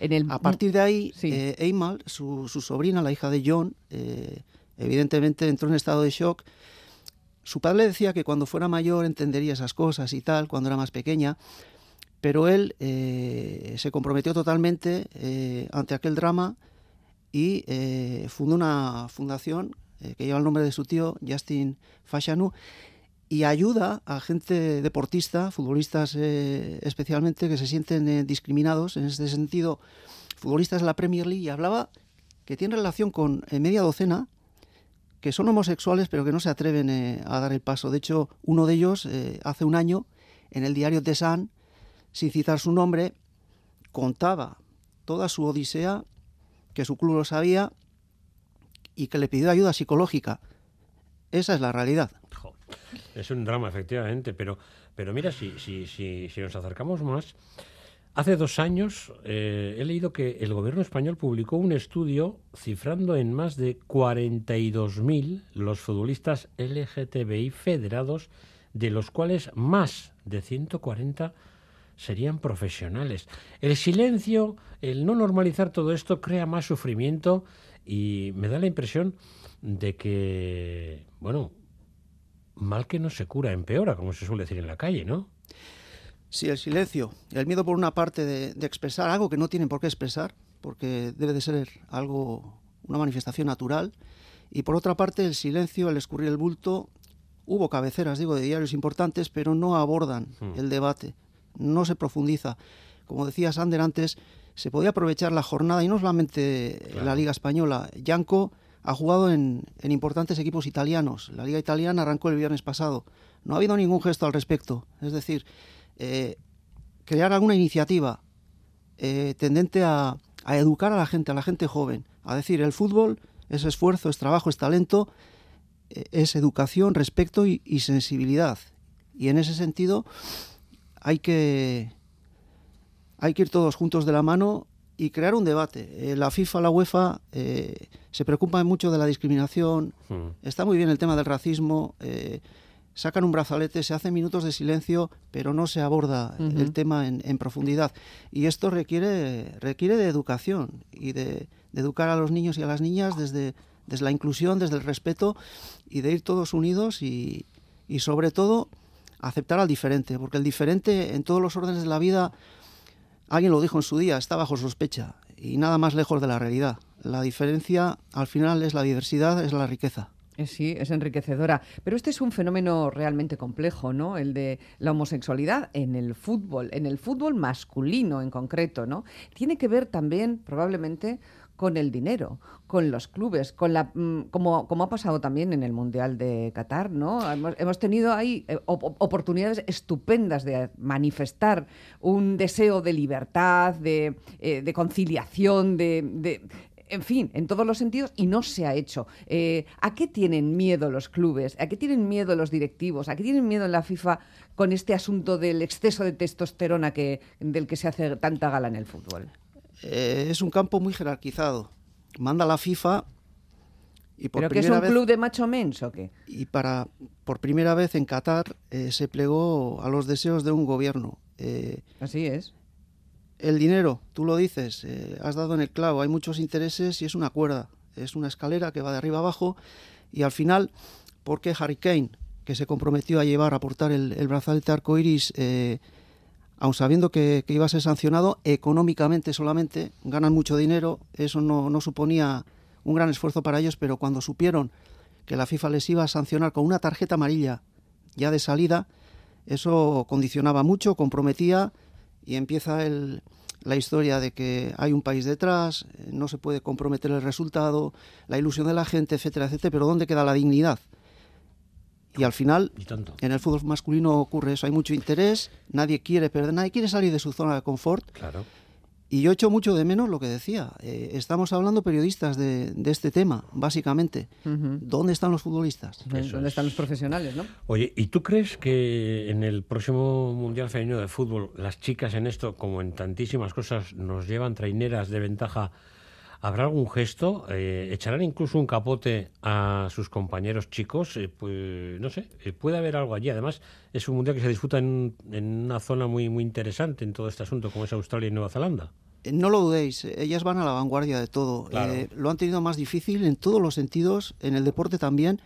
En el... A partir de ahí, sí. eh, Eimal, su, su, sobrina, la hija de John, eh, evidentemente entró en estado de shock. Su padre decía que cuando fuera mayor entendería esas cosas y tal, cuando era más pequeña, pero él eh, se comprometió totalmente ante aquel drama y fundó una fundación que lleva el nombre de su tío, Justin Fashanu, y ayuda a gente deportista, futbolistas eh, especialmente, que se sienten eh, discriminados en este sentido, futbolistas de la Premier League, y hablaba que tiene relación con eh, media docena que son homosexuales pero que no se atreven a dar el paso. De hecho, uno de ellos, hace un año, en el diario The Sun, sin citar su nombre, contaba toda su odisea, que su club lo sabía y que le pidió ayuda psicológica. Esa es la realidad. Es un drama, efectivamente, pero, pero mira, si, si, si, si nos acercamos más, hace dos años eh, he leído que el gobierno español publicó un estudio cifrando en más de 42.000 los futbolistas LGTBI federados, de los cuales más de 140 serían profesionales. El silencio, el no normalizar todo esto crea más sufrimiento y me da la impresión de que, bueno, mal que no se cura, empeora, como se suele decir en la calle, ¿no? Sí, el silencio, el miedo por una parte de, de, expresar algo que no tienen por qué expresar, porque debe de ser algo, una manifestación natural, y por otra parte el silencio, el escurrir el bulto, hubo cabeceras, digo, de diarios importantes, pero no abordan hmm. el debate, no se profundiza. Como decía Sander antes, se podía aprovechar la jornada, y no solamente claro. la Liga Española, Yanco ha jugado en, en, importantes equipos italianos. La liga italiana arrancó el viernes pasado. No ha habido ningún gesto al respecto. Es decir, eh, crear alguna iniciativa eh, tendente a, educar a la gente, a la gente joven, a decir el fútbol es esfuerzo, es trabajo, es talento, eh, es educación, respeto y, y, sensibilidad. Y en ese sentido hay que hay que ir todos juntos de la mano y crear un debate. Eh, la FIFA, la UEFA eh, se preocupan mucho de la discriminación. Mm. Está muy bien el tema del racismo. Eh, sacan un brazalete, se hacen minutos de silencio, pero no se aborda uh -huh. el tema en, en, profundidad. Y esto requiere, requiere de educación y de, de, educar a los niños y a las niñas desde, desde la inclusión, desde el respeto y de ir todos unidos y, y sobre todo aceptar al diferente, porque el diferente en todos los órdenes de la vida Alguien lo dijo en su día, está bajo sospecha y nada más lejos de la realidad. La diferencia al final es la diversidad, es la riqueza. Eh, sí, es enriquecedora. Pero este es un fenómeno realmente complejo, ¿no? El de la homosexualidad en el fútbol, en el fútbol masculino en concreto, ¿no? Tiene que ver también, probablemente, con el dinero, con los clubes, con la mm, como, como ha pasado también en el Mundial de Qatar, ¿no? Hemos, tenido ahí eh, op oportunidades estupendas de manifestar un deseo de libertad, de, eh, conciliación, de, de en fin, en todos los sentidos, y no se ha hecho. Eh, ¿A qué tienen miedo los clubes? ¿A qué tienen miedo los directivos? ¿A qué tienen miedo en la FIFA con este asunto del exceso de testosterona que, del que se hace tanta gala en el fútbol? Eh, es un campo muy jerarquizado. Manda la FIFA y por ¿Pero que es un vez club de macho mens o qué? y para por primera vez en Qatar eh, se plegó a los deseos de un gobierno. Eh, Así es. el dinero, tú lo dices, eh, has dado en el clavo, hay muchos intereses y es una cuerda, es una escalera que va de arriba abajo y al final, ¿por qué Harry Kane, que se comprometió a llevar, a portar el, el brazalete arcoiris, aun sabiendo que, iba a ser sancionado económicamente solamente, ganan mucho dinero, eso no, no suponía un gran esfuerzo para ellos, pero cuando supieron que la FIFA les iba a sancionar con una tarjeta amarilla ya de salida, eso condicionaba mucho, comprometía y empieza la historia de que hay un país detrás, eh, no se puede comprometer el resultado, la ilusión de la gente, etcétera, etcétera, pero ¿dónde queda la dignidad? Y al final, en el fútbol masculino ocurre eso, hay mucho interés, nadie quiere perder, nadie quiere salir de su zona de confort. Claro. Y yo echo mucho de menos lo que decía. eh, estamos hablando periodistas de, de este tema, básicamente. ¿Dónde están los futbolistas? ¿Dónde están los profesionales, no? Oye, ¿y tú crees que en el próximo Mundial Femenino de Fútbol las chicas en esto, como en tantísimas cosas, nos llevan traineras de ventaja? ¿Habrá algún gesto? Eh, ¿Echarán incluso un capote a sus compañeros chicos? Eh, pues no sé, eh, puede haber algo allí. Además, es un Mundial que se disputa en, en una zona muy, muy interesante en todo este asunto, como es Australia y Nueva Zelanda. No lo dudéis, ellas van a la vanguardia de todo. Claro. Lo han tenido más difícil en todos los sentidos, en el deporte también,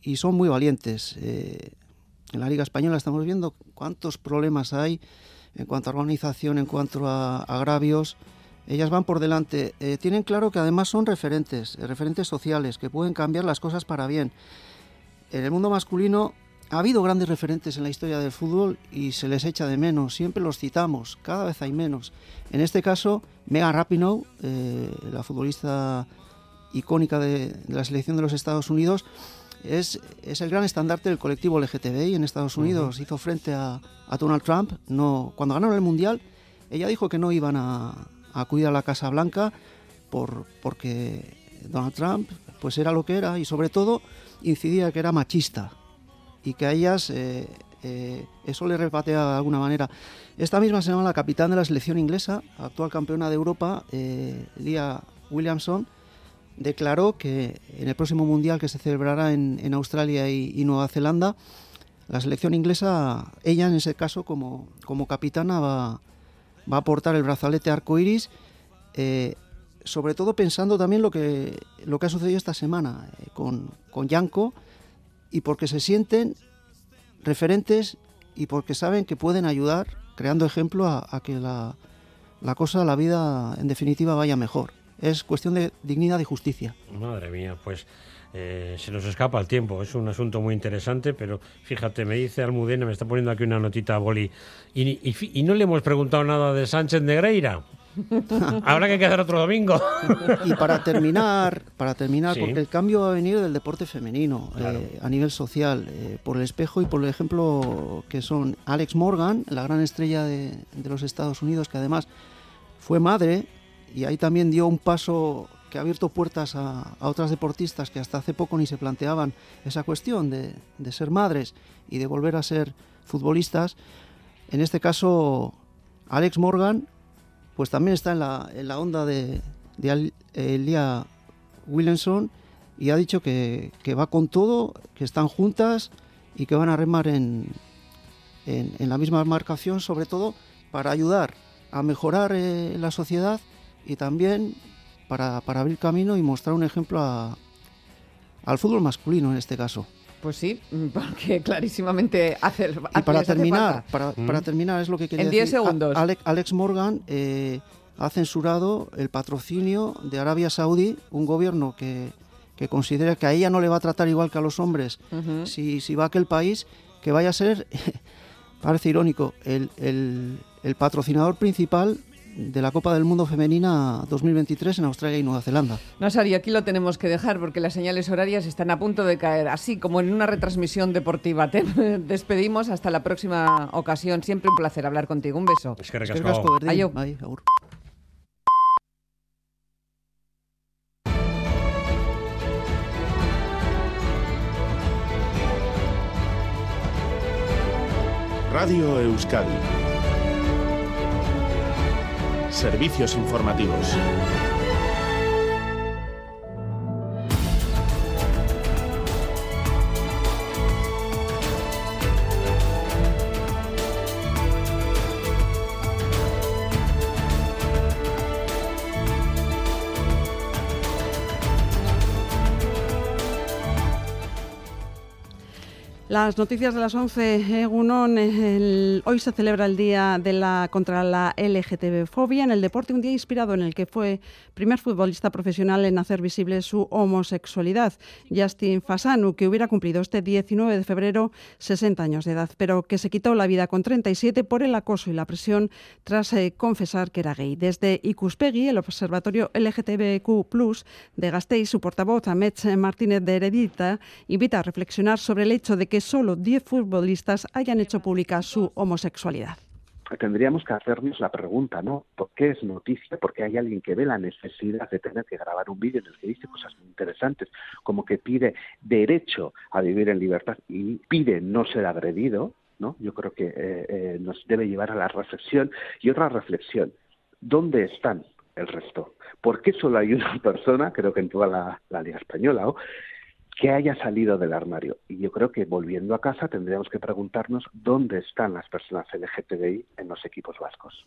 y son muy valientes. En la Liga Española estamos viendo cuántos problemas hay en cuanto a organización, en cuanto a agravios. Ellas van por delante. Eh, tienen claro que además son referentes, eh, referentes sociales, que pueden cambiar las cosas para bien. En el mundo masculino ha habido grandes referentes en la historia del fútbol y se les echa de menos. Siempre los citamos, cada vez hay menos. En este caso, Megan Rapinoe, eh, la futbolista icónica de, de la selección de los Estados Unidos, es, es el gran estandarte del colectivo LGTBI en Estados Unidos. Hizo frente a, a Donald Trump. No, cuando ganaron el Mundial, ella dijo que no iban a acudir a la Casa Blanca por, porque Donald Trump pues era lo que era y sobre todo incidía que era machista y que a ellas eh, eh, eso le repatea de alguna manera. Esta misma semana la capitán de la selección inglesa, actual campeona de Europa, eh, Leah Williamson, declaró que en el próximo mundial que se celebrará en, en Australia y, y Nueva Zelanda, la selección inglesa, ella en ese caso como, como capitana va, va a portar el brazalete arcoiris, eh, sobre todo pensando también lo que, lo que ha sucedido esta semana eh, con, con Yanko y porque se sienten referentes y porque saben que pueden ayudar creando ejemplo a, a que la, la cosa, la vida en definitiva vaya mejor. Es cuestión de dignidad y justicia. Madre mía, pues eh, se nos escapa el tiempo. Es un asunto muy interesante, pero fíjate, me dice Almudena, me está poniendo aquí una notita a boli. Y, y fi- y no le hemos preguntado nada de Sánchez Negreira. (laughs) Habrá que quedar otro domingo. Y para terminar, para terminar, Sí. porque el cambio va a venir del deporte femenino Claro. eh, a nivel social, eh, por el espejo y por el ejemplo que son Alex Morgan, la gran estrella de, de los Estados Unidos, que además fue madre y ahí también dio un paso que ha abierto puertas a, a otras deportistas que hasta hace poco ni se planteaban esa cuestión de, de ser madres y de volver a ser futbolistas. En este caso, Alex Morgan, pues también está en la, en la onda de, de Elia Williamson y ha dicho que, que va con todo, que están juntas y que van a remar en, en, en la misma marcación, sobre todo para ayudar a mejorar eh, la sociedad y también para, para abrir camino y mostrar un ejemplo a- al fútbol masculino en este caso. Pues sí, porque (laughs) clarísimamente hace, Y hace- para les hace terminar, para, Mm. para terminar es lo que quería En 10 decir. A- segundos. Ale- Alex Morgan eh, ha censurado el patrocinio de Arabia Saudí, un gobierno que, que considera que a ella no le va a tratar igual que a los hombres si, si va a aquel país, que vaya a ser, (laughs) parece irónico, el, el- el patrocinador principal de la Copa del Mundo Femenina 2023 en Australia y Nueva Zelanda. No, Sari, aquí lo tenemos que dejar porque las señales horarias están a punto de caer, así como en una retransmisión deportiva. Te (laughs) despedimos hasta la próxima ocasión. Siempre un placer hablar contigo. Un beso. Es que recasco. Radio Euskadi Servicios informativos. Las noticias de las 11, Egunon. El- hoy se celebra el Día de la contra la LGTB-fobia en el deporte, un día inspirado en el que fue primer futbolista profesional en hacer visible su homosexualidad, Justin Fasanu, que hubiera cumplido este 19 de febrero 60 años de edad, pero que se quitó la vida con 37 por el acoso y la presión tras eh, confesar que era gay. Desde Ikuspegi, el Observatorio LGTBQ+, de Gasteiz, su portavoz, Amets Martínez de Heredita, invita a reflexionar sobre el hecho de que solo 10 futbolistas hayan hecho pública su homosexualidad. tendríamos que hacernos la pregunta, ¿no? ¿Por qué es noticia? Porque hay alguien que ve la necesidad de tener que grabar un vídeo en el que dice cosas muy interesantes, como que pide derecho a vivir en libertad y pide no ser agredido, ¿no? Yo creo que eh, eh, nos debe llevar a la reflexión. Y otra reflexión, ¿dónde están el resto? ¿Por qué solo hay una persona, creo que en toda la, la Liga Española, ¿no? Que haya salido del armario. Y yo creo que volviendo a casa tendríamos que preguntarnos dónde están las personas LGTBI en los equipos vascos.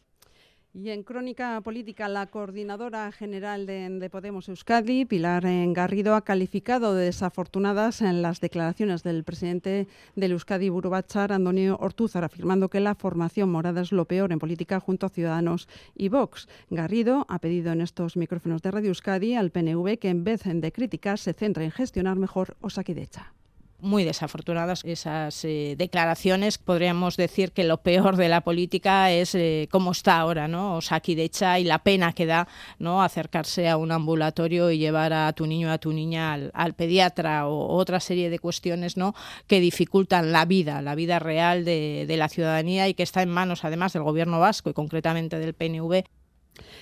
Y en crónica política, la coordinadora general de, de Podemos Euskadi, Pilar Garrido, ha calificado de desafortunadas en las declaraciones del presidente del Euskadi Burubachar, Antonio Ortúzar, afirmando que la formación morada es lo peor en política junto a Ciudadanos y Vox. Garrido ha pedido en estos micrófonos de Radio Euskadi al PNV que en vez de criticar se centre en gestionar mejor Osakidecha muy desafortunadas esas eh, declaraciones. Podríamos decir que lo peor de la política es eh, cómo está ahora, ¿no? Osakidecha y la pena que da, ¿no? Acercarse a un ambulatorio y llevar a tu niño o a tu niña al, al, pediatra o otra serie de cuestiones, ¿no? Que dificultan la vida, la vida real de, de la ciudadanía y que está en manos, además, del Gobierno vasco y concretamente del PNV.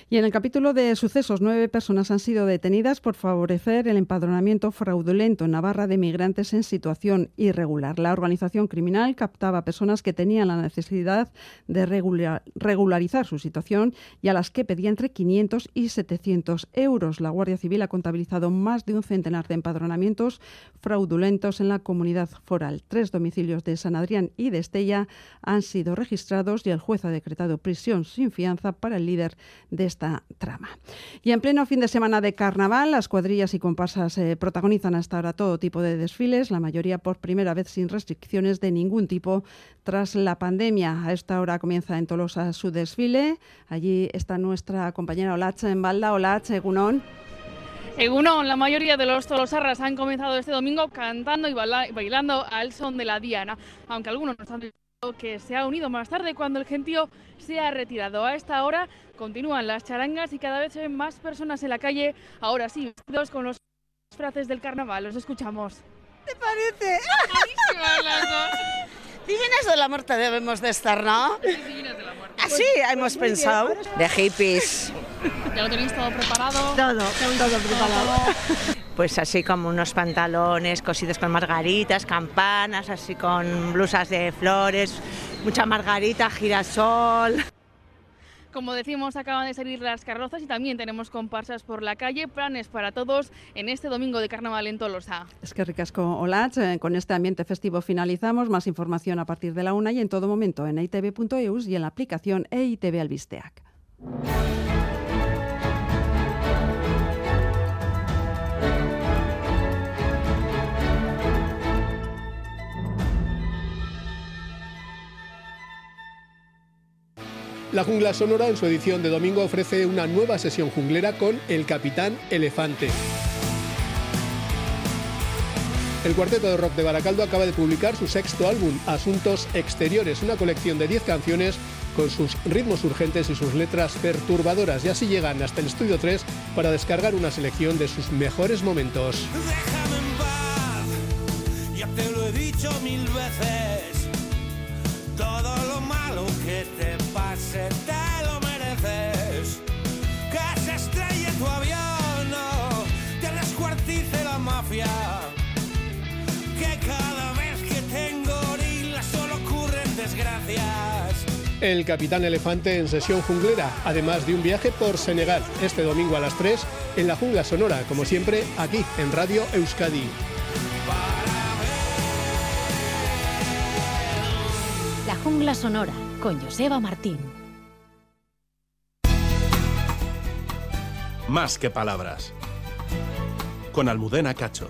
Y en el capítulo de sucesos, nueve personas han sido detenidas por favorecer el empadronamiento fraudulento en Navarra de migrantes en situación irregular. La organización criminal captaba personas que tenían la necesidad de regular, regularizar su situación y a las que pedía entre 500 y 700 euros. La Guardia Civil ha contabilizado más de un centenar de empadronamientos fraudulentos en la comunidad foral. Tres domicilios de San Adrián y de Estella han sido registrados y el juez ha decretado prisión sin fianza para el líder de trama. Y en pleno fin de semana de carnaval, las cuadrillas y comparsas eh, protagonizan hasta ahora todo tipo de desfiles, la mayoría por primera vez sin restricciones de ningún tipo tras la pandemia. A esta hora comienza en Tolosa su desfile. Allí está nuestra compañera Olache en Balda. Olache, Gunón. Egunon, la mayoría de los tolosarras han comenzado este domingo cantando y bailando al son de la diana, aunque algunos nos han dicho que se ha unido más tarde cuando el gentío se ha retirado. A esta hora continúan las charangas y cada vez se ven más personas en la calle, ahora sí, vestidos con los frases del carnaval. Los escuchamos. ¿Te parece? Divinas de la muerte debemos de estar, ¿no? Así hemos pensado. De hippies. ¿Ya lo tenéis todo preparado? Todo, todo preparado. Pues así como unos pantalones cosidos con margaritas, campanas, así con blusas de flores, mucha margarita, girasol. Como decimos, acaban de salir las carrozas y también tenemos comparsas por la calle, planes para todos en este domingo de carnaval en Tolosa. Es que ricasco, Olach. Con este ambiente festivo finalizamos. Más información a partir de la una y en todo momento en eitv.eus y en la aplicación EITV Albisteac. La Jungla Sonora en su edición de domingo ofrece una nueva sesión junglera con El Capitán Elefante. El cuarteto de rock de Baracaldo acaba de publicar su sexto álbum, Asuntos Exteriores, una colección de 10 canciones con sus ritmos urgentes y sus letras perturbadoras. Y así llegan hasta el estudio 3 para descargar una selección de sus mejores momentos. Déjame en paz, ya te lo he dicho mil veces. Todo lo malo que te pase te lo mereces. Que se estrelle tu avión, no, te descuartice la mafia. Que cada vez que tengo orilla solo ocurren desgracias. El Capitán Elefante en sesión junglera, además de un viaje por Senegal, este domingo a las 3 en la Jungla Sonora, como siempre, aquí en Radio Euskadi. Jungla sonora con Joseba Martín. Más que palabras. Con Almudena Cacho.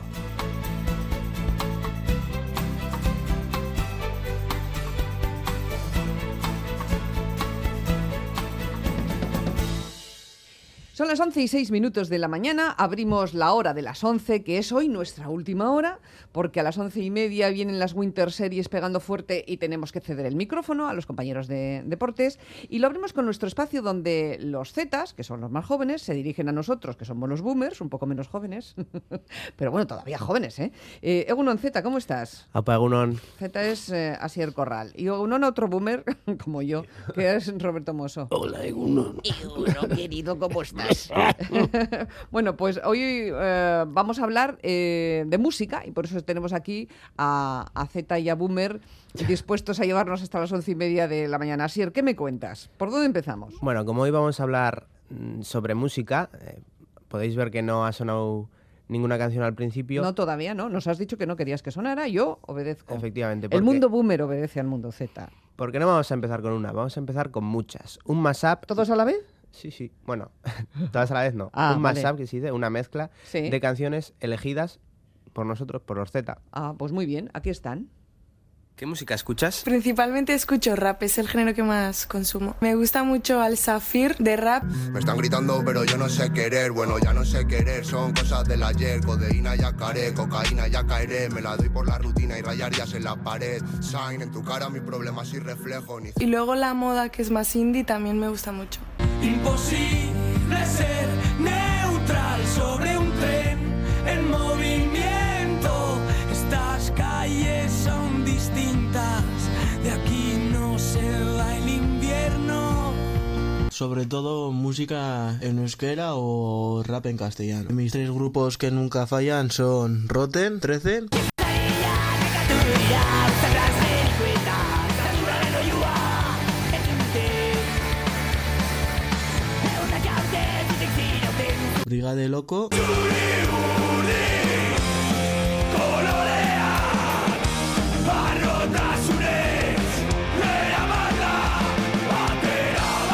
Son las 11 y 6 minutos de la mañana, abrimos la hora de las 11, que es hoy nuestra última hora, porque a las 11 y media vienen las Winter Series pegando fuerte y tenemos que ceder el micrófono a los compañeros de deportes. Y lo abrimos con nuestro espacio donde los Zetas, que son los más jóvenes, se dirigen a nosotros, que somos los boomers, un poco menos jóvenes, (laughs) pero bueno, todavía jóvenes, ¿eh? eh Egunon Zeta, ¿cómo estás? Apa, Egunon. Zeta es eh, Asier Corral. Y Egunon otro boomer, (laughs) como yo, que es Roberto Mosso. Hola, Egunon. Egunon, querido, ¿cómo estás? (laughs) bueno, pues hoy eh, vamos a hablar eh, de música y por eso tenemos aquí a, a Z y a Boomer dispuestos a llevarnos hasta las once y media de la mañana. Asier, ¿qué me cuentas? ¿Por dónde empezamos? Bueno, como hoy vamos a hablar mm, sobre música, eh, podéis ver que no ha sonado ninguna canción al principio. No, todavía no. Nos has dicho que no querías que sonara. Yo obedezco. Efectivamente. El mundo boomer obedece al mundo Z. Porque no vamos a empezar con una, vamos a empezar con muchas. Un mashup. ¿Todos a la vez? Sí, sí. Bueno, (laughs) todas a la vez no. Ah, un vale. mashup que se dice, una mezcla Sí. de canciones elegidas por nosotros, por los Z. Ah, pues muy bien, aquí están. ¿Qué música escuchas? Principalmente escucho rap, es el género que más consumo. Me gusta mucho Al Safir de rap. Me están gritando, pero yo no sé querer. Bueno, ya no sé querer, son cosas del ayer. Codeína ya caré, cocaína ya caeré. Me la doy por la rutina y rayarías en la pared. Sign en tu cara, mi problema sin reflejo. Ni Y luego la moda, que es más indie, también me gusta mucho. Imposible ser neutral sobre un tren en movimiento. Estas calles son distintas, de aquí no se va el invierno. Sobre todo música en euskera o rap en castellano. Mis tres grupos que nunca fallan son Rotten, 13, Brigade Loco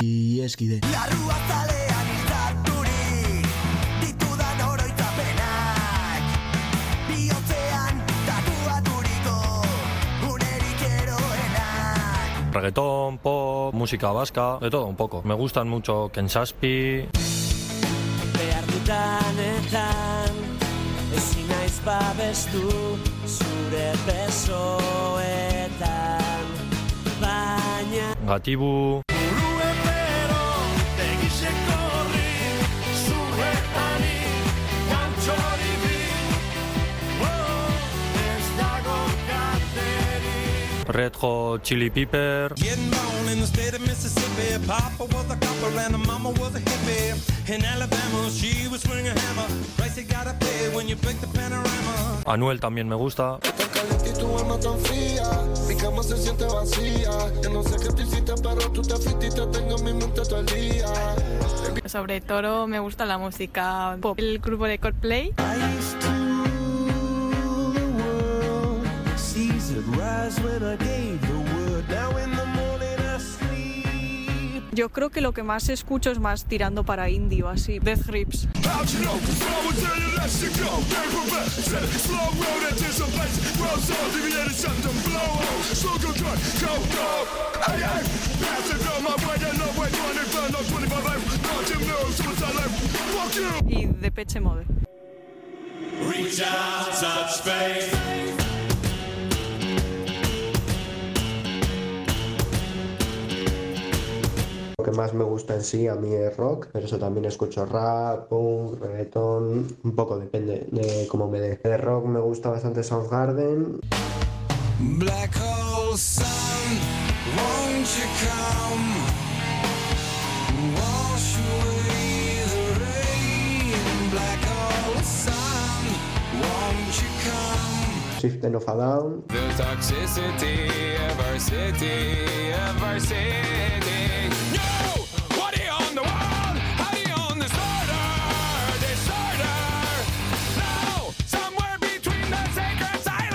y Eskide. Larrua zalean izaturi Ditudan oroitzapenak Bihotzean tatuaturiko Unerik eroenak Reggaetón, pop, música vasca, de todo un poco. Me gustan mucho Kensaspi. Behar dutanetan ezin naiz babestu zure besoetan baina Gatibu, te tengo en mi mente todo el día. Sobre todo me gusta la música pop. El grupo de Coldplay. Yo creo que lo que más escucho es más tirando para indie o así. Death Grips. I will tell you, que más me gusta en sí a mí es rock, pero eso también escucho rap, punk, reggaetón, un poco depende de cómo me dé. De rock me gusta bastante Soundgarden, Black hole sun, won't you come? Wash away the rain. Black hole sun, won't you come? System of a Down. The toxicity of our city, of our city.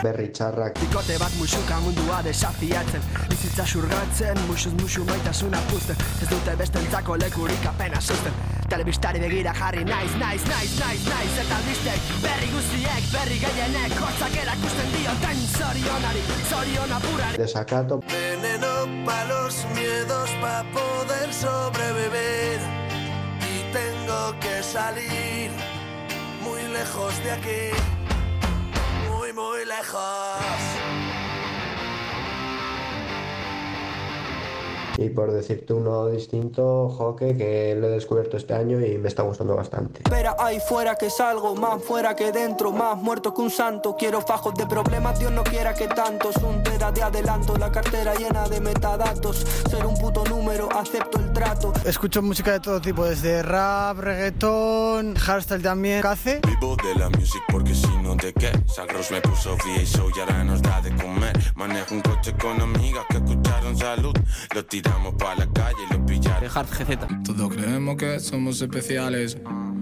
Berri txarrak. Bikote bat musuka mundua desafiatzen. Bizitza xurgatzen, musuz musu maitasuna puzten Ez dute bestentzako lekurik apena susten. Telebistari begira jarri naiz, naiz, naiz, naiz, naiz. Eta albistek berri guztiek, berri gehienek. Hotzak erakusten dioten zorionari, zoriona burari Desacato. Veneno pa los miedos pa poder sobrevivir. Y tengo que salir muy lejos de aquí Muy, lejos Y por decirte uno distinto, Joque, que lo he descubierto este año y me está gustando bastante. Espera ahí fuera que salgo, más fuera que dentro, más muerto que un santo. Quiero fajos de problemas, Dios no quiera que tantos. Un tera de adelanto, la cartera llena de metadatos. Ser un puto número, acepto el trato. Escucho música de todo tipo, desde rap, reggaetón, hardstyle también. ¿Qué hace? Vivo de la music porque si no te qué Sagros me puso Show y ahora nos da de comer Manejo un coche con amigas que escucharon salud Lo tiramos pa' la calle y lo pillaron Hard GZ. Todos creemos que somos especiales,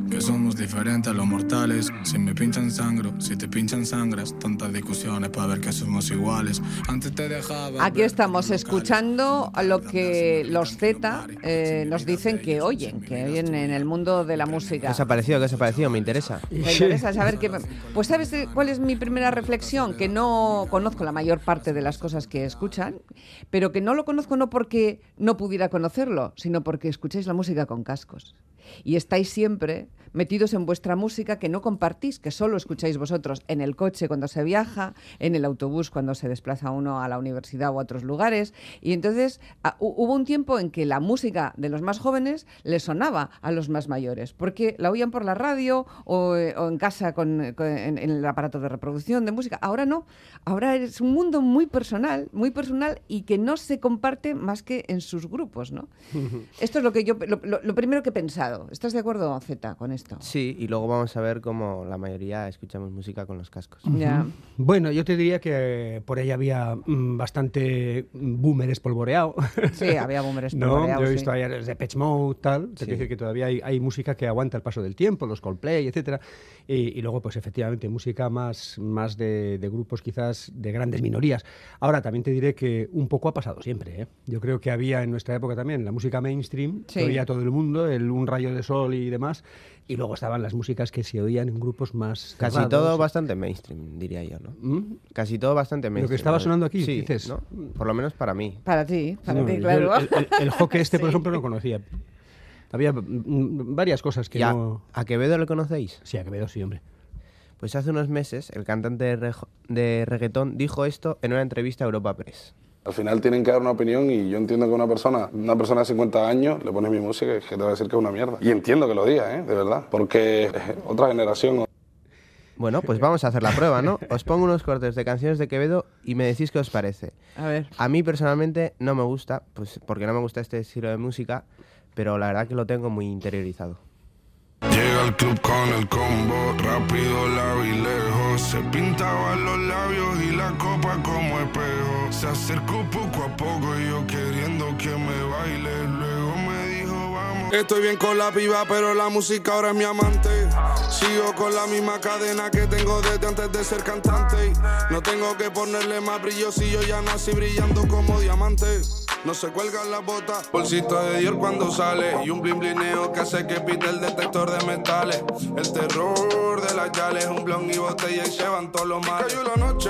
que somos diferentes a los mortales. Si me pinchan sangro, si te pinchan sangras, tantas discusiones para ver que somos iguales. Antes te dejaba. Aquí estamos escuchando lo que los Z eh, nos dicen que oyen, que oyen en el mundo de la música. ¿Qué os ha parecido? ¿Qué os ha parecido? Me interesa. Me interesa saber qué. Pues sabes cuál es mi primera reflexión, que no conozco la mayor parte de las cosas que escuchan, pero que no lo conozco no porque no pudiera conocerlo, sino porque escucháis la música con cascos y estáis siempre metidos en vuestra música que no compartís, que solo escucháis vosotros en el coche cuando se viaja, en el autobús cuando se desplaza uno a la universidad o a otros lugares. Y entonces ah, hu- hubo un tiempo en que la música de los más jóvenes les sonaba a los más mayores, porque la oían por la radio o, eh, o en casa con, con- en, en el aparato de reproducción de música. Ahora no, ahora es un mundo muy personal, muy personal y que no se comparte más que en sus grupos, ¿no? (laughs) Esto es lo que yo lo, lo- lo primero que he pensado. ¿Estás de acuerdo, Z, con esto? Sí, y luego vamos a ver cómo la mayoría escuchamos música con los cascos. Ya. Bueno, yo te diría que por ahí había mm, bastante boomer espolvoreado. Sí, había boomer (laughs) ¿No? espolvoreado, Yo he sí. visto ahí desde Pitch Mode, tal. Te quiero decir que todavía hay, hay música que aguanta el paso del tiempo, los Coldplay, etcétera. Y, y luego, pues efectivamente, música más, más de, de grupos quizás de grandes minorías. Ahora, también te diré que un poco ha pasado siempre. ¿eh? Yo creo que había en nuestra época también la música mainstream, Sí. que oía todo el mundo, el Un rayo de sol y demás. Y luego estaban las músicas que se oían en grupos más Casi cerrados. todo bastante mainstream, diría yo, ¿no? ¿Mm? Casi todo bastante mainstream. Lo que estaba ¿no? sonando aquí, sí, dices. ¿no? Por lo menos para mí. Para ti, para No, ti, claro. El, el, el hockey este, por (laughs) ejemplo, no conocía. Había varias cosas que ¿Y a- no... ¿A Quevedo le conocéis? Sí, a Quevedo sí, hombre. Pues hace unos meses el cantante de reggaetón dijo esto en una entrevista a Europa Press. Al final tienen que dar una opinión y yo entiendo que una persona, una persona de 50 años, le pones mi música y que te va a decir que es una mierda. Y entiendo que lo diga, ¿eh? De verdad. Porque eh, otra generación... Bueno, pues vamos a hacer la prueba, ¿no? Os pongo unos cortes de canciones de Quevedo y me decís qué os parece. A ver. A mí personalmente no me gusta, pues porque no me gusta este estilo de música, pero la verdad que lo tengo muy interiorizado. Llega al club con el combo, rápido, y lejos. Se pintaba los labios y la copa como espejo. Se acercó poco a poco y yo queriendo que me baile. Estoy bien con la piba, pero la música ahora es mi amante. Sigo con la misma cadena que tengo desde antes de ser cantante. No tengo que ponerle más brillo si yo ya nací brillando como diamante. No se cuelgan las botas, bolsito de Dior cuando sale y un blin blineo que hace que pite el detector de metales. El terror de las yales, un blon y botella y se van todos los males. Cayó la noche,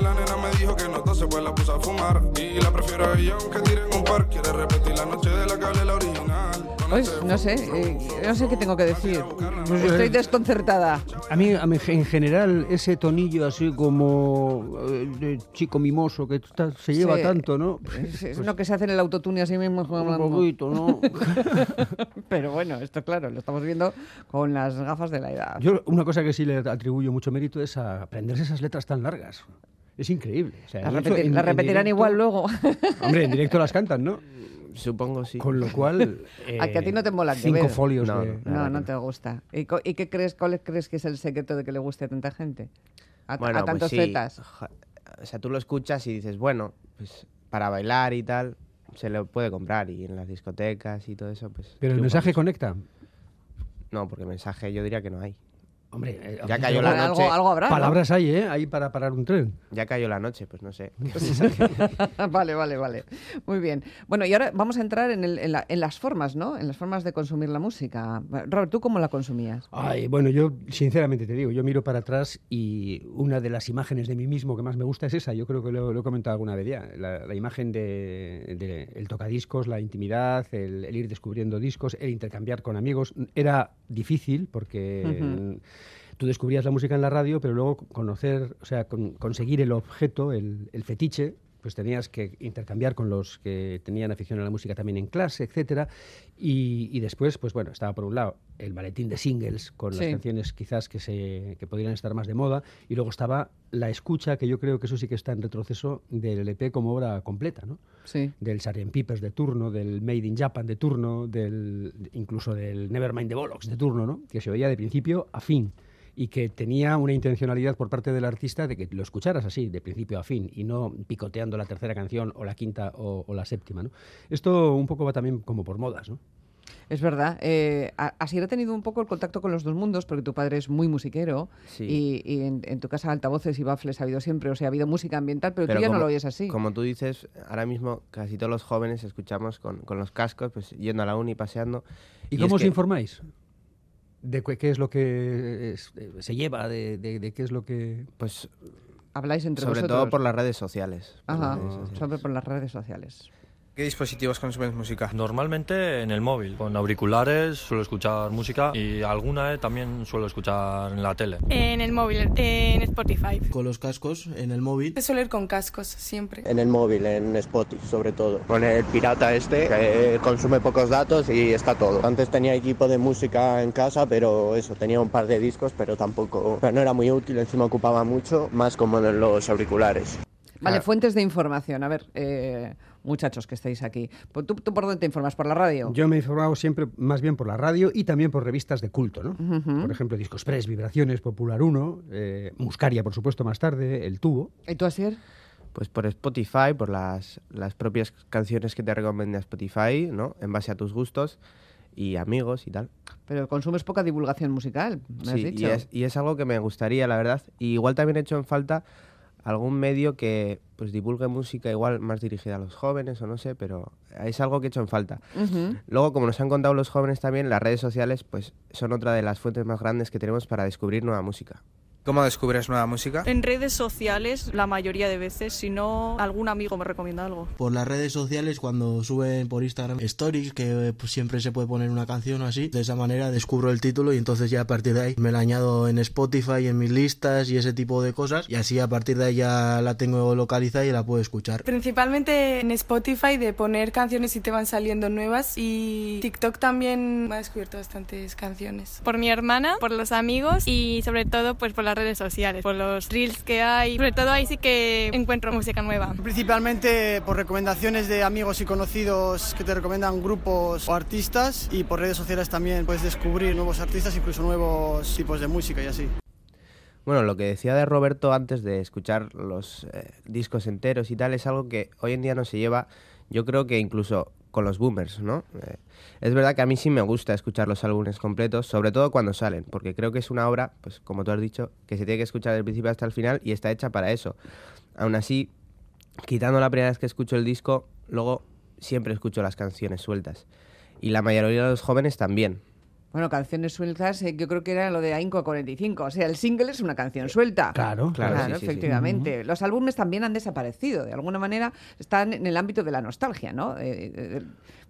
la nena me dijo que no tose, pues la puse a fumar y la prefiero a ella aunque tiren un par. Quiere repetir la noche de la hablé la original. Pues, no sé, eh, no sé qué tengo que decir. Pues, Estoy desconcertada. A mí, a mí, en general, ese tonillo así como eh, de chico mimoso que está- se lleva Sí. tanto, ¿no? Es, es (laughs) lo que se hace en el autotune así mismo. Un poquito, ¿no? (laughs) Pero bueno, esto claro, lo estamos viendo con las gafas de la edad. Yo una cosa que sí le atribuyo mucho mérito es a aprenderse esas letras tan largas. Es increíble. O sea, Las eso repetir- en- las en repetirán directo- igual luego. Hombre, en directo las cantan, ¿no? Supongo sí. Con lo cual... (laughs) a que a ti no te mola Cinco folios No, de... No, no te gusta. ¿Y, qué crees, cuál crees que es el secreto de que le guste a tanta gente? a, Bueno, a pues tantos sí, zetas. O sea, tú lo escuchas y dices, bueno, pues para bailar y tal, se lo puede comprar. Y en las discotecas y todo eso, pues. Pero el mensaje mucho. conecta. No, porque mensaje yo diría que no hay. Hombre, eh, ya cayó la noche. algo habrá, ¿no? Palabras hay, ¿eh? Ahí para parar un tren. Ya cayó la noche, pues no sé. (laughs) (laughs) vale, vale, vale. Muy bien. Bueno, y ahora vamos a entrar en, el- en la- en las formas, ¿no? En las formas de consumir la música. Robert, ¿tú cómo la consumías? Ay, bueno, yo sinceramente te digo, yo miro para atrás y una de las imágenes de mí mismo que más me gusta es esa. Yo creo que lo, lo he comentado alguna vez ya. La, la imagen de, de el tocadiscos, la intimidad, el, el ir descubriendo discos, el intercambiar con amigos. Era difícil porque. Tú descubrías la música en la radio, pero luego conocer, o sea, con- conseguir el objeto, el, el fetiche, pues tenías que intercambiar con los que tenían afición a la música también en clase, etcétera. Y, y después, pues bueno, estaba por un lado el maletín de singles con las canciones quizás que se que podrían estar más de moda y luego estaba la escucha que yo creo que eso sí que está en retroceso del LP como obra completa, ¿no? Sí. Del Sgt. Peppers de turno, del Made in Japan de turno, del incluso del Nevermind the Bollocks de turno, ¿no? Que se oía de principio a fin y que tenía una intencionalidad por parte del artista de que lo escucharas así, de principio a fin, y no picoteando la tercera canción o la quinta o, o la séptima. ¿no? Esto un poco va también como por modas. ¿no? Es verdad. Eh, a- Asier ha tenido un poco el contacto con los dos mundos, porque tu padre es muy musiquero Sí. y, y en, en tu casa altavoces y baffles ha habido siempre, o sea, ha habido música ambiental, pero, tú ya no lo oyes así. Como tú dices, ahora mismo casi todos los jóvenes escuchamos con, con los cascos, pues yendo a la uni, paseando. ¿Y, cómo os que- informáis? ¿De qué, es lo que es- eh, se lleva? De, de- de qué es lo que...? Pues Habláis entre sobre vosotros. todo por las redes sociales. por las Ajá, redes sociales. sobre por las redes sociales. ¿Qué dispositivos consumes música? Normalmente en el móvil, con auriculares suelo escuchar música y alguna eh, también suelo escuchar en la tele. En el móvil, en Spotify. Con los cascos en el móvil. Suelo ir con cascos siempre. En el móvil, en Spotify sobre todo. Con el pirata este, que consume pocos datos y está todo. Antes tenía equipo de música en casa, pero eso, tenía un par de discos, pero tampoco, pero no era muy útil, encima ocupaba mucho, más como en los auriculares. Vale, fuentes de información. A ver, eh, muchachos que estáis aquí. Pues ¿Tú, tú por dónde te informas? ¿Por la radio? Yo me he informado siempre más bien por la radio y también por revistas de culto, ¿no? Por ejemplo, Discos Press, Vibraciones, Popular 1, eh, Muscaria, por supuesto, más tarde, El Tubo. ¿Y tú, Asier? Pues por Spotify, por las, las propias canciones que te recomienda Spotify, ¿no? En base a tus gustos y amigos y tal. Pero consumes poca divulgación musical, me has Sí, dicho. y es, y es algo que me gustaría, la verdad. Y igual también he hecho en falta algún medio que pues divulgue música igual más dirigida a los jóvenes o no sé, pero es algo que he hecho en falta. Luego, como nos han contado los jóvenes también, las redes sociales pues son otra de las fuentes más grandes que tenemos para descubrir nueva música. ¿Cómo descubres nueva música? En redes sociales, la mayoría de veces, si no, algún amigo me recomienda algo. Por las redes sociales, cuando suben por Instagram stories, que pues, siempre se puede poner una canción o así, de esa manera descubro el título y entonces ya a partir de ahí me la añado en Spotify, en mis listas y ese tipo de cosas. Y así a partir de ahí ya la tengo localizada y la puedo escuchar. Principalmente en Spotify de poner canciones y te van saliendo nuevas y TikTok también me ha descubierto bastantes canciones. Por mi hermana, por los amigos y sobre todo pues por las redes sociales, por los reels que hay. Sobre todo ahí sí que encuentro música nueva. Principalmente por recomendaciones de amigos y conocidos que te recomiendan grupos o artistas y por redes sociales también puedes descubrir nuevos artistas, incluso nuevos tipos de música y así. Bueno, lo que decía de Roberto antes de escuchar los eh, discos enteros y tal es algo que hoy en día no se lleva, yo creo que incluso con los boomers, ¿no? Eh, es verdad que a mí sí me gusta escuchar los álbumes completos, sobre todo cuando salen, porque creo que es una obra, pues como tú has dicho, que se tiene que escuchar del principio hasta el final y está hecha para eso. Aún así, quitando la primera vez que escucho el disco, luego siempre escucho las canciones sueltas. Y la mayoría de los jóvenes también. Bueno, canciones sueltas, eh, yo creo que era lo de Ainco 45. O sea, el single es una canción suelta. Claro, Claro, sí, sí, sí. efectivamente. Los álbumes también han desaparecido. De alguna manera están en el ámbito de la nostalgia, ¿no? Eh, eh,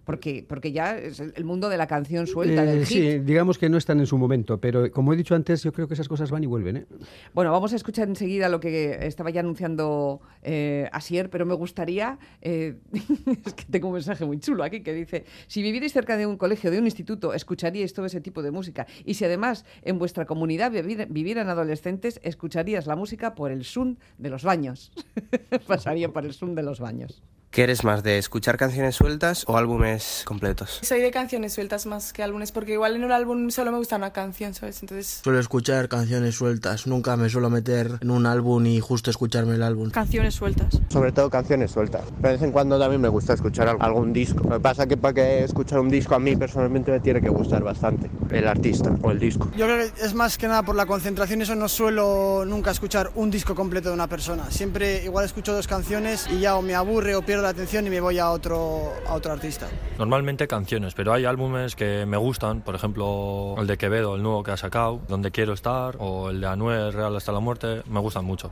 porque, porque ya es el mundo de la canción suelta, Eh, del hit. sí, digamos que no están en su momento, pero como he dicho antes, yo creo que esas cosas van y vuelven. ¿eh? Bueno, vamos a escuchar enseguida lo que estaba ya anunciando eh, Asier, pero me gustaría, eh, (laughs) es que tengo un mensaje muy chulo aquí que dice, si vivierais cerca de un colegio, de un instituto, escucharíais todo ese tipo de música. Y si además en vuestra comunidad vivir- vivieran adolescentes, escucharías la música por el sun de los baños. (laughs) Pasaría por el sun de los baños. ¿Qué eres más, de escuchar canciones sueltas o álbumes completos? Soy de canciones sueltas más que álbumes, porque igual en un álbum solo me gusta una canción, ¿sabes? Entonces... Suelo escuchar canciones sueltas, nunca me suelo meter en un álbum y justo escucharme el álbum. Canciones sueltas. Sobre todo canciones sueltas. De vez en cuando también me gusta escuchar al- algún disco. Lo que pasa que para que escuchar un disco a mí personalmente me tiene que gustar bastante el artista o el disco. Yo creo que es más que nada por la concentración, eso no suelo nunca escuchar un disco completo de una persona. Siempre igual escucho dos canciones y ya o me aburre o pierdo la atención y me voy a otro, a otro artista. Normalmente canciones, pero hay álbumes que me gustan, por ejemplo el de Quevedo, el nuevo que ha sacado, Donde quiero estar, o el de Anuel, Real hasta la muerte, me gustan mucho.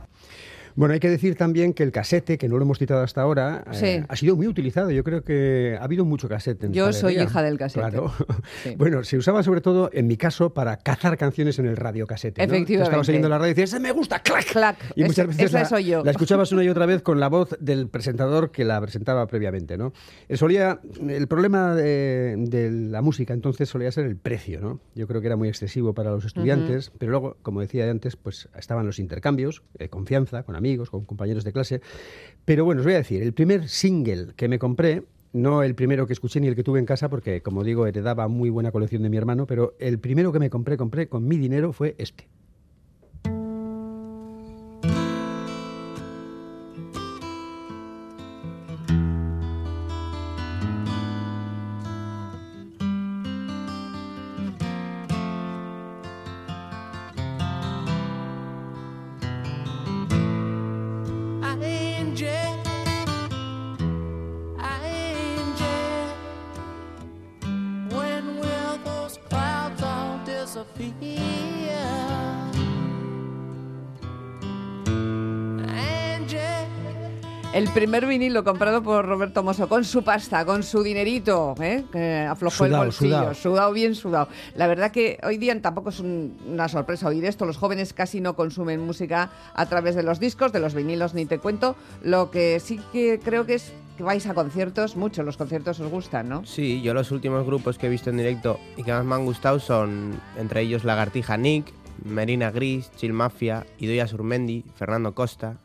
Bueno, hay que decir también que el casete, que no lo hemos citado hasta ahora, eh, Sí. ha sido muy utilizado. Yo creo que ha habido mucho casete. En Yo soy hija del casete. Claro. Sí. (laughs) Bueno, se usaba sobre todo, en mi caso, para cazar canciones en el radiocasete. ¿no? Tú Efectivamente. Estabas oyendo la radio y decías, ¡ese me gusta! ¡Clac! Clac. Y Es- muchas veces esa la, soy yo. la escuchabas una y otra vez con la voz del presentador que la presentaba previamente, ¿no? Eh, Solía, el problema de, de la música entonces solía ser el precio, ¿no? Yo creo que era muy excesivo para los estudiantes, pero luego, como decía antes, pues estaban los intercambios, eh, confianza, con amigos, con compañeros de clase. Pero bueno, os voy a decir, el primer single que me compré, no el primero que escuché ni el que tuve en casa, porque como digo, heredaba muy buena colección de mi hermano, pero el primero que me compré, compré con mi dinero fue este. Primer vinilo comprado por Roberto Mosso con su pasta, con su dinerito, ¿eh? que aflojó el bolsillo, sudado bien sudado. La verdad que hoy día tampoco es un- una sorpresa oír esto. Los jóvenes casi no consumen música a través de los discos, de los vinilos ni te cuento. Lo que sí que creo que es que vais a conciertos, mucho los conciertos os gustan, ¿no? Sí, yo los últimos grupos que he visto en directo y que más me han gustado son entre ellos Lagartija Nick, Merina Gris, Chill Mafia, Idoia Surmendi, Fernando Costa.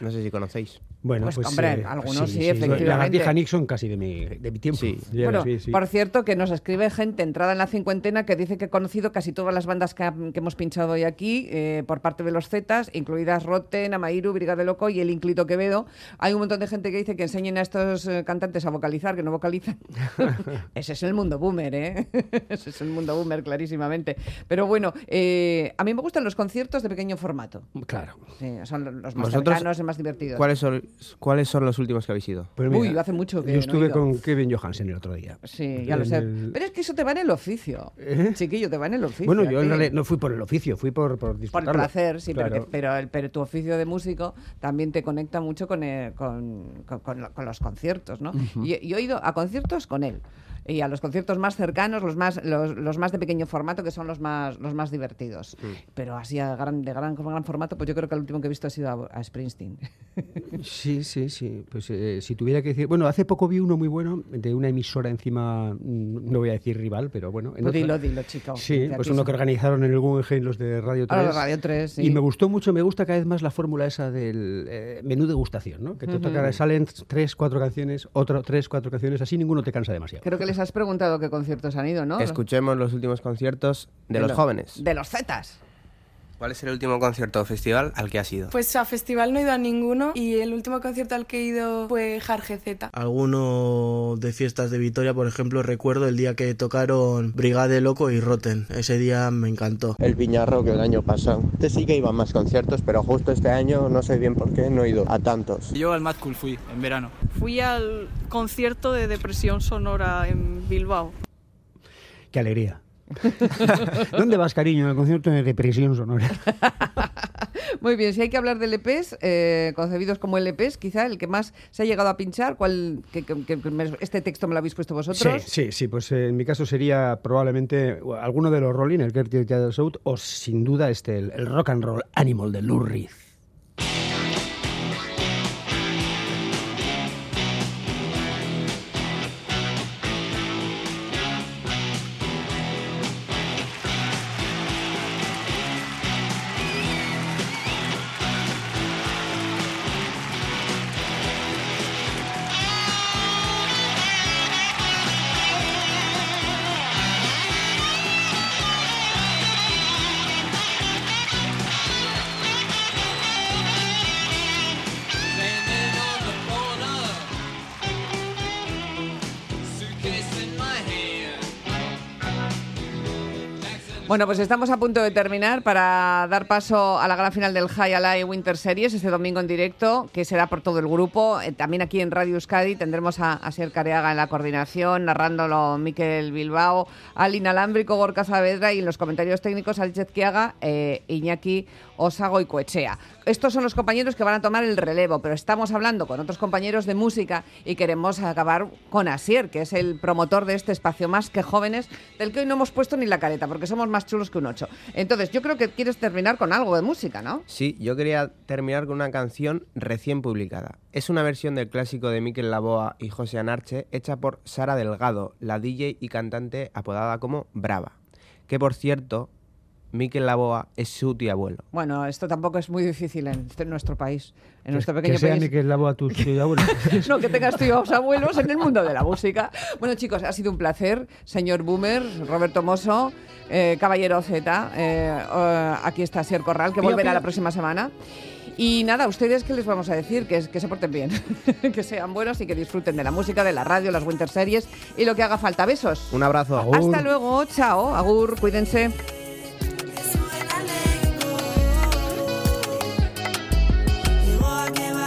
No sé si conocéis. Bueno, Pues, pues, hombre, eh, algunos sí, efectivamente. Lagartija Nixon casi de mi, de mi tiempo. Ya, Bueno, sí, sí. por cierto, que nos escribe gente entrada en la cincuentena que dice que ha conocido casi todas las bandas que, ha- que hemos pinchado hoy aquí eh, por parte de los Zetas, incluidas Rotten, Amairu, Brigade Loco y el Inclito Quevedo. Hay un montón de gente que dice que enseñen a estos eh, cantantes a vocalizar, que no vocalizan. (laughs) (laughs) Ese es el mundo boomer, ¿eh? (laughs) Ese es el mundo boomer, clarísimamente. Pero bueno, eh, a mí me gustan los conciertos de pequeño formato. Claro. Sí, son los más ¿Vosotros cercanos y más divertidos. ¿Cuáles son, ¿Cuáles son los últimos que habéis ido? Pues Uy, hace mucho que Yo estuve con Kevin Johansen el otro día. Sí, ya lo sé. el- Pero es que eso te va en el oficio. Chiquillo, te va en el oficio. Bueno, yo en no fui por el oficio, fui por, por Por el placer, sí, pero, que- pero, el- pero tu oficio de músico también te conecta mucho con, el- con, con- con lo- con los conciertos, ¿no? Y, y he ido a conciertos con él. Y a los conciertos más cercanos, los más, los, los más de pequeño formato, que son los más, los más divertidos. Pero así a gran, de gran, gran formato, pues yo creo que el último que he visto ha sido a, a Springsteen. (laughs) Sí, sí, sí. Pues eh, si tuviera que decir. Bueno, hace poco vi uno muy bueno de una emisora encima, mm, no voy a decir rival, pero bueno. en Pues otra- dilo, dilo, chico. Sí, pues uno que organizaron en el Guggenheim los de Radio 3. Ah, los de Radio 3, sí. Y me gustó mucho, me gusta cada vez más la fórmula esa del eh, menú degustación, ¿no? Que te toca, salen tres, cuatro canciones, otro, tres, cuatro canciones, así ninguno te cansa demasiado. Creo que les has preguntado qué conciertos han ido, ¿no? Escuchemos los últimos conciertos de, los lo- jóvenes. De los Zetas. ¿Cuál es el último concierto o festival al que has ido? Pues a festival no he ido a ninguno y el último concierto al que he ido fue Jarge Z. Alguno de fiestas de Vitoria, por ejemplo, recuerdo el día que tocaron Brigade Loco y Rotten. Ese día me encantó. El Viñarro que el año pasado. Este sí que iba a más conciertos, pero justo este año no sé bien por qué no he ido a tantos. Yo al Mad Cool fui en verano. Fui al concierto de Depresión Sonora en Bilbao. Qué alegría. (laughs) ¿Dónde vas, cariño? Al concierto de Depresión Sonora. (laughs) Muy bien, si hay que hablar de LPs, eh, concebidos como LPs, quizá el que más se ha llegado a pinchar, ¿cuál, que, que- que me- este texto me lo habéis puesto vosotros? Sí, sí, sí, pues eh, en mi caso sería probablemente alguno de los Rolling, el Gertie Shout, o sin duda este, el, el Rock and Roll Animal de Lou Reed. Bueno, pues estamos a punto de terminar para dar paso a la gran final del High Alive Winter Series este domingo en directo, que será por todo el grupo. Eh, también aquí en Radio Euskadi tendremos a, a Ser Careaga en la coordinación, narrándolo Miquel Bilbao, al inalámbrico Gorka Saavedra y en los comentarios técnicos Alex Ezquiaga, eh, Iñaki Osago y Coechea. Estos son los compañeros que van a tomar el relevo, pero estamos hablando con otros compañeros de música y queremos acabar con Asier, que es el promotor de este espacio más que jóvenes, del que hoy no hemos puesto ni la careta, porque somos más chulos que un ocho. Entonces, yo creo que quieres terminar con algo de música, ¿no? Sí, yo quería terminar con una canción recién publicada. Es una versión del clásico de Miquel Laboa y José Anarche, hecha por Sara Delgado, la DJ y cantante apodada como Brava. Que por cierto, Miquel Laboa es su tío abuelo. Bueno, esto tampoco es muy difícil en, este- en nuestro país, en nuestro que pequeño sea país. ni que lavo a tus (laughs) abuelos. No, que tengas tíos abuelos en el mundo de la música. Bueno, chicos, ha sido un placer. Señor Boomer, Roberto Mosso, eh, Caballero Z, eh, eh, aquí está Sier Corral, que Pío, volverá pío. la próxima semana. Y nada, ¿a ustedes qué les vamos a decir? Que, que se porten bien, (laughs) que sean buenos y que disfruten de la música, de la radio, las winter series y lo que haga falta. Besos. Un abrazo. Hasta luego, chao, agur, cuídense. I can't